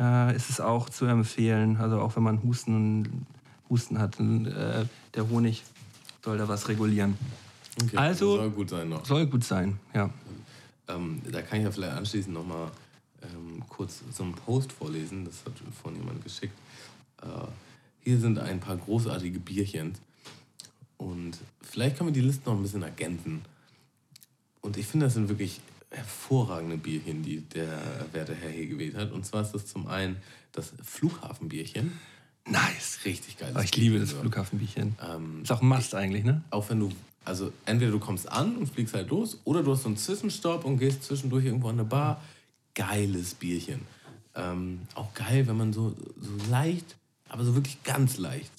äh, ist es auch zu empfehlen, also auch wenn man Husten, Husten hat, äh, der Honig soll da was regulieren. Okay, Also- soll gut sein noch. Soll gut sein, ja. Ähm, da kann ich ja vielleicht anschließend nochmal ähm, kurz so einen Post vorlesen. Das hat von jemand geschickt. Äh, hier sind ein paar großartige Bierchen. Und vielleicht können wir die Liste noch ein bisschen ergänzen. Und ich finde, das sind wirklich hervorragende Bierchen, die der werte Herr hier gewählt hat. Und zwar ist das zum einen das Flughafenbierchen. Nice. Richtig geil. Aber ich liebe das Flughafenbierchen. Ähm, Ist auch ein Must eigentlich, ne? auch wenn du, also entweder du kommst an und fliegst halt los, oder du hast so einen Zwischenstopp und gehst zwischendurch irgendwo an eine Bar. Geiles Bierchen. Ähm, auch geil, wenn man so, so leicht, aber so wirklich ganz leicht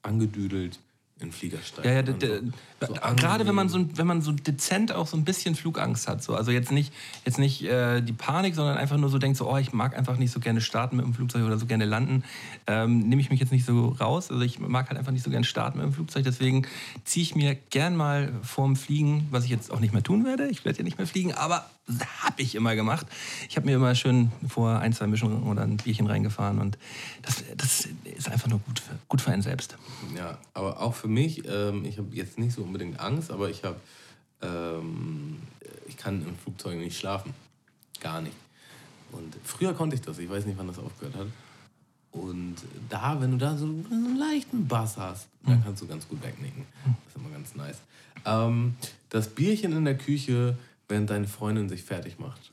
angedüdelt in den Flieger steigt. Ja, ja, so, so gerade wenn man, so, wenn man so dezent auch so ein bisschen Flugangst hat. So. Also jetzt nicht, jetzt nicht äh, die Panik, sondern einfach nur so denkt, so, oh, ich mag einfach nicht so gerne starten mit dem Flugzeug oder so gerne landen, ähm, nehme ich mich jetzt nicht so raus. Also ich mag halt einfach nicht so gerne starten mit dem Flugzeug. Deswegen ziehe ich mir gern mal vorm Fliegen, was ich jetzt auch nicht mehr tun werde, ich werde ja nicht mehr fliegen, aber habe ich immer gemacht. Ich habe mir immer schön vor ein, zwei Mischungen oder ein Bierchen reingefahren und das, das ist einfach nur gut für, gut für einen selbst. Ja, aber auch für mich, ähm, ich habe jetzt nicht so unbedingt Angst, aber ich habe, ähm, ich kann im Flugzeug nicht schlafen. Gar nicht. Und früher konnte ich das, ich weiß nicht, wann das aufgehört hat. Und da, wenn du da so einen leichten Bass hast, dann kannst du ganz gut wegnicken. Das ist immer ganz nice. Ähm, das Bierchen in der Küche, während deine Freundin sich fertig macht.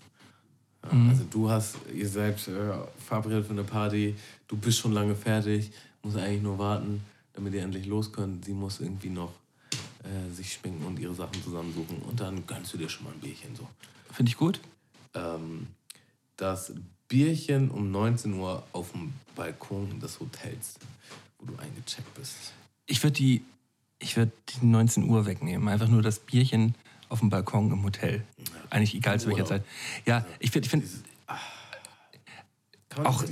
Ja, Mhm. Also du hast, ihr seid äh, verabredet für eine Party, du bist schon lange fertig, musst eigentlich nur warten, damit ihr endlich los könnt. Sie muss irgendwie noch äh, sich schminken und ihre Sachen zusammensuchen und dann gönnst du dir schon mal ein Bierchen so. Finde ich gut. Ähm, das Bierchen um 19 Uhr auf dem Balkon des Hotels, wo du eingecheckt bist. Ich würde die, ich würd die 19 Uhr wegnehmen. Einfach nur das Bierchen auf dem Balkon im Hotel. Eigentlich egal zu welcher Zeit. Ja, ich finde, ich find, auch,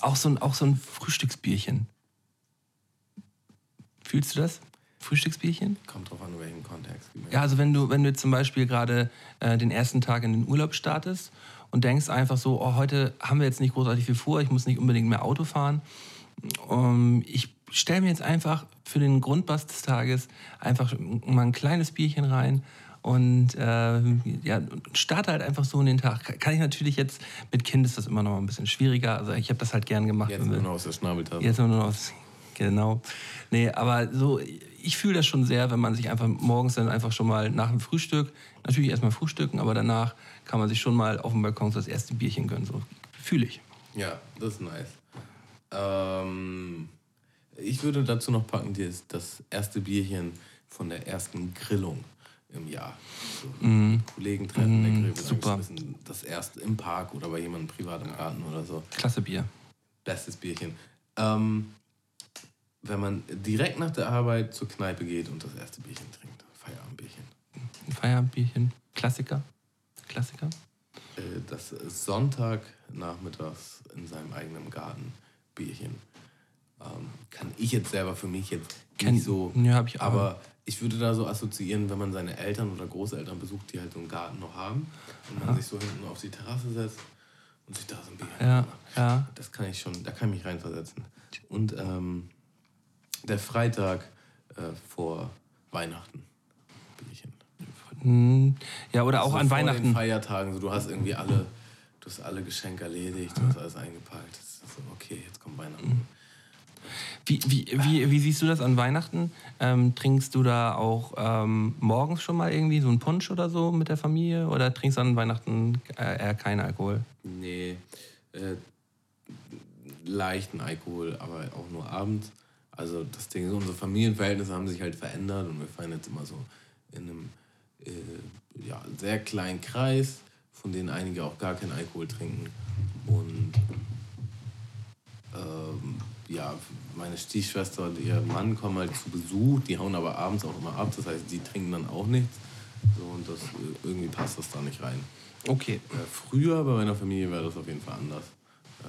auch, so ein, auch so ein Frühstücksbierchen. Fühlst du das? Frühstücksbierchen? Kommt drauf an, in welchem Kontext. Ja, also wenn du, wenn du zum Beispiel gerade äh, den ersten Tag in den Urlaub startest und denkst einfach so, oh, heute haben wir jetzt nicht großartig viel vor, ich muss nicht unbedingt mehr Auto fahren. Um, ich stelle mir jetzt einfach für den Grundbass des Tages einfach mal ein kleines Bierchen rein und äh, ja, starte halt einfach so in den Tag. Kann ich natürlich jetzt, mit Kind ist das immer noch ein bisschen schwieriger. Also ich habe das halt gern gemacht. Jetzt nur noch aus der Schnabeltasse. Jetzt nur noch aus, genau. Nee, aber so, ich fühle das schon sehr, wenn man sich einfach morgens dann einfach schon mal nach dem Frühstück, natürlich erstmal frühstücken, aber danach kann man sich schon mal auf dem Balkon das erste Bierchen gönnen. So fühle ich. Ja, das ist nice. Ähm, ich würde dazu noch packen, das erste Bierchen von der ersten Grillung im Jahr. So mm. Kollegen treffen, der Grill super. Das erste im Park oder bei jemandem privat im Garten oder so. Klasse Bier. Bestes Bierchen. Ähm, wenn man direkt nach der Arbeit zur Kneipe geht und das erste Bierchen trinkt. Feierabendbierchen. Ein Feierabendbierchen. Klassiker. Klassiker. Äh, das Sonntagnachmittags in seinem eigenen Garten Bierchen. Ähm, kann ich jetzt selber für mich jetzt nicht so. Ja, hab ich auch. Aber ich würde da so assoziieren, wenn man seine Eltern oder Großeltern besucht, die halt so einen Garten noch haben und man ja. sich so hinten auf die Terrasse setzt und sich da so ein Bier ja, ja. Das kann ich schon, da kann ich mich reinversetzen. Und ähm, der Freitag äh, vor Weihnachten Bierchen. Hm, ja, oder auch also an Weihnachten. Den Feiertagen, so, du hast irgendwie alle, du hast alle Geschenke erledigt, du hast alles eingepackt. So, okay, jetzt kommt Weihnachten. Wie, wie, wie, wie siehst du das an Weihnachten? Ähm, trinkst du da auch ähm, morgens schon mal irgendwie so einen Punsch oder so mit der Familie? Oder trinkst du an Weihnachten äh, eher keinen Alkohol? Nee, äh, leichten Alkohol, aber auch nur abends. Also das Ding, unsere Familienverhältnisse haben sich halt verändert und wir feiern jetzt immer so in einem äh, ja, sehr kleinen Kreis, von denen einige auch gar keinen Alkohol trinken. Und ähm, ja, meine Stiefschwester und ihr Mann kommen halt zu Besuch, die hauen aber abends auch immer ab, das heißt, die trinken dann auch nichts. So, und das, irgendwie passt das da nicht rein. Okay. Äh, früher bei meiner Familie war das auf jeden Fall anders,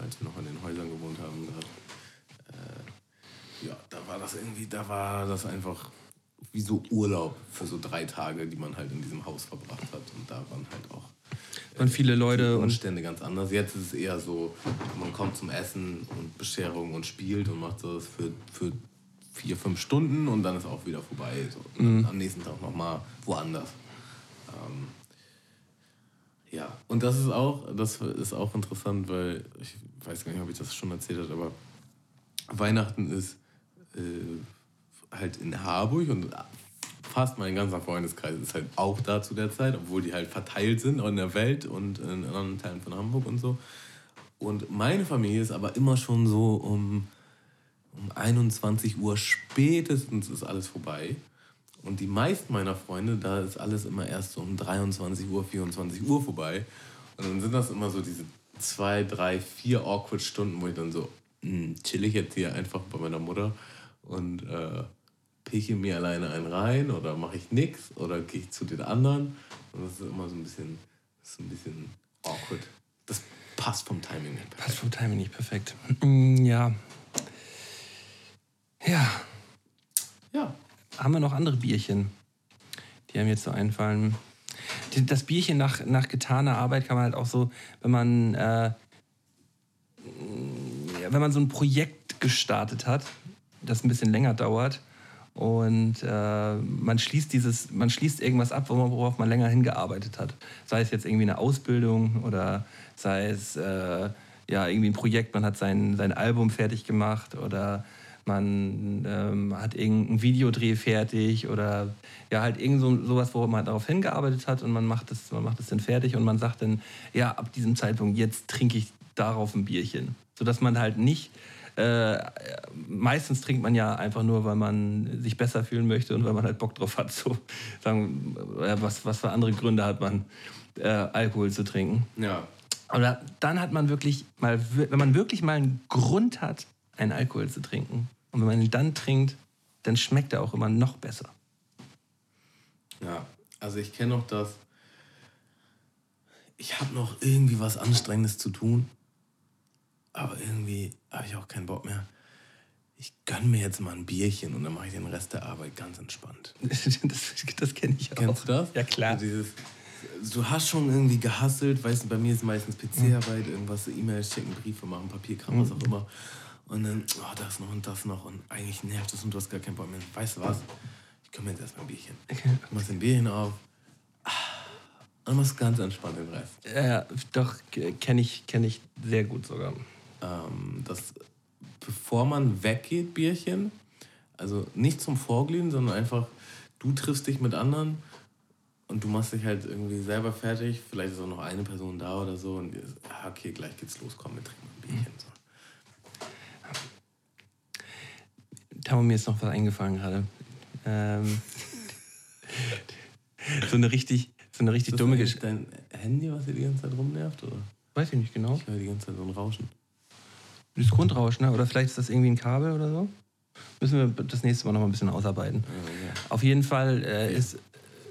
als wir noch in den Häusern gewohnt haben. Da, äh, ja, da war das irgendwie, da war das einfach wie so Urlaub für so drei Tage, die man halt in diesem Haus verbracht hat. Und da waren halt auch und viele Leute. Die Umstände ganz anders. Jetzt ist es eher so, man kommt zum Essen und Bescherung und spielt und macht das für, für vier, fünf Stunden und dann ist auch wieder vorbei. So. Mhm. Am nächsten Tag nochmal woanders. Ähm, ja, und das ist auch, das ist auch interessant, weil ich weiß gar nicht, ob ich das schon erzählt habe, aber Weihnachten ist äh, halt in Harburg und fast mein ganzer Freundeskreis ist halt auch da zu der Zeit, obwohl die halt verteilt sind in der Welt und in anderen Teilen von Hamburg und so. Und meine Familie ist aber immer schon so um, um 21 Uhr spätestens ist alles vorbei. Und die meisten meiner Freunde, da ist alles immer erst so um 23 Uhr, 24 Uhr vorbei. Und dann sind das immer so diese zwei, drei, vier awkward Stunden, wo ich dann so, hm, chill ich jetzt hier einfach bei meiner Mutter und äh, piche mir alleine einen rein oder mache ich nichts oder gehe ich zu den anderen. Und das ist immer so ein bisschen, das ist ein bisschen awkward. Das passt vom Timing nicht perfekt. Passt vom Timing nicht perfekt. Mm, ja. Ja. Ja. Haben wir noch andere Bierchen, die einem jetzt so einfallen? Das Bierchen nach, nach getaner Arbeit kann man halt auch so, wenn man, äh, wenn man so ein Projekt gestartet hat, das ein bisschen länger dauert, und äh, man schließt dieses, man schließt irgendwas ab, worauf man länger hingearbeitet hat. Sei es jetzt irgendwie eine Ausbildung oder sei es äh, ja irgendwie ein Projekt, man hat sein, sein Album fertig gemacht oder man ähm, hat irgendein Videodreh fertig oder ja, halt irgend so, sowas, wo man darauf hingearbeitet hat und man macht es man macht es dann fertig und man sagt dann, ja, ab diesem Zeitpunkt, jetzt trinke ich darauf ein Bierchen. Sodass man halt nicht äh, meistens trinkt man ja einfach nur, weil man sich besser fühlen möchte und weil man halt Bock drauf hat. So, sagen, äh, was, was für andere Gründe hat man, äh, Alkohol zu trinken. Ja. Aber dann hat man wirklich mal, wenn man wirklich mal einen Grund hat, einen Alkohol zu trinken, und wenn man ihn dann trinkt, dann schmeckt er auch immer noch besser. Ja, also ich kenne noch das. Ich habe noch irgendwie was Anstrengendes zu tun, aber irgendwie habe ich auch keinen Bock mehr. Ich gönne mir jetzt mal ein Bierchen und dann mache ich den Rest der Arbeit ganz entspannt. das das kenne ich auch. Kennst du das? Ja, klar. Dieses, du hast schon irgendwie gehasselt, weißt du, bei mir ist meistens PC-Arbeit, irgendwas, E-Mails schicken, Briefe machen, Papierkram, was auch immer. Und dann, oh, das noch und das noch und eigentlich nervt es und du hast gar keinen Bock mehr. Weißt du was? Ich komme jetzt erstmal ein Bierchen. Okay. Du machst ein Bierchen auf ah, und machst ganz entspannt den Rest. Ja, doch, kenne ich, kenn ich sehr gut sogar. Ähm, das, bevor man weggeht, Bierchen, also nicht zum Vorglühen, sondern einfach, du triffst dich mit anderen und du machst dich halt irgendwie selber fertig. Vielleicht ist auch noch eine Person da oder so und ah, okay, gleich geht's los, komm, wir trinken ein Bierchen. So. Tamo, mir ist noch was eingefallen gerade. Ähm, so eine richtig, so eine richtig ist das dumme Geschichte. dein Handy, was dir die ganze Zeit rumnervt? Oder? Weiß ich nicht genau. Ich höre die ganze Zeit so ein Rauschen. Das Grundrauschen, ne? oder vielleicht ist das irgendwie ein Kabel oder so. Müssen wir das nächste Mal noch mal ein bisschen ausarbeiten. Ja, ja. Auf jeden Fall äh, ist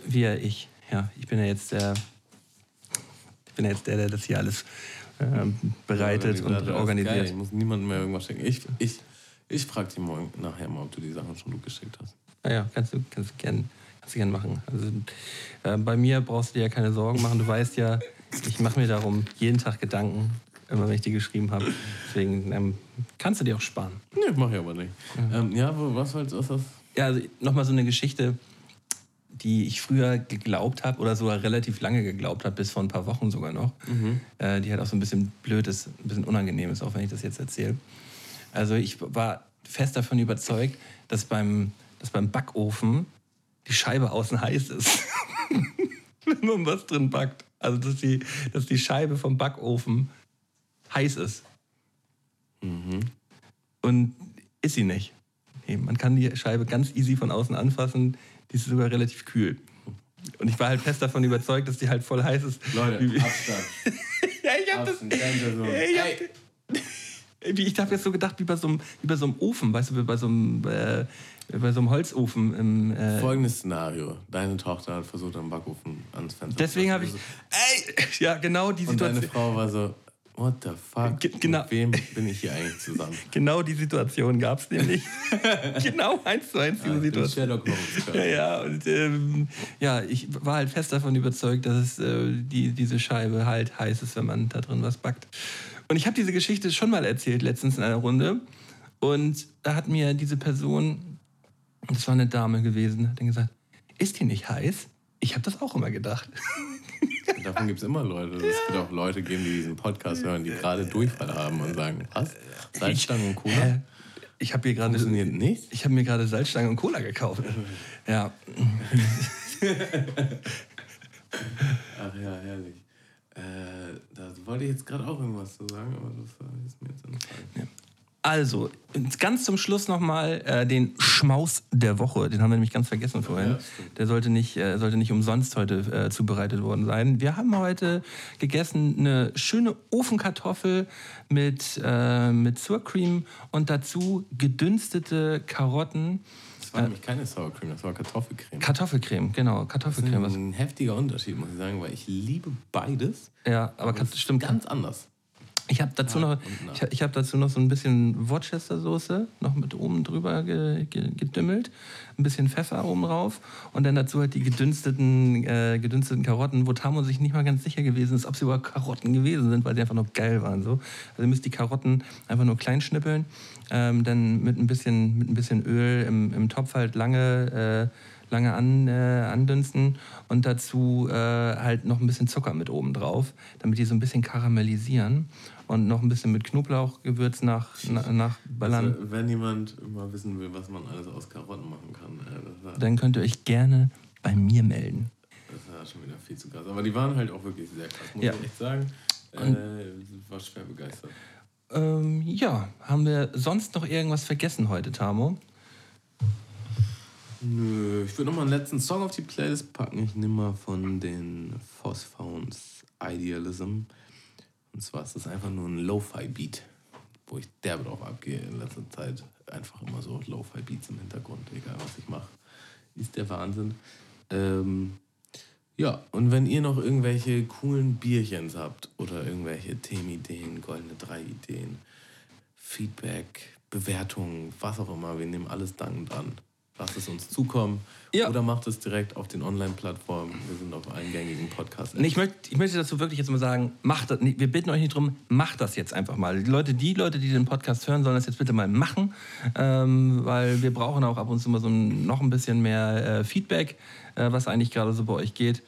wir ich. Ja, ich bin ja jetzt der, ich bin ja jetzt der, der das hier alles ähm, bereitet und das ist organisiert. Geil. Ich muss niemandem mehr irgendwas schicken. Ich, ich, ich frage dich morgen nachher mal, ob du die Sachen schon geschickt hast. Ja, ja, kannst du, kannst gern, kannst gern machen. Also, äh, bei mir brauchst du dir ja keine Sorgen machen. Du weißt ja, ich mache mir darum jeden Tag Gedanken, immer wenn ich die geschrieben habe. Deswegen ähm, kannst du dir auch sparen. Nee, mach ich aber nicht. Ähm, ja, was soll's, was das? Ja, also nochmal so eine Geschichte, die ich früher geglaubt habe oder sogar relativ lange geglaubt habe, bis vor ein paar Wochen sogar noch. Äh, die halt auch so ein bisschen blöd ist, ein bisschen unangenehm ist, auch wenn ich das jetzt erzähle. Also ich war fest davon überzeugt, dass beim, dass beim Backofen die Scheibe außen heiß ist. wenn man was drin backt. Also dass die, dass die Scheibe vom Backofen heiß ist. Und ist sie nicht. Nee, man kann die Scheibe ganz easy von außen anfassen. Die ist sogar relativ kühl. Und ich war halt fest davon überzeugt, dass die halt voll heiß ist. Leute, Wie- Abstand. ja, ich hab das. Abstand, Person. Ich hab, Ey, wie- ich habe jetzt so gedacht, wie bei so einem, wie bei so einem Ofen, weißt du, wie bei so einem, äh, bei so einem Holzofen. Im, äh, Folgendes Szenario. Deine Tochter hat versucht, am Backofen ans Fenster deswegen zu habe ich. Ey, ja, genau die Und deine Situation. Frau war so, what the fuck? Ge- genau. Mit wem bin ich hier eigentlich zusammen? Genau die Situation gab es nämlich. genau eins zu eins diese Ich bin Situation. Sherlock Holmes. Ja, ja, und ähm, ja, ich war halt fest davon überzeugt, dass es, äh, die, diese Scheibe halt heiß ist, wenn man da drin was backt. Und ich habe diese Geschichte schon mal erzählt, letztens in einer Runde. Und da hat mir diese Person, das war eine Dame gewesen, hat dann gesagt, ist die nicht heiß? Ich habe das auch immer gedacht. Davon gibt es immer Leute. Es wird auch Leute geben, die diesen Podcast hören, die gerade Durchfall haben und sagen, was? Salzstangen und Cola? Ich habe hier gerade ich habe mir gerade Salzstangen und Cola gekauft. Ja, Ach ja, herrlich. Äh, da wollte ich jetzt gerade auch irgendwas zu sagen, aber das ist mir jetzt entfallen. Also, ganz zum Schluss nochmal äh, den Schmaus der Woche. Den haben wir nämlich ganz vergessen vorhin. Ja, der sollte nicht, äh, sollte nicht umsonst heute äh, zubereitet worden sein. Wir haben heute gegessen eine schöne Ofenkartoffel mit, äh, mit Sour Cream und dazu gedünstete Karotten. Das war nämlich keine Sour Cream, das war Kartoffelcreme. Kartoffelcreme, genau. Das ist Kartoffelcreme. Ein heftiger Unterschied, muss ich sagen, weil ich liebe beides. ja, aber Kat- stimmt. Ganz anders. Ich habe dazu, Ja, noch, ich, ich hab dazu noch so ein bisschen Worcester-Soße noch mit oben drüber ge, ge, gedümmelt. Ein bisschen Pfeffer oben drauf. Und dann dazu halt die gedünsteten, äh, gedünsteten Karotten, wo Tamo sich nicht mal ganz sicher gewesen ist, ob sie überhaupt Karotten gewesen sind, weil die einfach noch geil waren. So. Also ihr müsst die Karotten einfach nur klein schnippeln. Ähm, dann mit ein bisschen, mit ein bisschen Öl im, im Topf halt lange lange an, äh, andünsten und dazu äh, halt noch ein bisschen Zucker mit oben drauf, damit die so ein bisschen karamellisieren und noch ein bisschen mit Knoblauchgewürz nach, na, nachballern. Also, wenn jemand mal wissen will, was man alles aus Karotten machen kann, äh, das dann könnt ihr euch gerne bei mir melden. Das war schon wieder viel zu krass. Aber die waren halt auch wirklich sehr krass, muss Ja. ich echt sagen. Äh, war schwer begeistert. Ähm, ja, haben wir sonst noch irgendwas vergessen heute, Tamo? Nö, ich würde noch mal einen letzten Song auf die Playlist packen. Ich nehme mal von den Phosphones Idealism. Und zwar ist das einfach nur ein Lo-Fi-Beat, wo ich derbe drauf abgehe in letzter Zeit. Einfach immer so Lo-Fi-Beats im Hintergrund, egal was ich mache. Ist der Wahnsinn. Ähm, ja, und wenn ihr noch irgendwelche coolen Bierchens habt oder irgendwelche Themenideen, goldene drei Ideen, Feedback, Bewertungen, was auch immer, wir nehmen alles dankend an. Lasst es uns zukommen Ja. oder macht es direkt auf den Online-Plattformen. Wir sind auf allen gängigen Podcasts. Nee, ich, möchte, ich möchte dazu wirklich jetzt mal sagen, macht das, nee, wir bitten euch nicht drum, macht das jetzt einfach mal. Die Leute, die Leute, die den Podcast hören, sollen das jetzt bitte mal machen, ähm, weil wir brauchen auch ab und zu mal so ein, noch ein bisschen mehr äh, Feedback, äh, was eigentlich gerade so bei euch geht.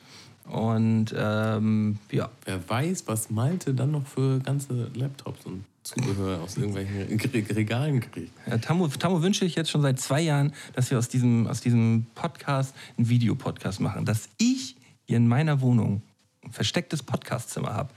Und ähm, ja, Wer weiß, was Malte dann noch für ganze Laptops und Zubehör aus irgendwelchen Re- Regalen kriegt. Äh, Tammo, Tammo wünsche ich jetzt schon seit zwei Jahren, dass wir aus diesem, aus diesem Podcast einen Videopodcast machen. Dass ich hier in meiner Wohnung ein verstecktes Podcastzimmer habe.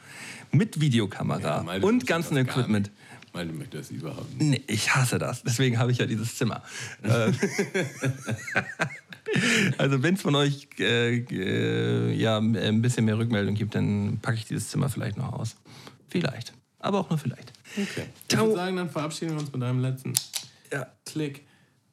Mit Videokamera Malte und ganzen Equipment. Malte möchte das überhaupt nicht. Nee, ich hasse das. Deswegen habe ich ja dieses Zimmer. Äh, also wenn es von euch äh, äh, ja, ein bisschen mehr Rückmeldung gibt, dann packe ich dieses Zimmer vielleicht noch aus. Vielleicht. Aber auch nur vielleicht. Okay. Ich Ciao. würde sagen, dann verabschieden wir uns mit einem letzten Ja. Klick.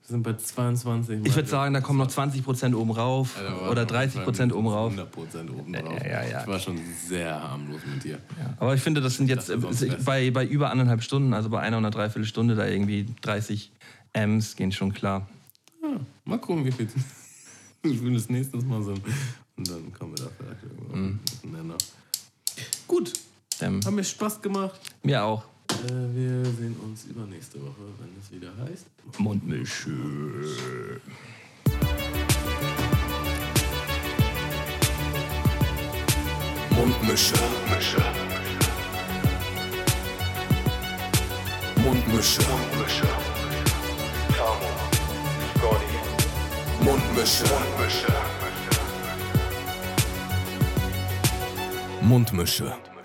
Wir sind bei 22. Ich würde sagen, da kommen noch 20% oben rauf oder 30% oben rauf. 100% oben drauf. Ja, ja, ja. Ich war schon sehr harmlos mit dir. Aber ich finde, das sind jetzt wär's- bei, bei über anderthalb Stunden, also bei einer und einer Dreiviertelstunde, da irgendwie 30 Ms gehen schon klar. Ja, mal gucken, wie viel wie viel das nächstes Mal sind. Und dann kommen wir da vielleicht irgendwann Mhm. miteinander. Gut, Ähm, hat mir Spaß gemacht. mir auch. Äh, wir sehen uns übernächste Woche, wenn es wieder heißt. Mundmische. Mundmische. Mundmische. Mundmische. Mundmische. Tamo. Scotty. Mundmische. Mundmische. Mundmische.